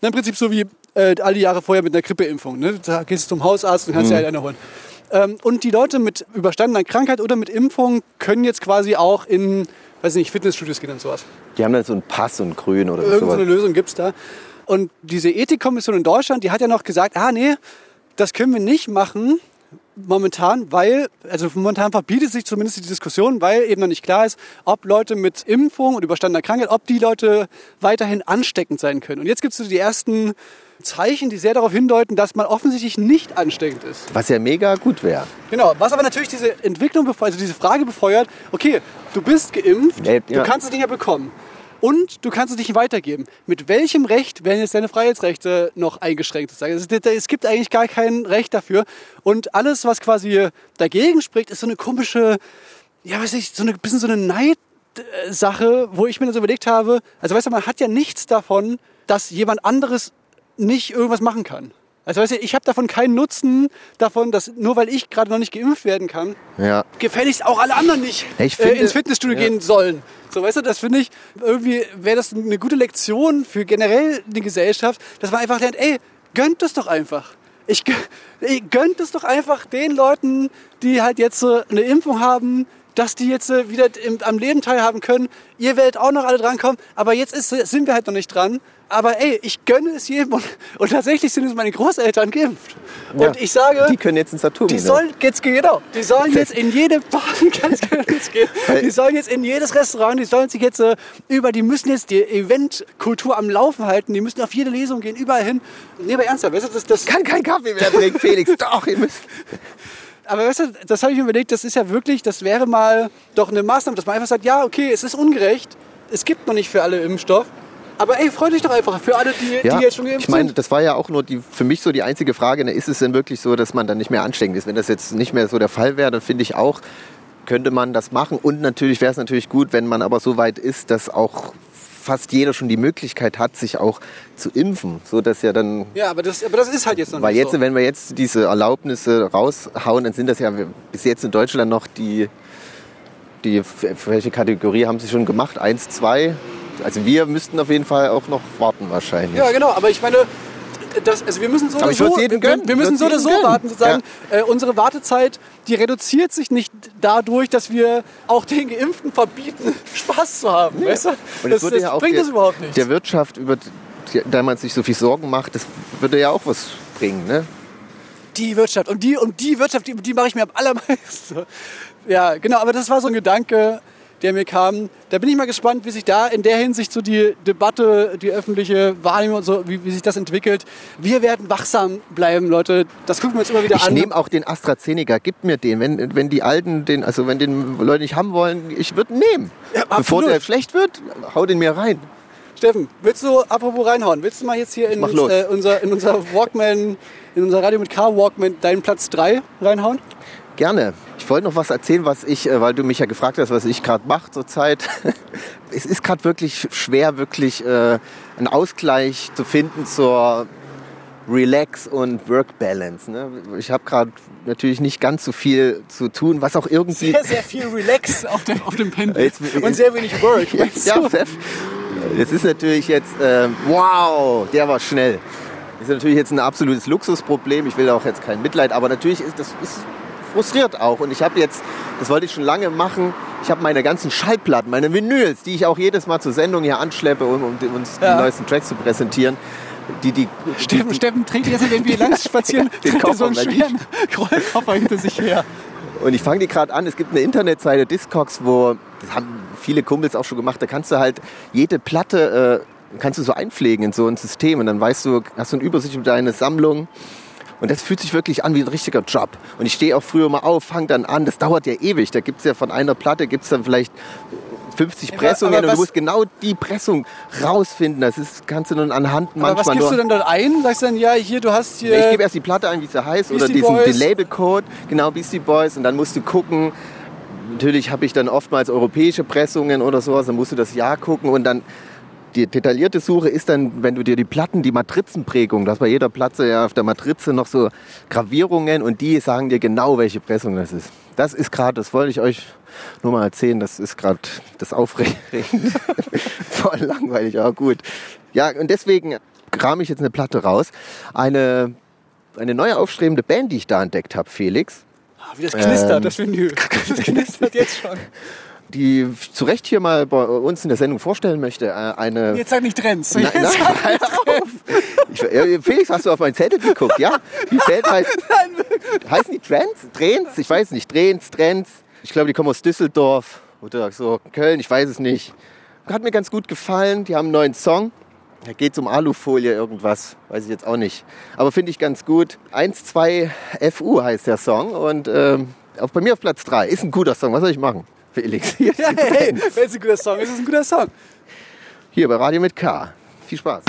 Na, Im Prinzip so wie äh, all die Jahre vorher mit einer Grippeimpfung. Ne? Da gehst du zum Hausarzt und kannst dir halt eine holen. Ähm, und die Leute mit überstandener Krankheit oder mit Impfung können jetzt quasi auch in, weiß nicht, Fitnessstudios gehen und sowas. Die haben dann so einen Pass und grün oder Irgend sowas. Lösung gibt's da. Und diese Ethikkommission in Deutschland, die hat ja noch gesagt, ah nee, das können wir nicht machen momentan, weil, also momentan verbietet sich zumindest die Diskussion, weil eben noch nicht klar ist, ob Leute mit Impfung und überstandener Krankheit, ob die Leute weiterhin ansteckend sein können. Und jetzt gibt's so die ersten Zeichen, die sehr darauf hindeuten, dass man offensichtlich nicht ansteckend ist. Was ja mega gut wäre. Genau, was aber natürlich diese Entwicklung, befeuert, also diese Frage befeuert, okay, du bist geimpft, Ja, du ja. kannst es nicht mehr bekommen. Und du kannst es nicht weitergeben. Mit welchem Recht werden jetzt deine Freiheitsrechte noch eingeschränkt? Es, gibt eigentlich gar kein Recht dafür. Und alles, was quasi dagegen spricht, ist so eine komische, ja, weiß ich, so eine bisschen so eine Neidsache, wo ich mir dann so überlegt habe, also weißt du, man hat ja nichts davon, dass jemand anderes nicht irgendwas machen kann. Also weißt du, ich habe davon keinen Nutzen davon, dass nur weil ich gerade noch nicht geimpft werden kann, Ja. gefälligst auch alle anderen nicht ich äh, finde- ins Fitnessstudio ja. gehen sollen. So, weißt du, das finde ich, irgendwie wäre das eine gute Lektion für generell die Gesellschaft, dass man einfach lernt, ey, gönnt es doch einfach. Ich, ey, gönnt es doch einfach den Leuten, die halt jetzt äh, eine Impfung haben, dass die jetzt äh, wieder am Leben teilhaben können. Ihr werdet auch noch alle drankommen, aber jetzt ist, sind wir halt noch nicht dran. Aber ey, ich gönne es jedem und, <laughs> und tatsächlich sind es meine Großeltern geimpft. Ja. Und ich sage, Die können jetzt ins Saturn die sollen jetzt genau, die sollen jetzt in jede Bar, <laughs> ganz ganz gehen. Die sollen jetzt in jedes Restaurant, die sollen sich jetzt äh, über, die müssen jetzt die Eventkultur am Laufen halten, die müssen auf jede Lesung gehen, überall hin. Nee, aber ernsthaft, weißt du, das, das, kann kein Kaffee mehr trinken, Felix. <laughs> Doch, ihr müsst. Aber weißt du, das habe ich mir überlegt, das ist ja wirklich, das wäre mal doch eine Maßnahme, dass man einfach sagt, ja, okay, es ist ungerecht, es gibt noch nicht für alle Impfstoff, aber ey, freu dich doch einfach für alle, die, Ja, die jetzt schon geimpft ich meine, das war ja auch nur die, für mich so die einzige Frage, ne, ist es denn wirklich so, dass man dann nicht mehr ansteckend ist? Wenn das jetzt nicht mehr so der Fall wäre, dann finde ich auch, könnte man das machen. Und natürlich wäre es natürlich gut, wenn man aber so weit ist, dass auch fast jeder schon die Möglichkeit hat, sich auch zu impfen, so dass ja dann Ja, aber das, aber das ist halt jetzt noch weil nicht jetzt, so. wenn wir jetzt diese Erlaubnisse raushauen, dann sind das ja bis jetzt in Deutschland noch die, die welche Kategorie haben sie schon gemacht? Eins, zwei? Also wir müssten auf jeden Fall auch noch warten wahrscheinlich. Ja, genau, aber ich meine, das, also wir müssen so oder so, wir, wir müssen so oder so gönnen. warten, sozusagen. Äh, unsere Wartezeit, die reduziert sich nicht dadurch, dass wir auch den Geimpften verbieten, <laughs> Spaß zu haben, weißt du? Und Das, würde das ja bringt der, das überhaupt nicht. der Wirtschaft, über die, da man sich so viel Sorgen macht, das würde ja auch was bringen. Ne? Die Wirtschaft. Und die, um die Wirtschaft, die, die mache ich mir am allermeisten. <laughs> Ja, genau, aber das war so ein Gedanke, der mir kam. Da bin ich mal gespannt, wie sich da in der Hinsicht so die Debatte, die öffentliche Wahrnehmung und so, wie, wie sich das entwickelt. Wir werden wachsam bleiben, Leute. Das gucken wir uns immer wieder Ich an. nehme auch den AstraZeneca, gib mir den. Wenn, wenn die Alten den, also wenn den Leute nicht haben wollen, ich würde ihn nehmen. Ja, Bevor der schlecht wird, hau den mir rein. Steffen, willst du apropos reinhauen? Willst du mal jetzt hier in, äh, unser, in unser Walkman, in unser Radio mit K Walkman deinen Platz 3 reinhauen? Gerne. Ich wollte noch was erzählen, was ich, äh, weil du mich ja gefragt hast, was ich gerade mache zurzeit. <laughs> es ist gerade wirklich schwer, wirklich äh, einen Ausgleich zu finden zur Relax- und Work-Balance. Ne? Ich habe gerade natürlich nicht ganz so viel zu tun, was auch irgendwie... Sehr, sehr viel Relax <laughs> auf dem, auf dem Pendel. Jetzt- und sehr wenig Work. meinst ja, das ist natürlich jetzt, ähm, wow, der war schnell. Das ist natürlich jetzt ein absolutes Luxusproblem. Ich will auch jetzt kein Mitleid, aber natürlich ist das ist frustriert auch. Und ich habe jetzt, das wollte ich schon lange machen, ich habe meine ganzen Schallplatten, meine Vinyls, die ich auch jedes Mal zur Sendung hier anschleppe, um, um uns Ja. die neuesten Tracks zu präsentieren. Die, die, Steffen, die, Steffen trägt jetzt, wenn wir lang <laughs> spazieren, <laughs> Den trägt er so einen Koffer, schweren Rollkoffer hinter sich her. Und ich fange die gerade an. Es gibt eine Internetseite Discogs, wo das haben viele Kumpels auch schon gemacht. Da kannst du halt jede Platte äh, kannst du so einpflegen in so ein System und dann weißt du, hast du eine Übersicht über deine Sammlung. Und das fühlt sich wirklich an wie ein richtiger Job. Und ich stehe auch früher mal auf, fange dann an. Das dauert ja ewig. Da gibt's ja von einer Platte gibt's dann vielleicht 50 Aber- Pressungen aber und was- du musst genau die Pressung rausfinden. Das ist, kannst du dann anhand Aber was manchmal gibst nur... du dann dort ein? Sagst du dann, ja, hier, du hast hier... ich gebe erst die Platte ein, wie sie heißt, oder Beastie diesen Boys. den Labelcode, genau Beastie Boys, und dann musst du gucken. Natürlich habe ich dann oftmals europäische Pressungen oder sowas, dann musst du das Jahr gucken und dann die detaillierte Suche ist dann, wenn du dir die Platten, die Matrizenprägung, du hast bei jeder Platte ja auf der Matrize noch so Gravierungen und die sagen dir genau, welche Pressung das ist. Das ist gerade, das wollte ich euch nur mal erzählen, das ist gerade das Aufregend. <laughs> Voll langweilig, aber gut. Ja, und deswegen kram ich jetzt eine Platte raus. Eine, eine neue aufstrebende Band, die ich da entdeckt habe, Felix, Ah, wie das knistert, Ähm. das <laughs> Vinyl. Das knistert jetzt schon. Die zu Recht hier mal bei uns in der Sendung vorstellen möchte. Äh, Eine Jetzt sag nicht Trends. Nein, nein, <laughs> sag halt. Ich, äh, Felix, hast du auf meinen Zettel geguckt, ja? Die Band <laughs> heißt, heißen die Trends? Trends? Ich weiß nicht. Trends, Trends. Ich glaube, die kommen aus Düsseldorf oder so Köln, ich weiß es nicht. Hat mir ganz gut gefallen. Die haben einen neuen Song. Da geht es um Alufolie irgendwas, weiß ich jetzt auch nicht. Aber finde ich ganz gut. 1-2 FU heißt der Song und ähm, auch bei mir auf Platz 3. Ist ein guter Song, was soll ich machen? Felix, hier, <laughs> Ja, hey, wenn es ein guter Song ist, ist es ein guter Song. hier bei Radio mit K. Viel Spaß.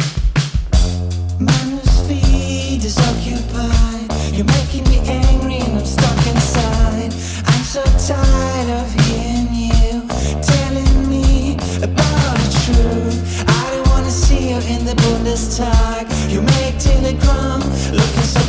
Manus feed is occupied. You're making me angry and I'm stuck inside. I'm so tired of hearing you telling me about the truth. I don't wanna see you in the Bundestag. You make Telegram looking so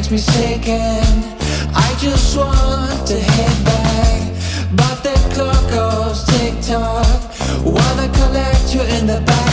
makes me sick, and I just want to hit back. But the clock goes tick tock while they collect you in the backpack.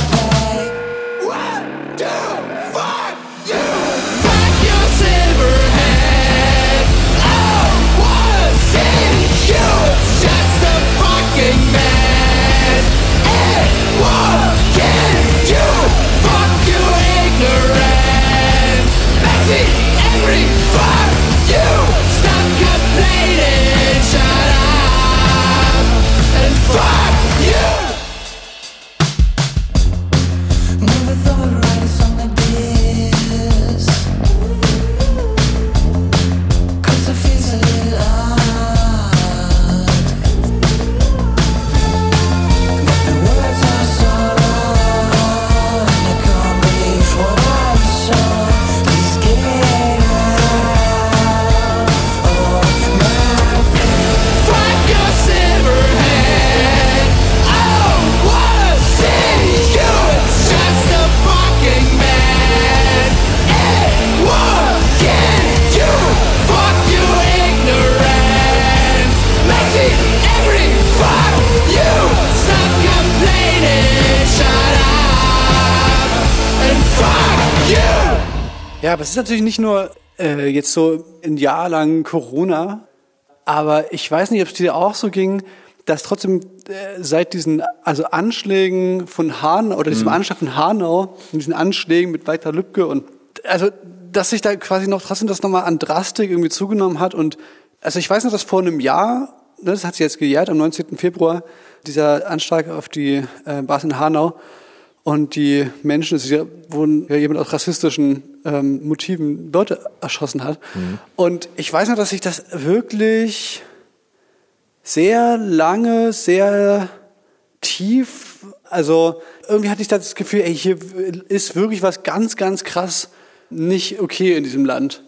Es ist natürlich nicht nur äh, jetzt so ein Jahr lang Corona, aber ich weiß nicht, ob es dir auch so ging, dass trotzdem äh, seit diesen also Anschlägen von Hanau oder diesem Anschlag von Hanau, diesen Anschlägen mit Walter Lübcke und also dass sich da quasi noch trotzdem das nochmal an Drastik irgendwie zugenommen hat und also ich weiß noch, dass vor einem Jahr, ne, das hat sich jetzt gejährt, am 19. Februar, dieser Anschlag auf die äh, Bars in Hanau und die Menschen, es wurden ja jemand aus rassistischen ähm, Motiven Leute erschossen hat. Und ich weiß noch, dass ich das wirklich sehr lange, sehr tief, also irgendwie hatte ich das Gefühl, ey, hier ist wirklich was ganz, ganz krass nicht okay in diesem Land.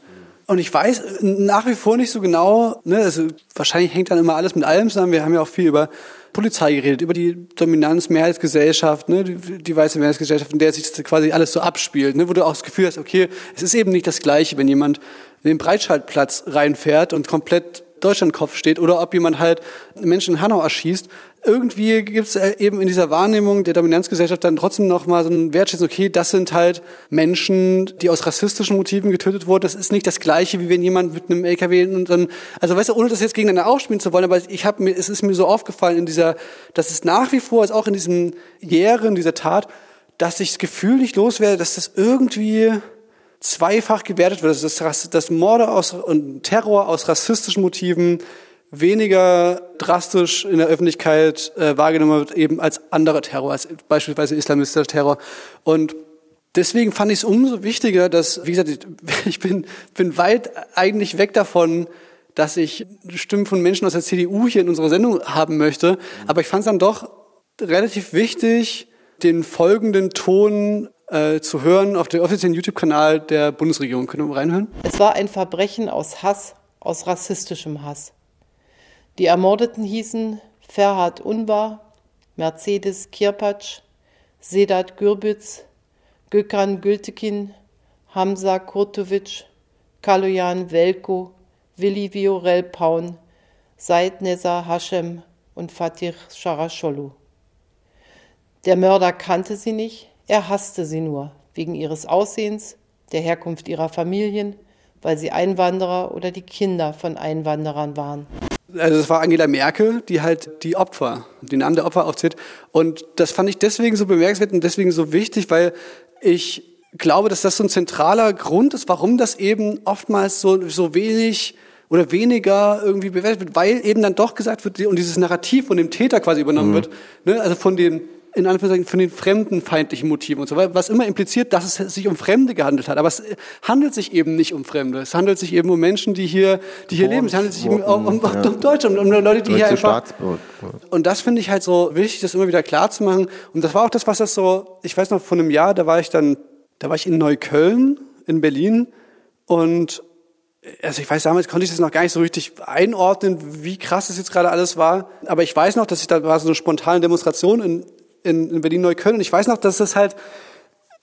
Und ich weiß nach wie vor nicht so genau, ne, also wahrscheinlich hängt dann immer alles mit allem zusammen. Wir haben ja auch viel über Polizei geredet, über die Dominanz Mehrheitsgesellschaft, ne, die, die weiße Mehrheitsgesellschaft, in der sich quasi alles so abspielt, ne, wo du auch das Gefühl hast, okay, es ist eben nicht das Gleiche, wenn jemand in den Breitscheidplatz reinfährt und komplett Deutschlandkopf steht oder ob jemand halt Menschen in Hanau erschießt. Irgendwie gibt es eben in dieser Wahrnehmung der Dominanzgesellschaft dann trotzdem nochmal so ein Wertschätzung, okay, das sind halt Menschen, die aus rassistischen Motiven getötet wurden. Das ist nicht das Gleiche, wie wenn jemand mit einem LKW und dann, also weißt du, ohne das jetzt gegeneinander aufspielen zu wollen, aber ich habe mir, es ist mir so aufgefallen in dieser, dass es nach wie vor, ist auch in diesem Jähren dieser Tat, dass ich das Gefühl nicht loswerde, dass das irgendwie zweifach gewertet wird. Also dass das, das Morde aus, und Terror aus rassistischen Motiven weniger drastisch in der Öffentlichkeit äh, wahrgenommen wird, eben als anderer Terror, als beispielsweise islamistischer Terror. Und deswegen fand ich es umso wichtiger, dass, wie gesagt, <laughs> ich, bin, bin weit eigentlich weg davon, dass ich Stimmen von Menschen aus der CDU hier in unserer Sendung haben möchte. Aber ich fand es dann doch relativ wichtig, den folgenden Ton äh, zu hören auf dem offiziellen YouTube-Kanal der Bundesregierung. Können wir mal reinhören? Es war ein Verbrechen aus Hass, aus rassistischem Hass. Die Ermordeten hießen Ferhat Unvar, Mercedes Kirpatsch, Sedat Gürbüz, Gökhan Gültekin, Hamza Kurtovic, Kaloyan Velko, Willi Viorel Paun, Said Neza Hashem und Fatih Sharasholu. Der Mörder kannte sie nicht, er hasste sie nur, wegen ihres Aussehens, der Herkunft ihrer Familien, weil sie Einwanderer oder die Kinder von Einwanderern waren. Also das war Angela Merkel, die halt die Opfer, die Namen der Opfer aufzählt. Und das fand ich deswegen so bemerkenswert und deswegen so wichtig, weil ich glaube, dass das so ein zentraler Grund ist, warum das eben oftmals so, so wenig oder weniger irgendwie bewertet wird, weil eben dann doch gesagt wird und dieses Narrativ von dem Täter quasi übernommen Mhm. wird, ne? also von den in Anführungszeichen von den fremdenfeindlichen Motiven und so weiter, was immer impliziert, dass es sich um Fremde gehandelt hat. Aber es handelt sich eben nicht um Fremde. Es handelt sich eben um Menschen, die hier, die hier leben. Es handelt sich eben um, um, ja. um Deutsche, um, um Leute, die hier Deutsche einfach Staatsbürger. und das finde ich halt so wichtig, das immer wieder klar zu machen. Und das war auch das, was das so, ich weiß noch, vor einem Jahr, da war ich dann, da war ich in Neukölln, in Berlin. Und, also ich weiß, damals konnte ich das noch gar nicht so richtig einordnen, wie krass das jetzt gerade alles war. Aber ich weiß noch, dass ich da war so eine spontane Demonstration in, in, in Berlin-Neukölln. Und ich weiß noch, dass das halt,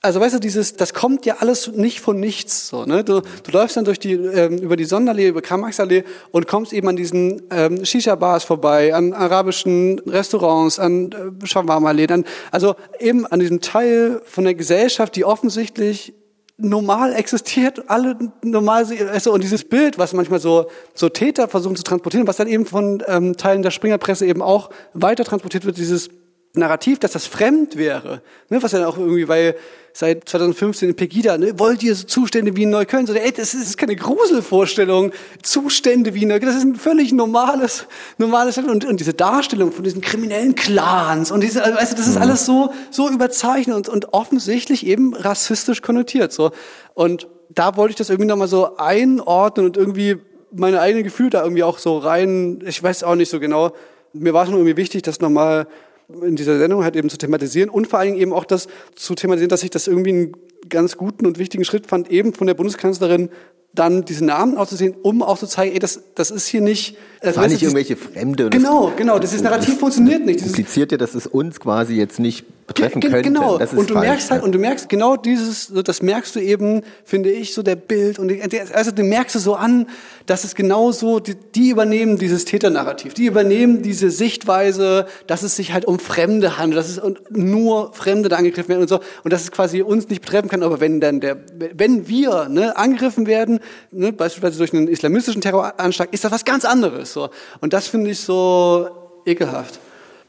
also weißt du, dieses, das kommt ja alles nicht von nichts. So, ne? du, du läufst dann durch die, ähm, über die Sonderallee, über Karl-Marx-Allee und kommst eben an diesen ähm, Shisha-Bars vorbei, an arabischen Restaurants, an äh, Shawarma-Läden, also eben an diesem Teil von der Gesellschaft, die offensichtlich normal existiert, alle normal, also und dieses Bild, was manchmal so so Täter versuchen zu transportieren, was dann eben von ähm, Teilen der Springerpresse eben auch weiter transportiert wird, dieses Narrativ, dass das fremd wäre, ne, was ja auch irgendwie, weil seit 2015 in Pegida, ne, wollt ihr so Zustände wie in Neukölln? So, ey, das ist keine Gruselvorstellung, Zustände wie in Neukölln, das ist ein völlig normales, normales und, und diese Darstellung von diesen kriminellen Clans und diese, also, das ist alles so, so überzeichnet und, und offensichtlich eben rassistisch konnotiert, so. Und da wollte ich das irgendwie nochmal so einordnen und irgendwie meine eigenen Gefühle da irgendwie auch so rein, ich weiß auch nicht so genau. Mir war es nur irgendwie wichtig, das nochmal in dieser Sendung halt eben zu thematisieren und vor allen Dingen eben auch das zu thematisieren, dass ich das irgendwie einen ganz guten und wichtigen Schritt fand, eben von der Bundeskanzlerin dann diese Namen auszusehen, um auch zu zeigen, ey, das, das ist hier nicht... Das also, waren nicht irgendwelche Fremde. und Genau, das- genau, dieses Narrativ funktioniert nicht. Dieses, impliziert ja, dass es uns quasi jetzt nicht betreffen Ge- könnte. Genau. Und du falsch, merkst halt, und du merkst genau dieses, so, das merkst du eben, finde ich, so der Bild und die, also du merkst es so an, dass es genau so, die, die übernehmen dieses Täternarrativ, die übernehmen diese Sichtweise, dass es sich halt um Fremde handelt, dass es nur Fremde da angegriffen werden und so und dass es quasi uns nicht betreffen kann, aber wenn dann der, wenn wir ne, angegriffen werden, ne, beispielsweise durch einen islamistischen Terroranschlag, ist das was ganz anderes. So. Und das finde ich so ekelhaft.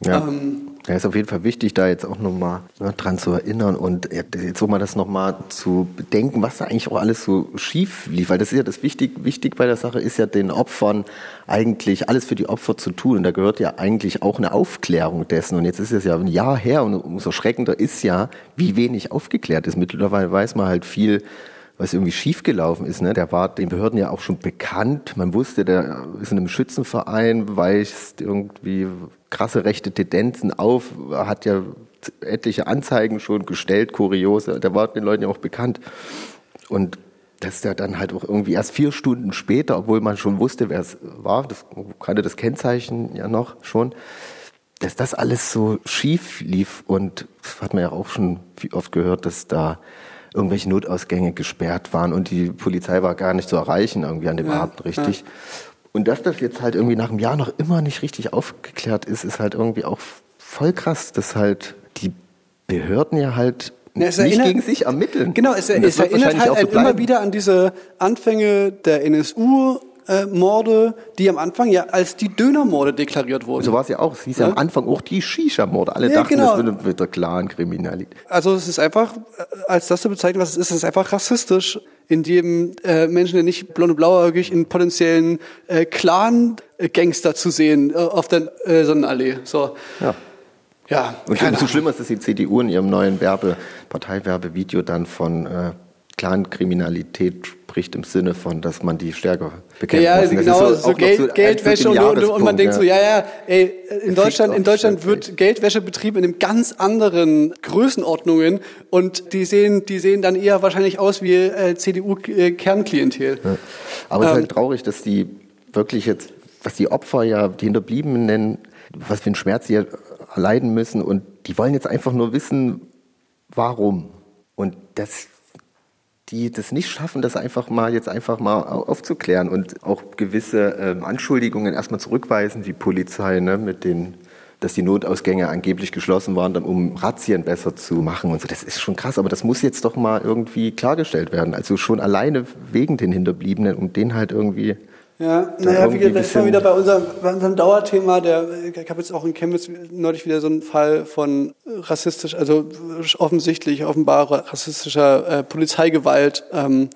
Ja. Ähm, Ja, ist auf jeden Fall wichtig, da jetzt auch nochmal ne, dran zu erinnern und jetzt so mal das nochmal zu bedenken, was da eigentlich auch alles so schief lief. Weil das ist ja das wichtig, wichtig bei der Sache ist ja den Opfern eigentlich alles für die Opfer zu tun. Und da gehört ja eigentlich auch eine Aufklärung dessen. Und jetzt ist es ja ein Jahr her und umso schreckender ist ja, wie wenig aufgeklärt ist. Mittlerweile weiß man halt viel, was irgendwie schiefgelaufen ist. Ne? Der war den Behörden ja auch schon bekannt. Man wusste, der ist in einem Schützenverein, weist irgendwie krasse rechte Tendenzen auf, hat ja etliche Anzeigen schon gestellt, kuriose. Der war den Leuten ja auch bekannt. Und dass der dann halt auch irgendwie erst vier Stunden später, obwohl man schon wusste, wer es war, das kannte das Kennzeichen ja noch schon, dass das alles so schief lief und das hat man ja auch schon oft gehört, dass da irgendwelche Notausgänge gesperrt waren und die Polizei war gar nicht zu erreichen irgendwie an dem Ja, Abend richtig. Und dass das jetzt halt irgendwie nach einem Jahr noch immer nicht richtig aufgeklärt ist, ist halt irgendwie auch voll krass, dass halt die Behörden ja halt Ja, nicht erinnert- gegen sich ermitteln. Genau, es, es erinnert halt so immer wieder an diese Anfänge der NSU-Morde, die am Anfang ja als die Dönermorde deklariert wurden. So war es ja auch. Es hieß ja Ja? am Anfang auch die Shisha-Morde. Alle Ja, dachten, genau. das würde der klaren Kriminalität. Also es ist einfach, äh, als das zu bezeichnen, was es ist, es ist einfach rassistisch, indem äh, Menschen, die nicht blond und blauäugig in potenziellen äh, Clan-Gangster zu sehen äh, auf der äh, Sonnenallee. So. Ja. Ja, Und umso schlimmer ist, dass die CDU in ihrem neuen Werbe, Parteiwerbevideo dann von äh, Clankriminalität spricht im Sinne von, dass man die stärker bekämpfen Ja, muss. ja das genau, so, noch Geld, so Geldwäsche und, und, man denkt so, ja, ja, ey, in Fickt Deutschland, in Deutschland wird Geldwäsche betrieben in einem ganz anderen Größenordnungen und die sehen, die sehen dann eher wahrscheinlich aus wie äh, CDU-Kernklientel. Aber es ist Ähm, halt traurig, dass die wirklich jetzt, was die Opfer ja, die Hinterbliebenen nennen, was für einen Schmerz sie ja erleiden müssen und die wollen jetzt einfach nur wissen, warum. Und dass die das nicht schaffen, das einfach mal jetzt einfach mal au- aufzuklären und auch gewisse ähm, Anschuldigungen erstmal zurückweisen, wie Polizei, ne, mit den, dass die Notausgänge angeblich geschlossen waren, dann, um Razzien besser zu machen und so. Das ist schon krass, aber das muss jetzt doch mal irgendwie klargestellt werden. Also schon alleine wegen den Hinterbliebenen, um den halt irgendwie Ja, naja, wie gesagt, bisschen- wieder bei unserem, bei unserem Dauerthema. Der, ich habe jetzt auch in Chemnitz neulich wieder so einen Fall von rassistisch, also offensichtlich, offenbar rassistischer äh, Polizeigewalt. Ähm,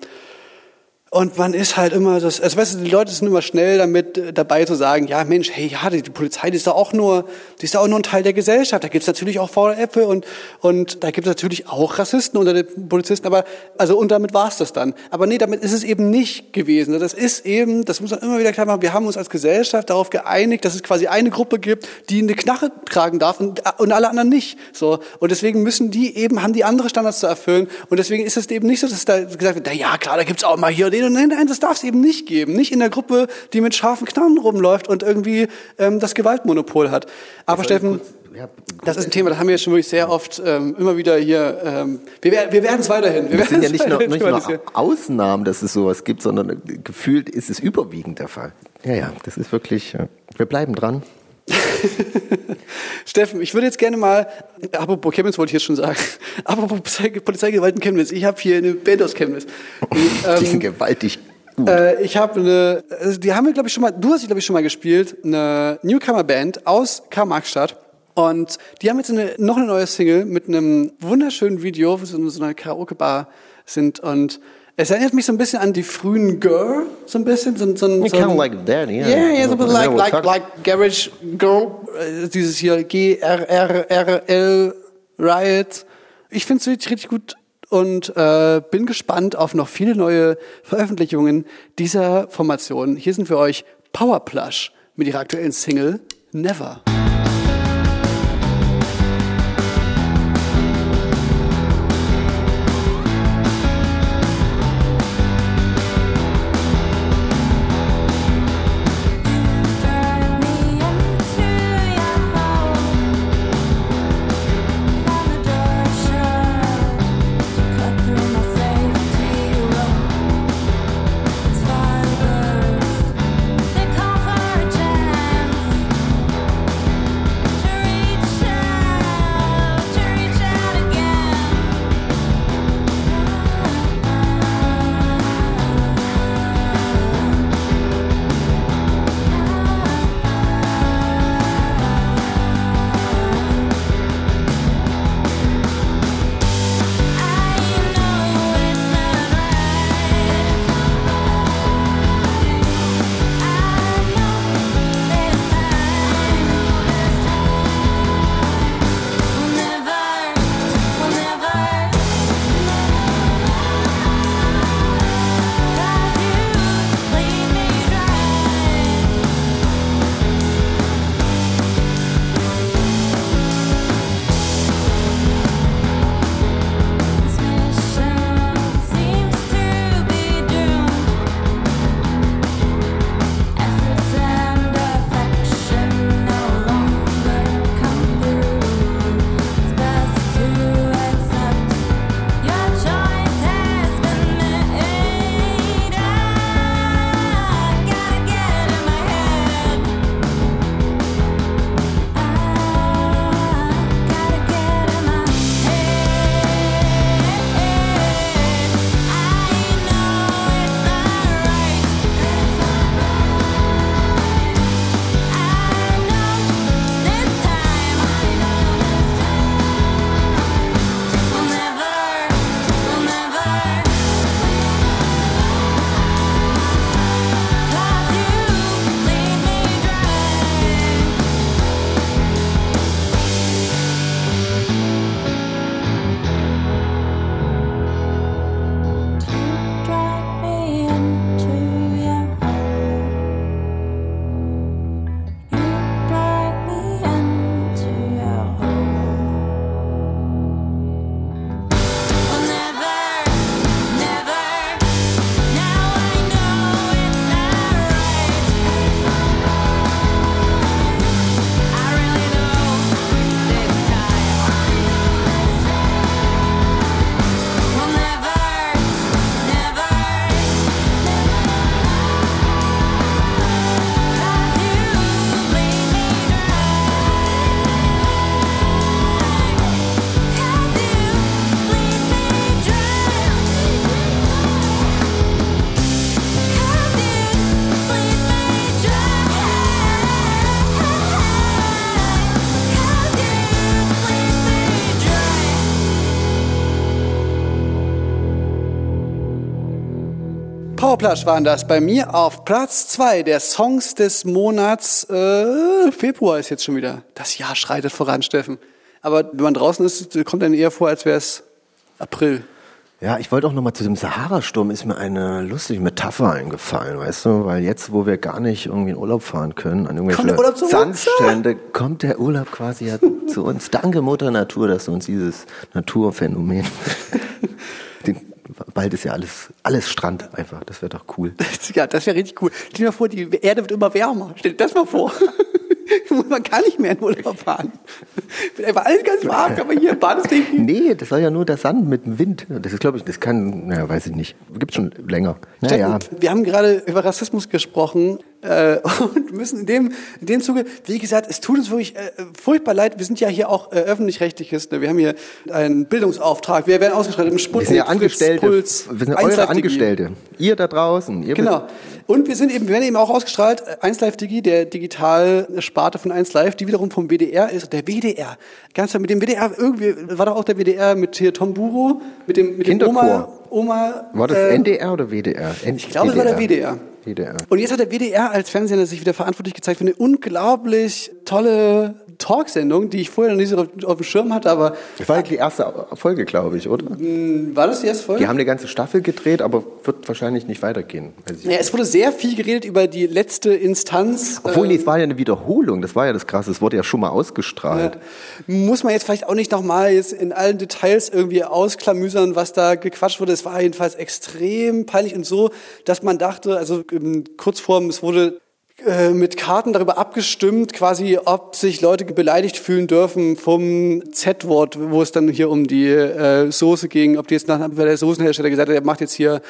und man ist halt immer das, also weißt du, die Leute sind immer schnell damit äh, dabei zu sagen, ja Mensch, hey, ja, die, die Polizei, die ist doch auch nur, die ist doch auch nur ein Teil der Gesellschaft. Da gibt's natürlich auch faule Äpfel und, und da gibt's natürlich auch Rassisten unter den Polizisten, aber, also, und damit war's das dann. Aber nee, damit ist es eben nicht gewesen. Das ist eben, das muss man immer wieder klar machen, wir haben uns als Gesellschaft darauf geeinigt, dass es quasi eine Gruppe gibt, die eine Knarre tragen darf und, und alle anderen nicht. So. Und deswegen müssen die eben, haben die andere Standards zu erfüllen. Und deswegen ist es eben nicht so, dass da gesagt wird, na ja, klar, da gibt's auch mal hier den und nein, nein, das darf es eben nicht geben. Nicht in der Gruppe, die mit scharfen Knarren rumläuft und irgendwie ähm, das Gewaltmonopol hat. Aber Steffen, ja, das ist ein Thema, das haben wir jetzt schon wirklich sehr oft ähm, immer wieder hier. Ähm, wir, wir werden es weiterhin. Wir Das sind ja nicht nur, nicht nur. Ausnahmen, dass es sowas gibt, sondern gefühlt ist es überwiegend der Fall. Ja, ja, das ist wirklich, äh, wir bleiben dran. <laughs> Steffen, ich würde jetzt gerne mal, apropos Chemnitz wollte ich jetzt schon sagen, <laughs> apropos Polizei, Polizeigewalt in Chemnitz, ich habe hier eine Band aus Chemnitz. Und, Die sind ähm, gewaltig gut. äh, ich habe eine, also die haben wir glaube ich schon mal, du hast sie glaube ich schon mal gespielt, eine Newcomer-Band aus Karl-Marx-Stadt. Und die haben jetzt eine, noch eine neue Single mit einem wunderschönen Video, wo sie in so einer Karaoke-Bar sind. Und es erinnert mich so ein bisschen an die frühen Girl, so ein bisschen. So, so, You so, kind of like that, yeah. Yeah, yeah, so like, like, like Garage Girl, äh, dieses hier G-R-R-R-L Riot. Ich finde es richtig, richtig gut und äh, bin gespannt auf noch viele neue Veröffentlichungen dieser Formation. Hier sind für euch Powerplush mit ihrer aktuellen Single Never. Vorplatsch waren das bei mir auf Platz zwei der Songs des Monats. Äh, Februar ist jetzt schon wieder. Das Jahr schreitet voran, Steffen. Aber wenn man draußen ist, kommt einem eher vor, als wäre es April. Ja, ich wollte auch noch mal zu dem Sahara-Sturm ist mir eine lustige Metapher eingefallen, weißt du, weil jetzt, wo wir gar nicht irgendwie in Urlaub fahren können, an irgendwelche Kommt? Sandstrände, kommt der Urlaub quasi ja <laughs> zu uns. Danke Mutter Natur, dass du uns dieses Naturphänomen, bald ist ja alles, alles Strand einfach, das wäre doch cool. <laughs> Ja, das wäre richtig cool. Stell dir mal vor, die Erde wird immer wärmer. Stell dir das mal vor. <laughs> Man kann nicht mehr in Urlaub fahren. Wird einfach alles ganz warm, kann man hier Badestehen. <laughs> Nee, das war ja nur der Sand mit dem Wind. Das ist, glaube ich, das kann, naja, weiß ich nicht. Gibt's schon länger. Naja. Wir haben gerade über Rassismus gesprochen äh, <laughs> und müssen in dem, in dem Zuge, wie gesagt, es tut uns wirklich äh, furchtbar leid. Wir sind ja hier auch äh, öffentlich-rechtliches. Ne? Wir haben hier einen Bildungsauftrag. Wir werden ausgeschaltet im Wir Sputnik, sind ja Fritz, Angestellte. Puls, wir sind 1 eure. Angestellte. Ihr da draußen. Ihr Genau. Und wir sind eben, wir werden eben auch ausgestrahlt, äh, 1 Live Digi, der Digitalsparte von 1 Live, die wiederum vom WDR ist. Der WDR. Ganz mit dem WDR, irgendwie war doch auch der WDR mit hier Tom Buro, mit dem, mit dem Oma. Oma. War das äh, NDR oder WDR? Ich glaube, es war der WDR. WDR. Und jetzt hat der WDR als Fernsehsender sich wieder verantwortlich gezeigt für eine unglaublich tolle Talksendung, die ich vorher noch nicht so auf, auf dem Schirm hatte, aber Das war die erste Folge, glaube ich, oder? war das die erste Folge? Die haben eine ganze Staffel gedreht, aber wird wahrscheinlich nicht weitergehen. Ja, es wurde sehr viel geredet über die letzte Instanz. Obwohl, äh, nee, es war ja eine Wiederholung, das war ja das Krasse, es wurde ja schon mal ausgestrahlt. Muss man jetzt vielleicht auch nicht nochmal jetzt in allen Details irgendwie ausklamüsern, was da gequatscht wurde. Es war jedenfalls extrem peinlich und so, dass man dachte, also Kurzform, es wurde äh, mit Karten darüber abgestimmt, quasi, ob sich Leute beleidigt fühlen dürfen vom Z-Wort, wo es dann hier um die äh, Soße ging, ob die jetzt nach, der Soßenhersteller gesagt hat, er macht jetzt hier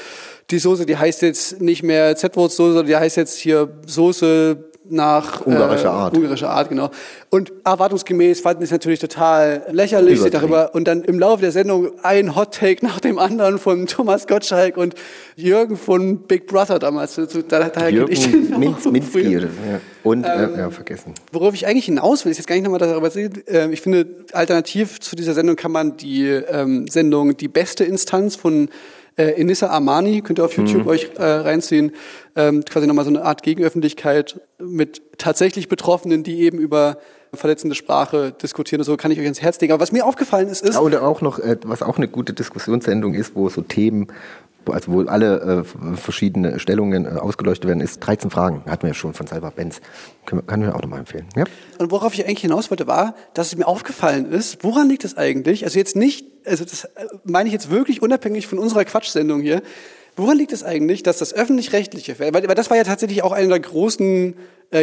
die Soße, die heißt jetzt nicht mehr Z-Wort-Soße, sondern die heißt jetzt hier Soße nach Ungarischer Art. ungarischer Art, genau. Und erwartungsgemäß fanden es natürlich total lächerlich, sich darüber und dann im Laufe der Sendung ein Hot Take nach dem anderen von Thomas Gottschalk und Jürgen von Big Brother damals. Da, daher kenn ich den Jürgen Minz, früher. Oder, ja. Und, äh, ja, vergessen. Worauf ich eigentlich hinaus will, ist jetzt gar nicht nochmal darüber reden. Äh, ich finde, alternativ zu dieser Sendung kann man die ähm, Sendung Die beste Instanz von äh, Enissa Armani, könnt ihr auf YouTube euch äh, reinziehen, ähm, quasi nochmal so eine Art Gegenöffentlichkeit mit tatsächlich Betroffenen, die eben über verletzende Sprache diskutieren und so, kann ich euch ins Herz legen. Aber was mir aufgefallen ist, ist, Ja, oder auch noch, äh, was auch eine gute Diskussionssendung ist, wo so Themen, also wo alle äh, verschiedene Stellungen äh, ausgeleuchtet werden, ist 13 Fragen. Hatten wir ja schon von Salva Benz. Können kann ich auch nochmal empfehlen. Ja? Und worauf ich eigentlich hinaus wollte, war, dass es mir aufgefallen ist, woran liegt das eigentlich? Also jetzt nicht, also das äh, meine ich jetzt wirklich unabhängig von unserer Quatschsendung hier. Woran liegt es eigentlich, dass das öffentlich-rechtliche, weil, weil das war ja tatsächlich auch einer der großen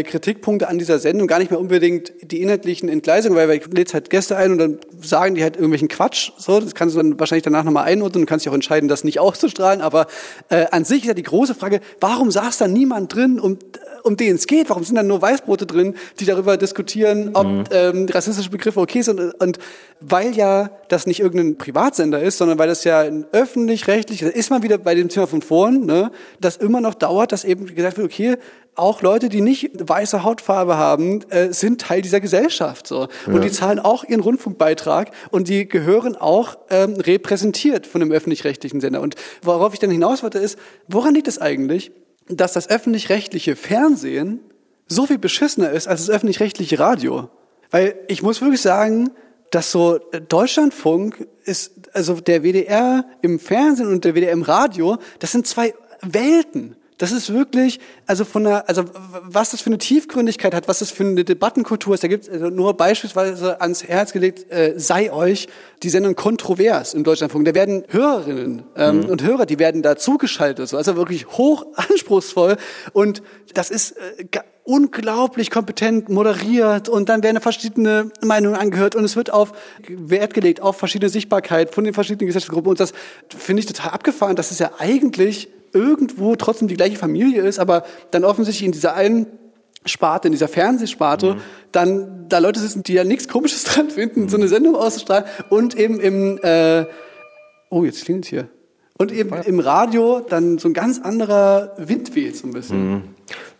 Kritikpunkte an dieser Sendung, gar nicht mehr unbedingt die inhaltlichen Entgleisungen, weil, weil ich lädst halt Gäste ein und dann sagen die halt irgendwelchen Quatsch, so, das kannst du dann wahrscheinlich danach nochmal einordnen und kannst dich auch entscheiden, das nicht <laughs> auszustrahlen, aber äh, an sich ist ja die große Frage, warum saß da niemand drin, um um den es geht. Warum sind dann nur Weißbrote drin, die darüber diskutieren, ob ähm, rassistische Begriffe okay sind? Und, und weil ja das nicht irgendein Privatsender ist, sondern weil das ja ein öffentlich-rechtlich, da ist man wieder bei dem Thema von vorn, ne, das immer noch dauert, dass eben gesagt wird, okay, auch Leute, die nicht weiße Hautfarbe haben, äh, sind Teil dieser Gesellschaft. So. Und die zahlen auch ihren Rundfunkbeitrag und die gehören auch ähm, repräsentiert von dem öffentlich-rechtlichen Sender. Und worauf ich dann hinaus wollte, ist, woran liegt es eigentlich, dass das öffentlich-rechtliche Fernsehen so viel beschissener ist als das öffentlich-rechtliche Radio. Weil ich muss wirklich sagen, dass so äh, Deutschlandfunk ist, also der WDR im Fernsehen und der WDR im Radio, das sind zwei Welten. Das ist wirklich, also von der, also was das für eine Tiefgründigkeit hat, was das für eine Debattenkultur ist. Da gibt es also nur beispielsweise ans Herz gelegt, äh, sei euch die Sendung kontrovers im Deutschlandfunk. Da werden Hörerinnen ähm, und Hörer, die werden da zugeschaltet, so. also wirklich hoch <laughs> anspruchsvoll. Und das ist äh, unglaublich kompetent moderiert und dann werden verschiedene Meinungen angehört und es wird auf Wert gelegt auf verschiedene Sichtbarkeit von den verschiedenen Gesellschaftsgruppen und das finde ich total abgefahren, dass es ja eigentlich irgendwo trotzdem die gleiche Familie ist, aber dann offensichtlich in dieser einen Sparte, in dieser Fernsehsparte, dann da Leute sitzen, die ja nichts Komisches <laughs> dran finden, so eine Sendung auszustrahlen und eben im äh, oh jetzt klingelt hier und eben im Radio dann so ein ganz anderer Wind weht so ein bisschen.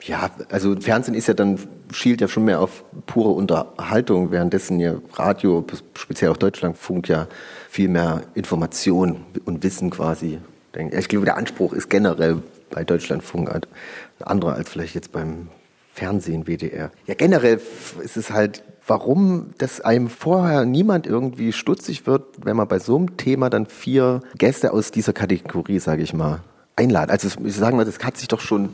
Ja, also Fernsehen ist ja dann, schielt ja schon mehr auf pure Unterhaltung, währenddessen ja Radio, speziell auch Deutschlandfunk, ja viel mehr Information und Wissen quasi. Ich glaube, der Anspruch ist generell bei Deutschlandfunk, ein anderer als vielleicht jetzt beim Fernsehen, WDR. Ja, generell ist es halt, warum das einem vorher niemand irgendwie stutzig wird, wenn man bei so einem Thema dann vier Gäste aus dieser Kategorie, sage ich mal, einladen. Also ich sage mal, das hat sich doch schon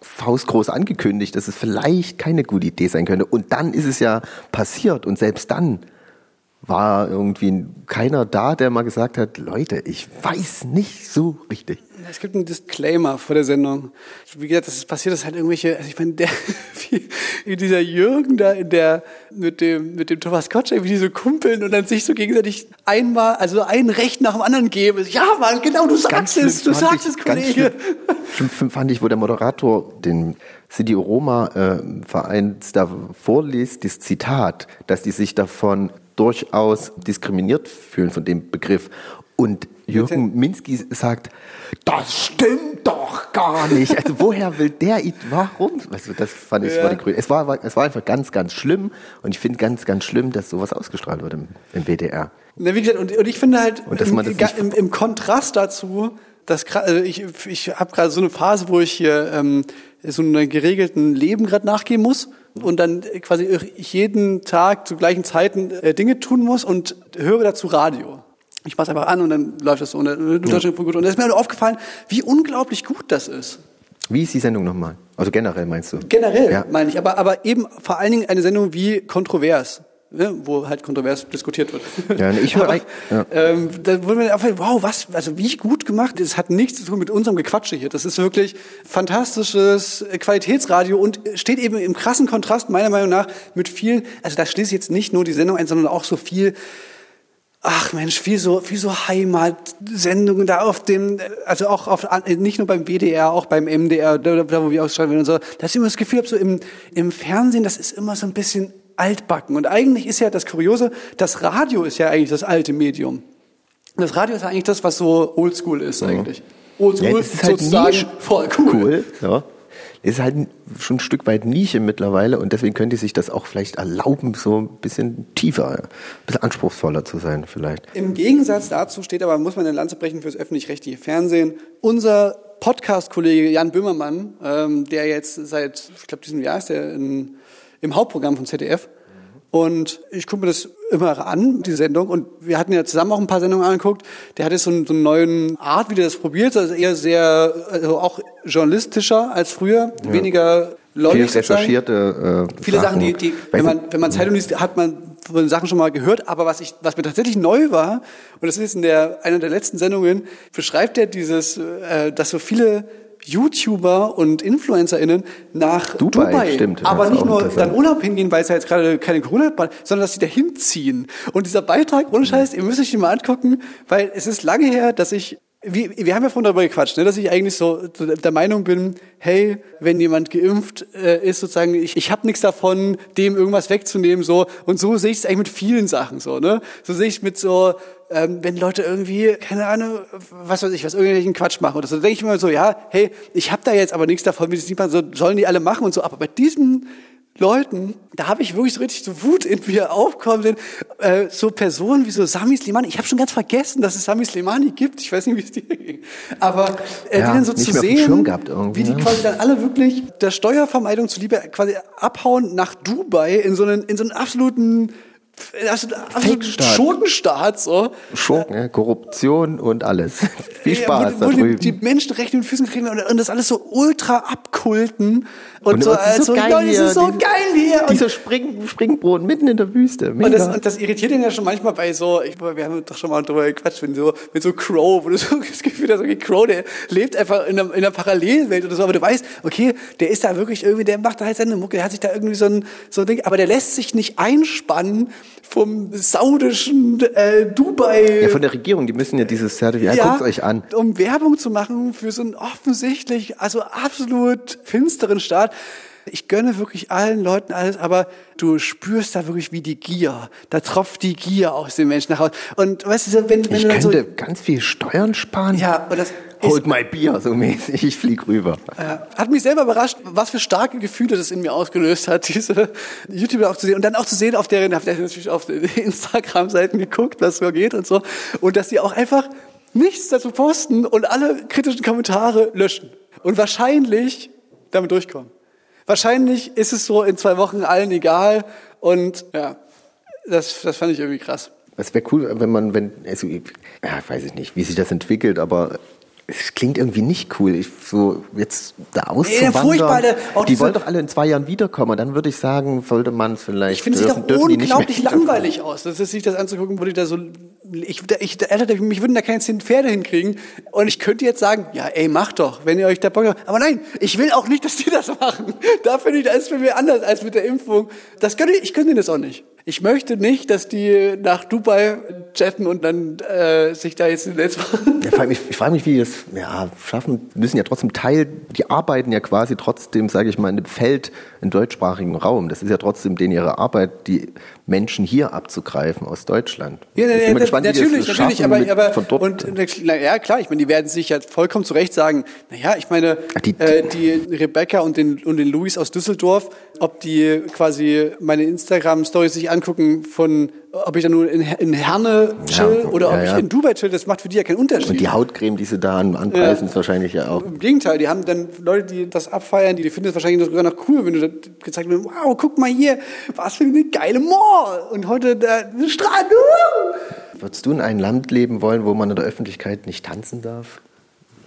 faustgroß angekündigt, dass es vielleicht keine gute Idee sein könnte. Und dann ist es ja passiert und selbst dann war irgendwie keiner da, der mal gesagt hat, Leute, ich weiß nicht so richtig. Es gibt einen Disclaimer vor der Sendung. Wie gesagt, das ist passiert, das halt irgendwelche, also ich meine, der, <laughs> wie, dieser Jürgen da in der, mit dem, mit dem Thomas Gottschalk, wie die so kumpeln und dann sich so gegenseitig einmal, also ein Recht nach dem anderen geben. Ja, Mann, genau, du sagst es, du sagst ich- es, ganz Kollege. Schlimm, schlimm fand ich, wo der Moderator den City Roma äh, Vereins da vorliest, das Zitat, dass die sich davon durchaus diskriminiert fühlen von dem Begriff. Und Jürgen Minsky sagt, das stimmt doch gar nicht. Also woher will der, warum? Also das fand ich, war die Grüne. Es war, es war einfach ganz, ganz schlimm. Und ich finde ganz, ganz schlimm, dass sowas ausgestrahlt wird im, im WDR. Na, wie gesagt, und, und ich finde halt Und dass im, man das nicht- im, im Kontrast dazu, dass also ich, ich habe gerade so eine Phase, wo ich hier ähm, so einem geregelten Leben gerade nachgehen muss und dann quasi jeden Tag zu gleichen Zeiten äh, Dinge tun muss und höre dazu Radio. Ich mach's einfach an und dann läuft das so. Und, dann- Deutschland gut. und da ist mir nur aufgefallen, wie unglaublich gut das ist. Wie ist die Sendung nochmal? Also generell meinst du? Generell, Ja. meine ich, aber, aber eben vor allen Dingen eine Sendung wie Kontrovers, ne, wo halt kontrovers diskutiert wird. Ja, ich höre Aber, ja. ähm, da wurde mir aufgefallen, wow, was, also wie gut gemacht. Das hat nichts zu tun mit unserem Gequatsche hier. Das ist wirklich fantastisches Qualitätsradio und steht eben im krassen Kontrast meiner Meinung nach mit vielen, also da schließe ich jetzt nicht nur die Sendung ein, sondern auch so viel Ach Mensch, wie so, wie so Heimatsendungen da auf dem, also auch auf, nicht nur beim WDR, auch beim MDR, da, da wo wir werden und so. Da ist immer das Gefühl, hab so im, im Fernsehen, das ist immer so ein bisschen altbacken. Und eigentlich ist ja das Kuriose, das Radio ist ja eigentlich das alte Medium. Das Radio ist ja eigentlich das, was so oldschool ist eigentlich. Oldschool, Ja, ist halt sozusagen <laughs> voll cool. cool. Ja. Ist halt schon ein Stück weit Nische mittlerweile und deswegen könnte sich das auch vielleicht erlauben, so ein bisschen tiefer, ein bisschen anspruchsvoller zu sein vielleicht. Im Gegensatz dazu steht aber, muss man eine Lanze brechen fürs öffentlich-rechtliche Fernsehen. Unser Podcast-Kollege Jan Böhmermann, ähm, der jetzt seit, ich glaube, diesem Jahr ist er in, im Hauptprogramm von ZDF. Und ich gucke mir das immer an, die Sendung. Und wir hatten ja zusammen auch ein paar Sendungen angeguckt. Der hat jetzt so einen, so einen neuen Art, wie der das probiert. Also eher sehr, also auch journalistischer als früher. Weniger Viel lollig sozusagen. recherchierte äh, Viele Sachen, die, die wenn man, wenn man Zeitung liest, hat man von Sachen schon mal gehört. Aber was ich, was mir tatsächlich neu war, und das ist in der, einer der letzten Sendungen, beschreibt er dieses, äh, dass so viele YouTuber und InfluencerInnen nach Dubai, Dubai, stimmt, aber nicht nur dann Urlaub hingehen, weil es ja jetzt gerade keine Corona hat, sondern dass sie da hinziehen. Und dieser Beitrag, ohne Scheiß, ihr müsst euch den mal angucken, weil es ist lange her, dass ich wir, wir haben ja vorhin darüber gequatscht, ne, dass ich eigentlich so so der Meinung bin, hey, wenn jemand geimpft äh, ist, sozusagen, ich, ich habe nichts davon, dem irgendwas wegzunehmen, so. Und so sehe ich es eigentlich mit vielen Sachen so, ne? So sehe ich mit so, ähm, wenn Leute irgendwie, keine Ahnung, was weiß ich, was irgendwelchen Quatsch machen oder so, denke ich mir so, ja, hey, ich habe da jetzt aber nichts davon, wie das nicht mal so sollen die alle machen und so, aber bei diesem Leuten, da habe ich wirklich so richtig so Wut in mir aufkommen sehen. Äh, so Personen wie so Sami Slimani. Ich habe schon ganz vergessen, dass es Sami Slimani gibt. Ich weiß nicht, wie es dir ging. <laughs> Aber äh, Ja, die dann so zu sehen, wie die ne? quasi dann alle wirklich der Steuervermeidung zuliebe quasi abhauen nach Dubai in so einen, in so einen absoluten, also, Fake-Staat. Schurkenstaat, so. Schurken, ja, Korruption und alles. Viel Ja, Spaß wo, da wo die, drüben. die Menschenrechte in den Füßen kriegen und, und das alles so ultra abkulten. Und, Und so, es ist also, so geil ja, das hier, ist so diese- geil hier. Und Dieser Spring, Springbrunnen mitten in der Wüste. Mega. Und das, und das irritiert ihn ja schon manchmal bei so, ich, wir haben doch schon mal drüber gequatscht, wenn so, mit so Crow, wo du so <laughs> das Gefühl hast, okay, Crow, der lebt einfach in einer, in einer Parallelwelt oder so, aber du weißt, okay, der ist da wirklich irgendwie, der macht da halt seine Mucke, der hat sich da irgendwie so ein, so ein Ding, aber der lässt sich nicht einspannen vom saudischen äh, Dubai. ja, von der Regierung, die müssen ja dieses Zertifikat, ja, guckt euch an. Um Werbung zu machen für so einen offensichtlich, also absolut finsteren Staat. Ich gönne wirklich allen Leuten alles, aber du spürst da wirklich wie die Gier. Da tropft die Gier aus den Menschen nach Hause. Und weißt du, wenn, wenn Ich du dann so, könnte ganz viel Steuern sparen. ja, und das Holt ist, mein Bier, so mäßig. Ich flieg rüber. äh, hat mich selber überrascht, was für starke Gefühle das in mir ausgelöst hat, <laughs> diese YouTuber auch zu sehen und dann auch zu sehen auf deren, auf der natürlich auf <laughs> Instagram-Seiten geguckt, was so geht und so und dass die auch einfach nichts dazu posten und alle kritischen Kommentare löschen. Und wahrscheinlich damit durchkommen. Wahrscheinlich ist es so in zwei Wochen allen egal und ja, das, das fand ich irgendwie krass. Es wäre cool, wenn man, wenn, also, ja, weiß ich nicht, wie sich das entwickelt, aber es klingt irgendwie nicht cool, ich, so jetzt da auszuwandern. der- auch die wollen doch alle in zwei Jahren wiederkommen. Dann würde ich sagen, sollte man vielleicht Ich finde, es sieht doch unglaublich langweilig aus. Das ist sich das anzugucken, wo die da so. Ich, ich, Alter, mich würden da keine zehn Pferde hinkriegen. Und ich könnte jetzt sagen, ja, ey, macht doch, wenn ihr euch da Bock habt. Aber nein, ich will auch nicht, dass die das machen. <laughs> Da finde ich, das ist für mich anders als mit der Impfung. Das könnte ich, ich könnte das auch nicht. Ich möchte nicht, dass die nach Dubai jetten und dann äh, sich da jetzt Netz machen. Ja, ich, ich frage mich, wie die das ja, schaffen. Müssen ja trotzdem Teil, die arbeiten ja quasi trotzdem, sage ich mal, in dem Feld im deutschsprachigen Raum. Das ist ja trotzdem denen ihre Arbeit, die Menschen hier abzugreifen aus Deutschland. Ja, Ich bin ja, mal gespannt, wie die das natürlich, natürlich, aber, mit- aber von dort. und na ja klar, ich meine, die werden sich ja vollkommen zu Recht sagen, naja, ich meine, Die- äh, die Rebecca und den und den Luis aus Düsseldorf, ob die quasi meine Instagram Stories sich angucken von ob ich da nur in, in Herne chill Ja, oder ob ja, ja. ich in Dubai chill, das macht für die ja keinen Unterschied. Und die Hautcreme, die sie da anpreisen, ist wahrscheinlich ja auch. Im Gegenteil, die haben dann Leute, die das abfeiern, die, die finden es wahrscheinlich sogar noch cool, wenn du da gezeigt wird, wow, guck mal hier, was für eine geile Mall. Und heute der Strand. Würdest du in einem Land leben wollen, wo man in der Öffentlichkeit nicht tanzen darf?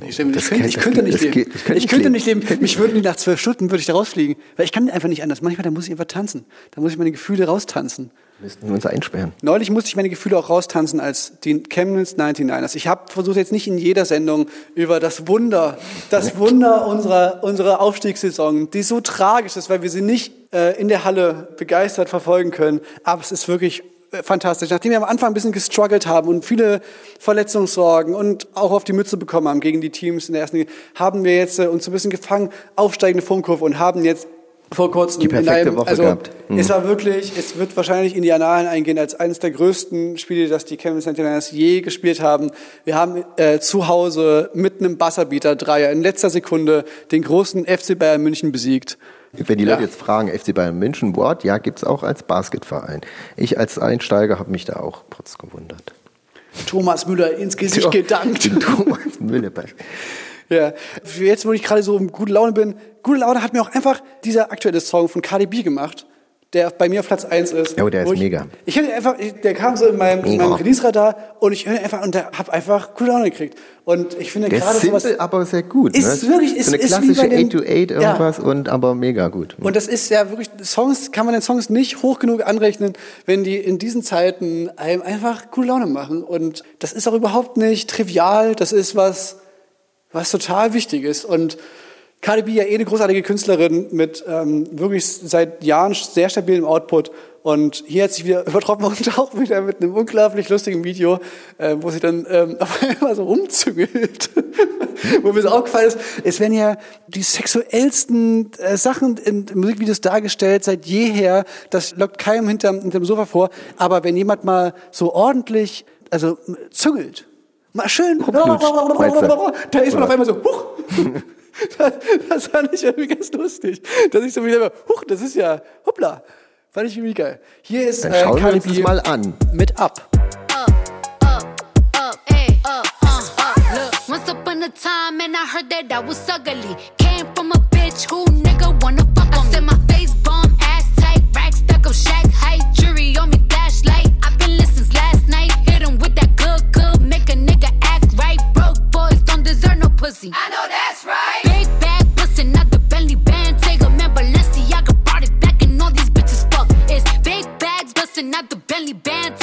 Ich, stell mir- Das ich, könnte, ich könnte nicht leben. geht- das könnte ich ich könnte leben. nicht leben. Mich würden die nach zwölf Stunden würde ich da rausfliegen. Weil ich kann einfach nicht anders. Manchmal, da muss ich einfach tanzen. Da muss ich meine Gefühle raustanzen. Müssten wir uns einsperren. Neulich musste ich meine Gefühle auch raustanzen als die Chemnitz 99ers. Ich habe versucht jetzt nicht in jeder Sendung über das Wunder, das Wunder unserer, unserer Aufstiegssaison, die so tragisch ist, weil wir sie nicht äh, in der Halle begeistert verfolgen können. Aber es ist wirklich fantastisch. Nachdem wir am Anfang ein bisschen gestruggelt haben und viele Verletzungssorgen und auch auf die Mütze bekommen haben gegen die Teams in der ersten Liga, haben wir jetzt äh, uns ein bisschen gefangen, aufsteigende Formkurve und haben jetzt vor kurzem Die perfekte in einem, Woche also gehabt. Mhm. es war wirklich, es wird wahrscheinlich in die Annalen eingehen als eines der größten Spiele, das die Chemnitz 99ers je gespielt haben. Wir haben äh, zu Hause mit einem Buzzerbeater Dreier in letzter Sekunde den großen FC Bayern München besiegt. Wenn die Ja. Leute jetzt fragen, FC Bayern München, Wort, ja, gibt's auch als Basketverein. Ich als Einsteiger habe mich da auch kurz gewundert. Thomas Müller ins Gesicht <laughs> gedankt. Den Thomas Mülleberg. <laughs> Ja. Jetzt, wo ich gerade so in gute Laune bin, gute Laune hat mir auch einfach dieser aktuelle Song von Cardi B gemacht, der bei mir auf Platz 1 ist. Oh, der ist ich, mega. Ich hätte einfach, ich, der kam so in meinem, in meinem Release-Radar und ich höre einfach und der habe einfach Laune gekriegt. Und ich finde gerade ist sowas. simpel, aber sehr gut. Ist ne? wirklich- ist- so eine ist klassische bei den- 8-8 irgendwas und aber mega gut. Und das ist ja wirklich, Songs kann man den Songs nicht hoch genug anrechnen, wenn die in diesen Zeiten einem einfach coole Laune machen. Und das ist auch überhaupt nicht trivial, das ist was, was total wichtig ist. Und Cardi B ja eh eine großartige Künstlerin mit ähm, wirklich seit Jahren sehr stabilem Output. Und hier hat sich wieder <laughs> übertroffen und auch wieder mit einem unglaublich lustigen Video, äh, wo sie dann ähm, <laughs> auf einmal so rumzüngelt. <laughs> wo mir so aufgefallen ist, es werden ja die sexuellsten äh, Sachen in Musikvideos dargestellt seit jeher. Das lockt keinem hinterm, hinterm Sofa vor. Aber wenn jemand mal so ordentlich, also züngelt, mal schön, da ist man auf einmal so, huch. <laughs> Das, das fand ich irgendwie ganz lustig. Dass ich so wieder, huch, das ist ja, hoppla. Fand ich irgendwie geil. Hier ist Dann äh, schauen wir Cardi uns das mal an. mit Up. once upon a time, and I heard that I was ugly. Came from a bitch who nigga wanna fuck on me. I said my face bomb, ass tight, rack stack up shack height, jury on me flashlight. I've been since last night. Hit 'em with that good, good, make a nigga act right. Broke boys don't deserve no pussy. I know that's right. Big bag bustin' out the Bentley band, take a man Balenciaga brought it back, and all these bitches fuck. It's big bags bustin' out the Bentley band,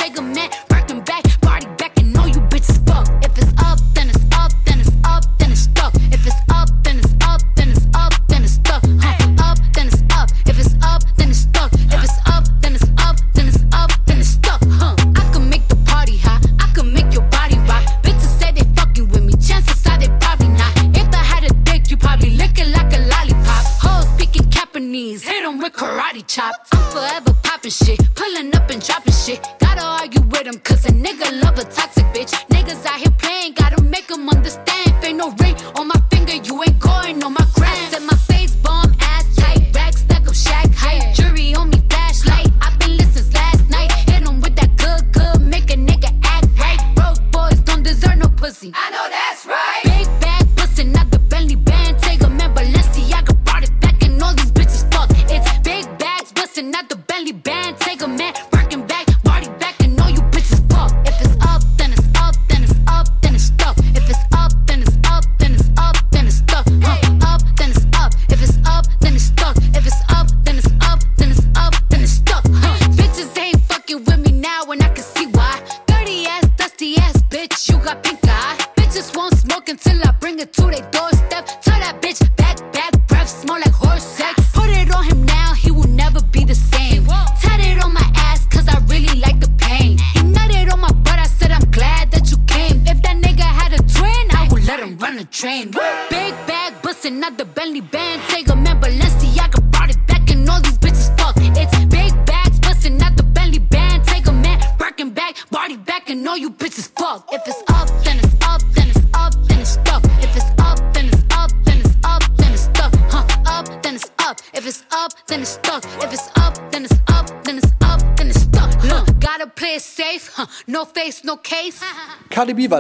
karate chops. I'm forever popping shit, pulling up and dropping shit. Gotta argue with 'em 'cause a nigga love a toxic bitch. Niggas out here playing, gotta make 'em understand. Ain't no ring on my finger, you ain't going on my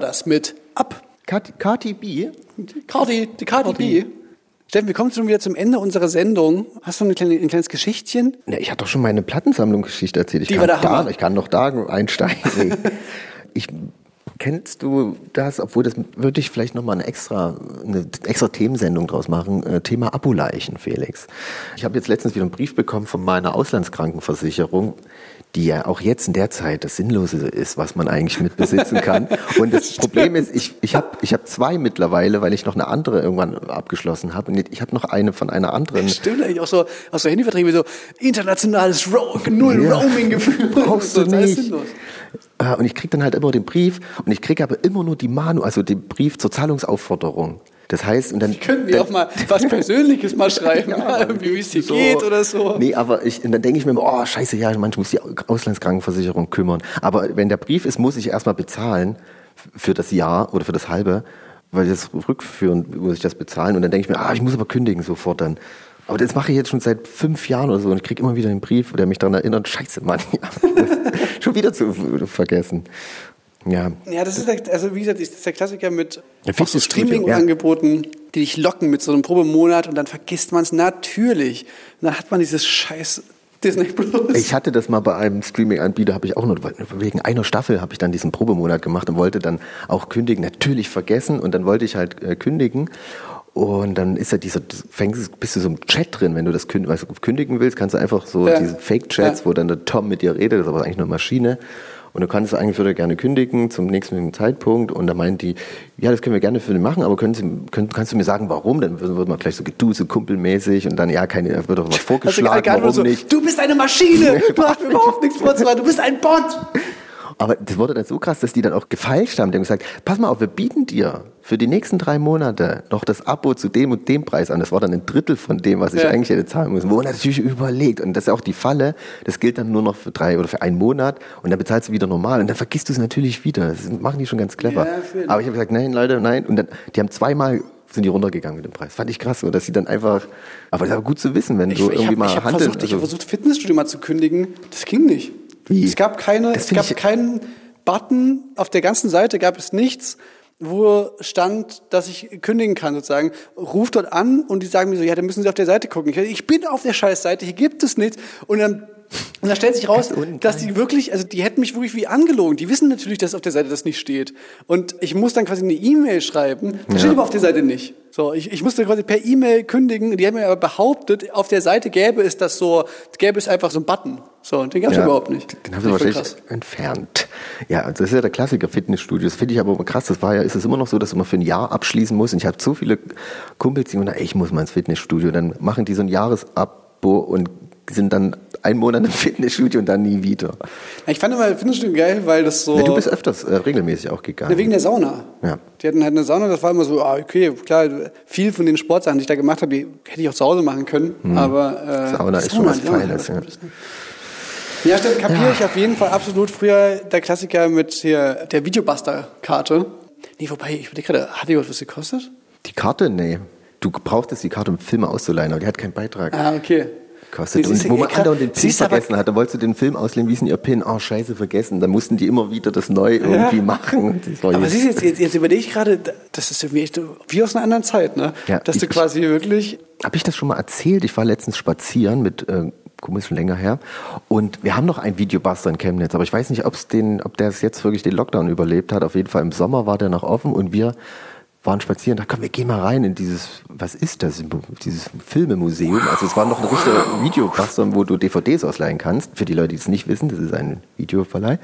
das mit Ab. Kat- Kati B? Cardi, die Cardi B. Steffen, wir kommen schon wieder zum Ende unserer Sendung. Hast du ein, kleine, ein kleines Geschichtchen? Ne, ich hatte doch schon meine Plattensammlungsgeschichte erzählt. Ich Die kann war der da, Hammer. ich kann noch da einsteigen. <laughs> ich, kennst du das, obwohl das würde ich vielleicht nochmal eine extra, eine extra Themensendung draus machen, äh, Thema Abuleichen, Felix. Ich habe jetzt letztens wieder einen Brief bekommen von meiner Auslandskrankenversicherung, die ja auch jetzt in der Zeit das Sinnlose ist, was man eigentlich mit besitzen kann. Und das <laughs> Problem ist, ich, ich habe ich hab zwei mittlerweile, weil ich noch eine andere irgendwann abgeschlossen habe. Und ich habe noch eine von einer anderen. <laughs> Stimmt eigentlich auch so aus der Handyverträge so internationales Ro Null Ja. Roaming-Gefühl. <laughs> Brauchst So, du das nicht. Äh, Und ich krieg dann halt immer den Brief und ich krieg aber immer nur die Manu, also den Brief zur Zahlungsaufforderung. Das heißt, und dann Könnten wir dann, auch mal was Persönliches mal schreiben, <laughs> irgendwie wie es dir geht oder so. Nee, aber ich, und dann denke ich mir immer, oh, scheiße, ja, manchmal muss die Auslandskrankenversicherung kümmern. Aber wenn der Brief ist, muss ich erstmal bezahlen für das Jahr oder für das halbe, weil das rückführen muss ich das bezahlen. Und dann denke ich mir, ah, ich muss aber kündigen sofort dann. Aber das mache ich jetzt schon seit fünf Jahren oder so und ich kriege immer wieder einen Brief, der mich daran erinnert, scheiße, Mann, <laughs> schon wieder zu vergessen. Ja, Ja, das ist der, also wie gesagt, das ist der Klassiker mit Ja, so Streaming-Angeboten, die dich locken mit so einem Probemonat und dann vergisst man es natürlich. Und dann hat man dieses scheiß Disney Plus. Ich hatte das mal bei einem Streaming-Anbieter, habe ich auch nur wegen einer Staffel habe ich dann diesen Probemonat gemacht und wollte dann auch kündigen. Natürlich vergessen und dann wollte ich halt äh, kündigen. Und dann ist ja dieser, fängst, bist du so im Chat drin, wenn du das kündigen willst, kannst du einfach so Ja. diese Fake-Chats, Ja. wo dann der Tom mit dir redet, das ist aber eigentlich nur eine Maschine. Und du kannst eigentlich würde er gerne kündigen zum nächsten Zeitpunkt. Und da meint die, ja, das können wir gerne für dich machen, aber können Sie, können, kannst du mir sagen, warum? Dann wird man gleich so geduse, kumpelmäßig und dann, ja, keine, da wird doch was gerade vorgeschlagen, geantwortet warum so, nicht. Du bist eine Maschine, <laughs> du hast mir überhaupt nichts vorzuweisen, du bist ein Bot. Aber das wurde dann so krass, dass die dann auch gefeilscht haben. Die haben gesagt, pass mal auf, wir bieten dir für die nächsten drei Monate noch das Abo zu dem und dem Preis an. Das war dann ein Drittel von dem, was ich Ja. eigentlich hätte zahlen müssen. Wo man natürlich überlegt. Und das ist auch die Falle. Das gilt dann nur noch für drei oder für einen Monat. Und dann bezahlst du wieder normal. Und dann vergisst du es natürlich wieder. Das machen die schon ganz clever. Ja, Aber ich habe gesagt, nein, Leute, nein. Und dann, die haben zweimal sind die runtergegangen mit dem Preis. Fand ich krass, so, dass sie dann einfach, aber das ist aber gut zu wissen, wenn Ich, du ich irgendwie habe mal hab handeln- versucht, ich hab also- versucht, Fitnessstudio mal zu kündigen. Das ging nicht. Wie? Es gab keine, Das es gab keinen Button auf der ganzen Seite gab es nichts, wo stand, dass ich kündigen kann sozusagen. Ruf dort an und die sagen mir so, ja, dann müssen Sie auf der Seite gucken. Ich, ich bin auf der Scheißseite, hier gibt es nichts. Und dann und dann stellt sich raus, dass die wirklich, also die hätten mich wirklich wie angelogen. Die wissen natürlich, dass auf der Seite das nicht steht. Und ich muss dann quasi eine E-Mail schreiben. Das steht aber auf der Seite nicht. So, ich, ich musste quasi per E-Mail kündigen. Die haben mir aber behauptet, auf der Seite gäbe es das so, gäbe es einfach so einen Button. So, und den gab es Ja, überhaupt nicht. Den haben sie wahrscheinlich entfernt. Ja, das ist ja der Klassiker Fitnessstudio. Das finde ich aber krass. Das war ja, ist es immer noch so, dass man für ein Jahr abschließen muss. Und ich habe so viele Kumpels, die sagen, ich muss mal ins Fitnessstudio. Dann machen die so ein Jahresabo und sind dann einen Monat im Fitnessstudio und dann nie wieder. Ich fand immer Fitnessstudio geil, weil das so. Ja, du bist öfters äh, regelmäßig auch gegangen. Ja, wegen der Sauna. Ja. Die hatten halt eine Sauna, das war immer so, ah, okay, klar, viel von den Sportsachen, die ich da gemacht habe, die hätte ich auch zu Hause machen können. Aber äh, Mhm. Sauna ist schon was Sauna, Feines, ja. ja. Ja, stimmt, kapiere ich auf jeden Fall absolut. Früher der Klassiker mit hier der Videobuster-Karte. Nee, wobei, ich überlege gerade, hat die was was gekostet? Die Karte, nee. Du brauchtest die Karte, um Filme auszuleihen, aber die hat keinen Beitrag. Ah, okay. Kostet. Nee, siehst Und du, wo man ja, andauernd den PIN du vergessen hat, da wolltest du den Film auslehnen, wie ist denn ihr PIN? Oh, scheiße, vergessen. Dann mussten die immer wieder das neu irgendwie machen. Das war Aber siehst du, jetzt, jetzt, jetzt überlege ich gerade, das ist irgendwie echt wie aus einer anderen Zeit, ne? Ja, Dass du ich- quasi wirklich Habe ich das schon mal erzählt? Ich war letztens spazieren mit, äh, ist schon länger her. Und wir haben noch einen Videobuster in Chemnitz, aber ich weiß nicht, ob's den, ob der es jetzt wirklich den Lockdown überlebt hat. Auf jeden Fall im Sommer war der noch offen und wir waren spazieren. Da komm, wir gehen mal rein in dieses, was ist das? Dieses Filmemuseum. Also es war noch ein richtiger Videobuster, wo du DVDs ausleihen kannst. Für die Leute, die es nicht wissen, das ist ein Videoverleih.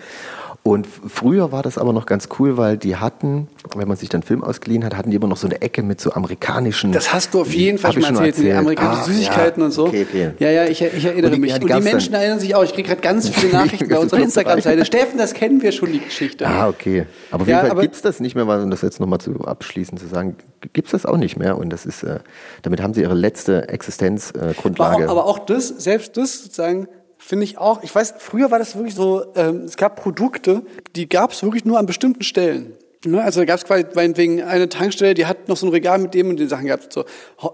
Und früher war das aber noch ganz cool, weil die hatten, wenn man sich dann Film ausgeliehen hat, hatten die immer noch so eine Ecke mit so amerikanischen. Das hast du auf jeden Fall schon mal erzählt, mit den amerikanischen Ah, Süßigkeiten ja. und so. Okay, okay. Ja, ja, ich, ich erinnere Und die- mich. ja, die und die Menschen erinnern sich auch. Ich kriege gerade ganz viele <laughs> Nachrichten bei unserer Instagram-Seite. Steffen, das kennen wir schon, die Geschichte. Ah, okay. Aber auf Ja, jeden Fall aber- gibt's das nicht mehr, weil um das jetzt nochmal zu abschließen zu sagen, gibt's das auch nicht mehr. Und das ist, äh, damit haben sie ihre letzte Existenzgrundlage. Äh, Aber aber auch das, selbst das sozusagen, finde ich auch, ich weiß, früher war das wirklich so, ähm, es gab Produkte, die gab es wirklich nur an bestimmten Stellen. Ne? Also da gab es quasi meinetwegen eine Tankstelle, die hat noch so ein Regal mit dem und den Sachen gehabt. So.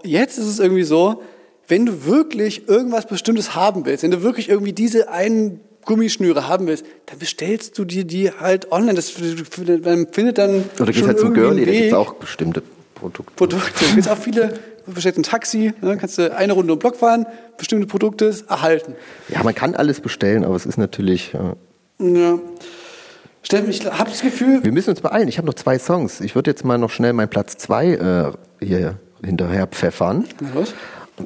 Jetzt ist es irgendwie so, wenn du wirklich irgendwas Bestimmtes haben willst, wenn du wirklich irgendwie diese einen Gummischnüre haben willst, dann bestellst du dir die halt online. Das man findet dann Oder gehst halt zum Girlie, da gibt's Weg. auch bestimmte Produkte. Produkte. Es gibt auch viele, bestellst ein Taxi, ne, kannst du eine Runde um den Block fahren, bestimmte Produkte erhalten. Ja, man kann alles bestellen, aber es ist natürlich. Äh, Ja. Steffen, ich habe das Gefühl, wir müssen uns beeilen. Ich habe noch zwei Songs. Ich würde jetzt mal noch schnell meinen Platz zwei äh, hier hinterher pfeffern. Los.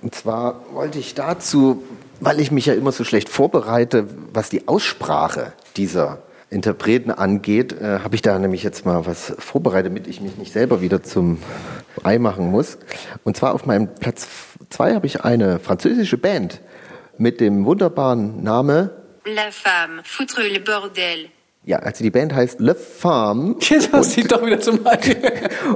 Und zwar wollte ich dazu, weil ich mich ja immer so schlecht vorbereite, was die Aussprache dieser Interpreten angeht, äh, habe ich da nämlich jetzt mal was vorbereitet, damit ich mich nicht selber wieder zum Ei machen muss. Und zwar auf meinem Platz zwei habe ich eine französische Band mit dem wunderbaren Name, La femme, foutre le bordel. ja, also die Band heißt Le Femme. <laughs> Jetzt hast du ihn doch wieder zum Ei.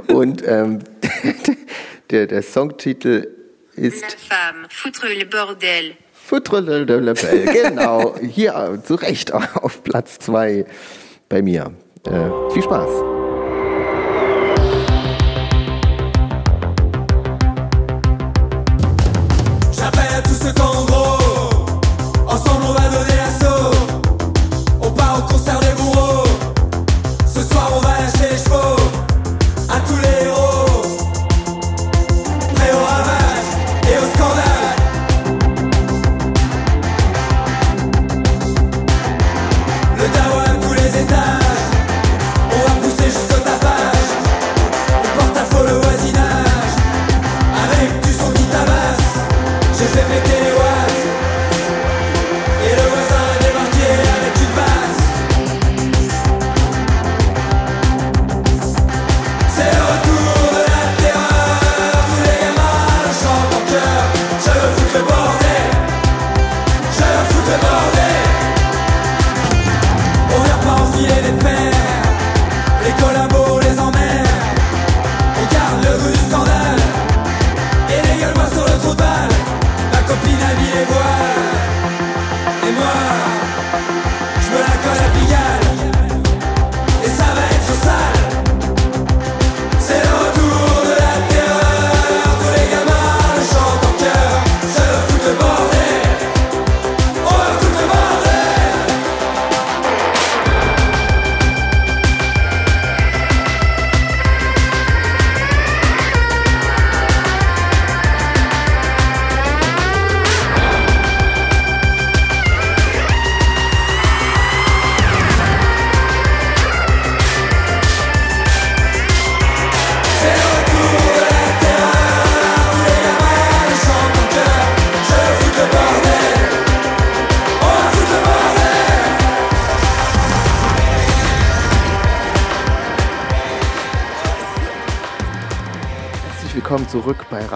<laughs> Und ähm, <laughs> der, der Songtitel ist La femme, foutre le bordel. Le Bell. Genau, hier zu Recht auf Platz zwei bei mir. Äh, viel Spaß.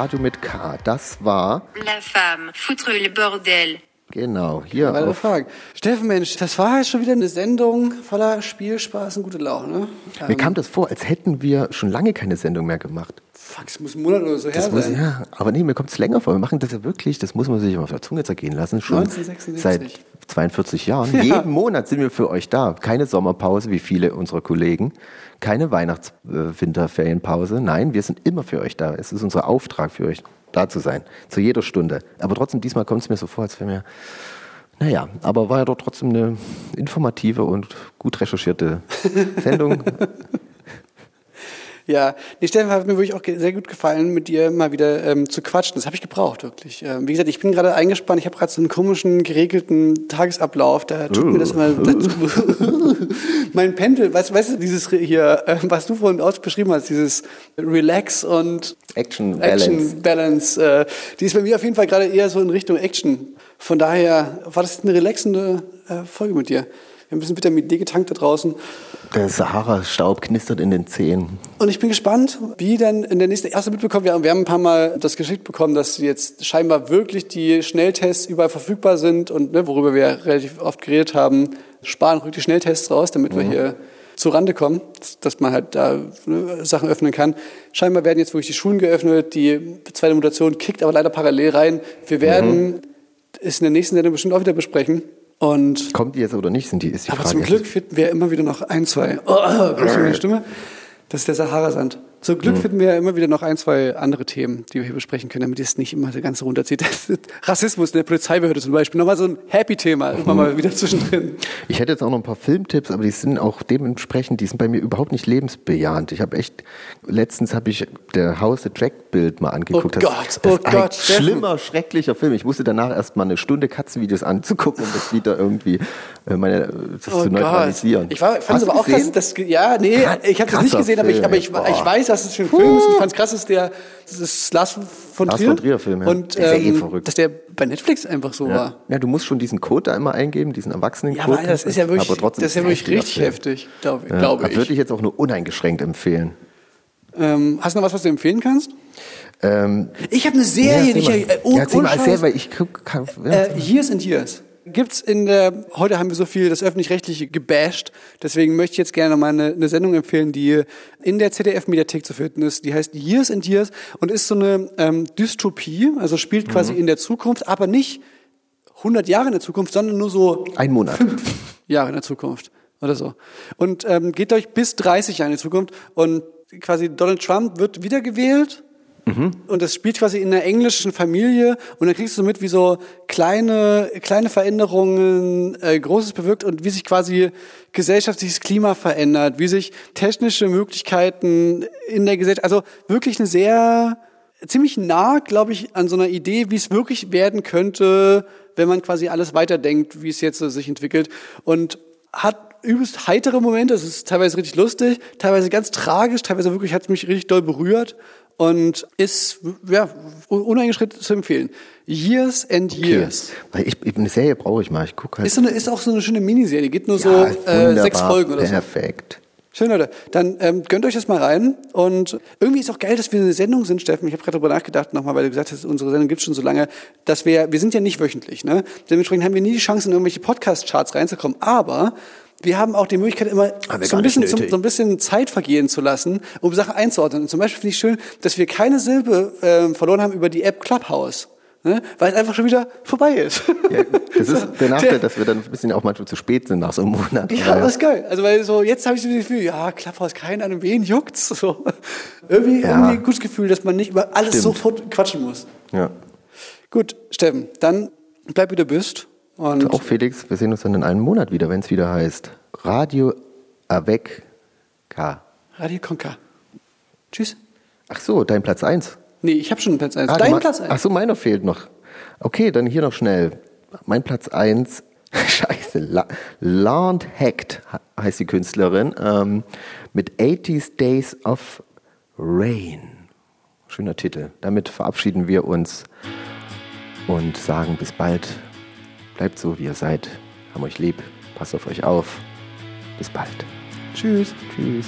Radio mit K. Das war, La femme, foutre le bordel. genau, hier Weitere auf Fragen. Steffen, Mensch, das war jetzt schon wieder eine Sendung voller Spielspaß und gute Laune. Mir Ähm, kam das vor, als hätten wir schon lange keine Sendung mehr gemacht. Fuck, es muss ein Monat oder so her Das muss, sein. ja, aber nee, mir kommt es länger vor. Wir machen das ja wirklich, das muss man sich immer auf der Zunge zergehen lassen. Schon 1976. seit 42 Jahren. Ja. Jeden Monat sind wir für euch da. Keine Sommerpause, wie viele unserer Kollegen. Keine Weihnachts-Winterferienpause. Nein, wir sind immer für euch da. Es ist unser Auftrag für euch, da zu sein. Zu jeder Stunde. Aber trotzdem, diesmal kommt es mir so vor, als wären wir naja, aber war ja doch trotzdem eine informative und gut recherchierte <laughs> Sendung. Ja, nee, Steffen hat mir wirklich auch sehr gut gefallen, mit dir mal wieder ähm, zu quatschen. Das habe ich gebraucht, wirklich. Ähm, wie gesagt, ich bin gerade eingespannt. Ich habe gerade so einen komischen, geregelten Tagesablauf. Da tut mir das immer... <laughs> Das, mein Pendel, weißt, weißt du, dieses hier, äh, was du vorhin aus beschrieben hast, dieses Relax und Action Balance. Action Balance, äh, die ist bei mir auf jeden Fall gerade eher so in Richtung Action. Von daher war das eine relaxende äh, Folge mit dir. Ein bisschen Vitamin D getankt da draußen. Der Sahara-Staub knistert in den Zehen. Und ich bin gespannt, wie dann in der nächsten erste mitbekommen. Wir haben, wir haben ein paar Mal das geschickt bekommen, dass jetzt scheinbar wirklich die Schnelltests überall verfügbar sind und ne, worüber wir relativ oft geredet haben, sparen ruhig die Schnelltests raus, damit wir hier zu Rande kommen, dass- man halt da ne, Sachen öffnen kann. Scheinbar werden jetzt wirklich die Schulen geöffnet, die zweite Mutation kickt aber leider parallel rein. Wir werden es in der nächsten Sendung bestimmt auch wieder besprechen. Und Kommt die jetzt oder nicht, sind die, ist die aber Frage. zum Glück finden wir immer wieder noch ein, zwei. Oh, oh, meine Stimme? Das ist der Sahara-Sand. Zum Glück finden wir immer wieder noch ein, zwei andere Themen, die wir hier besprechen können, damit es nicht immer der ganze runterzieht. Das Rassismus in der Polizeibehörde zum Beispiel. Nochmal so ein Happy-Thema, immer mal wieder zwischendrin. Ich hätte jetzt auch noch ein paar Filmtipps, aber die sind auch dementsprechend, die sind bei mir überhaupt nicht lebensbejahend. Ich habe echt, letztens habe ich der House the Track Bild mal angeguckt. Oh Das- Gott, das oh ist ein Gott, Steffen. schlimmer, schrecklicher Film. Ich musste danach erst mal eine Stunde Katzenvideos anzugucken, um das wieder irgendwie äh, meine, das Oh zu neutralisieren. Ich war, fand es aber auch dass, ja, nee, ich habe das nicht gesehen, aber ich, aber ich, Film, ich weiß, dass es ein Film ist. Ich fand es krass, dass der, das ist Lars von Lars Trier. von Trier Film, ja. Und, ist ja eh ähm, verrückt. dass der bei Netflix einfach so war. Ja. ja, du musst schon diesen Code da immer eingeben, diesen Erwachsenen-Code. Ja, aber das ist ja wirklich, aber trotzdem das ist ja wirklich richtig heftig, glaube Ja, glaube Würde ich. ich jetzt auch nur uneingeschränkt empfehlen. Ähm, hast du noch was, was du empfehlen kannst? Ähm, Ich habe eine Serie, die ich erzähl ja, mal. äh, oh, ja, erzähl mal. Serie, weil ich guck, kann, ja. Äh, Years and Years. Gibt's in der, heute haben wir so viel das Öffentlich-Rechtliche gebasht, deswegen möchte ich jetzt gerne mal eine, eine Sendung empfehlen, die in der ZDF-Mediathek zu finden ist. Die heißt Years and Years und ist so eine ähm, Dystopie, also spielt quasi Mhm. in der Zukunft, aber nicht 100 Jahre in der Zukunft, sondern nur so ein Monat. Jahre in der Zukunft oder so. Und ähm, geht euch bis 30 Jahre in die Zukunft und quasi Donald Trump wird wiedergewählt und das spielt quasi in einer englischen Familie und dann kriegst du mit, wie so kleine, kleine Veränderungen äh, Großes bewirkt und wie sich quasi gesellschaftliches Klima verändert, wie sich technische Möglichkeiten in der Gesellschaft, also wirklich eine sehr, ziemlich nah, glaube ich, an so einer Idee, wie es wirklich werden könnte, wenn man quasi alles weiterdenkt, wie es jetzt so sich entwickelt. Und hat übelst heitere Momente, es ist teilweise richtig lustig, teilweise ganz tragisch, teilweise wirklich hat es mich richtig doll berührt und ist ja uneingeschränkt zu empfehlen. Years and Years. Weil ich, ich, eine Serie brauche ich mal. Ich gucke halt. Ist, so eine, ist auch so eine schöne Miniserie, geht nur Ja, so äh, sechs Folgen oder so. Perfekt. Schön, Leute. Dann ähm, gönnt euch das mal rein. Und irgendwie ist auch geil, dass wir eine Sendung sind, Steffen. Ich habe gerade darüber nachgedacht nochmal, weil du gesagt hast, unsere Sendung gibt's schon so lange, dass wir, wir sind ja nicht wöchentlich, ne? Dementsprechend haben wir nie die Chance, in irgendwelche Podcast-Charts reinzukommen. Aber wir haben auch die Möglichkeit, immer so ein, bisschen, so, so ein bisschen Zeit vergehen zu lassen, um Sachen einzuordnen. Und zum Beispiel finde ich schön, dass wir keine Silbe ähm, verloren haben über die App Clubhouse. Ne? Weil es einfach schon wieder vorbei ist. Ja, das ist <laughs> der Nachteil, dass wir dann ein bisschen auch manchmal zu spät sind nach so einem Monat. Ja, das ist geil. Also weil so jetzt habe ich so das Gefühl, ja, Clubhouse, keine Ahnung, wen juckt's? <laughs> So. Irgendwie, Ja. irgendwie ein gutes Gefühl, dass man nicht über alles Stimmt. sofort quatschen muss. ja. Gut, Steffen, dann bleib wie du bist. Und Auch Felix, wir sehen uns dann in einem Monat wieder, wenn es wieder heißt Radio Avec K. Radio Conca. Tschüss. Ach so, dein Platz 1. Nee, ich habe schon einen Platz 1. Ah, Dein Platz 1. Ach so, meiner fehlt noch. Okay, dann hier noch schnell. Mein Platz 1, <laughs> scheiße, La Launt Hacked heißt die Künstlerin, ähm, mit 80s Days of Rain. Schöner Titel. Damit verabschieden wir uns und sagen bis bald. Bleibt so, wie ihr seid. Haben euch lieb. Passt auf euch auf. Bis bald. Tschüss. Tschüss.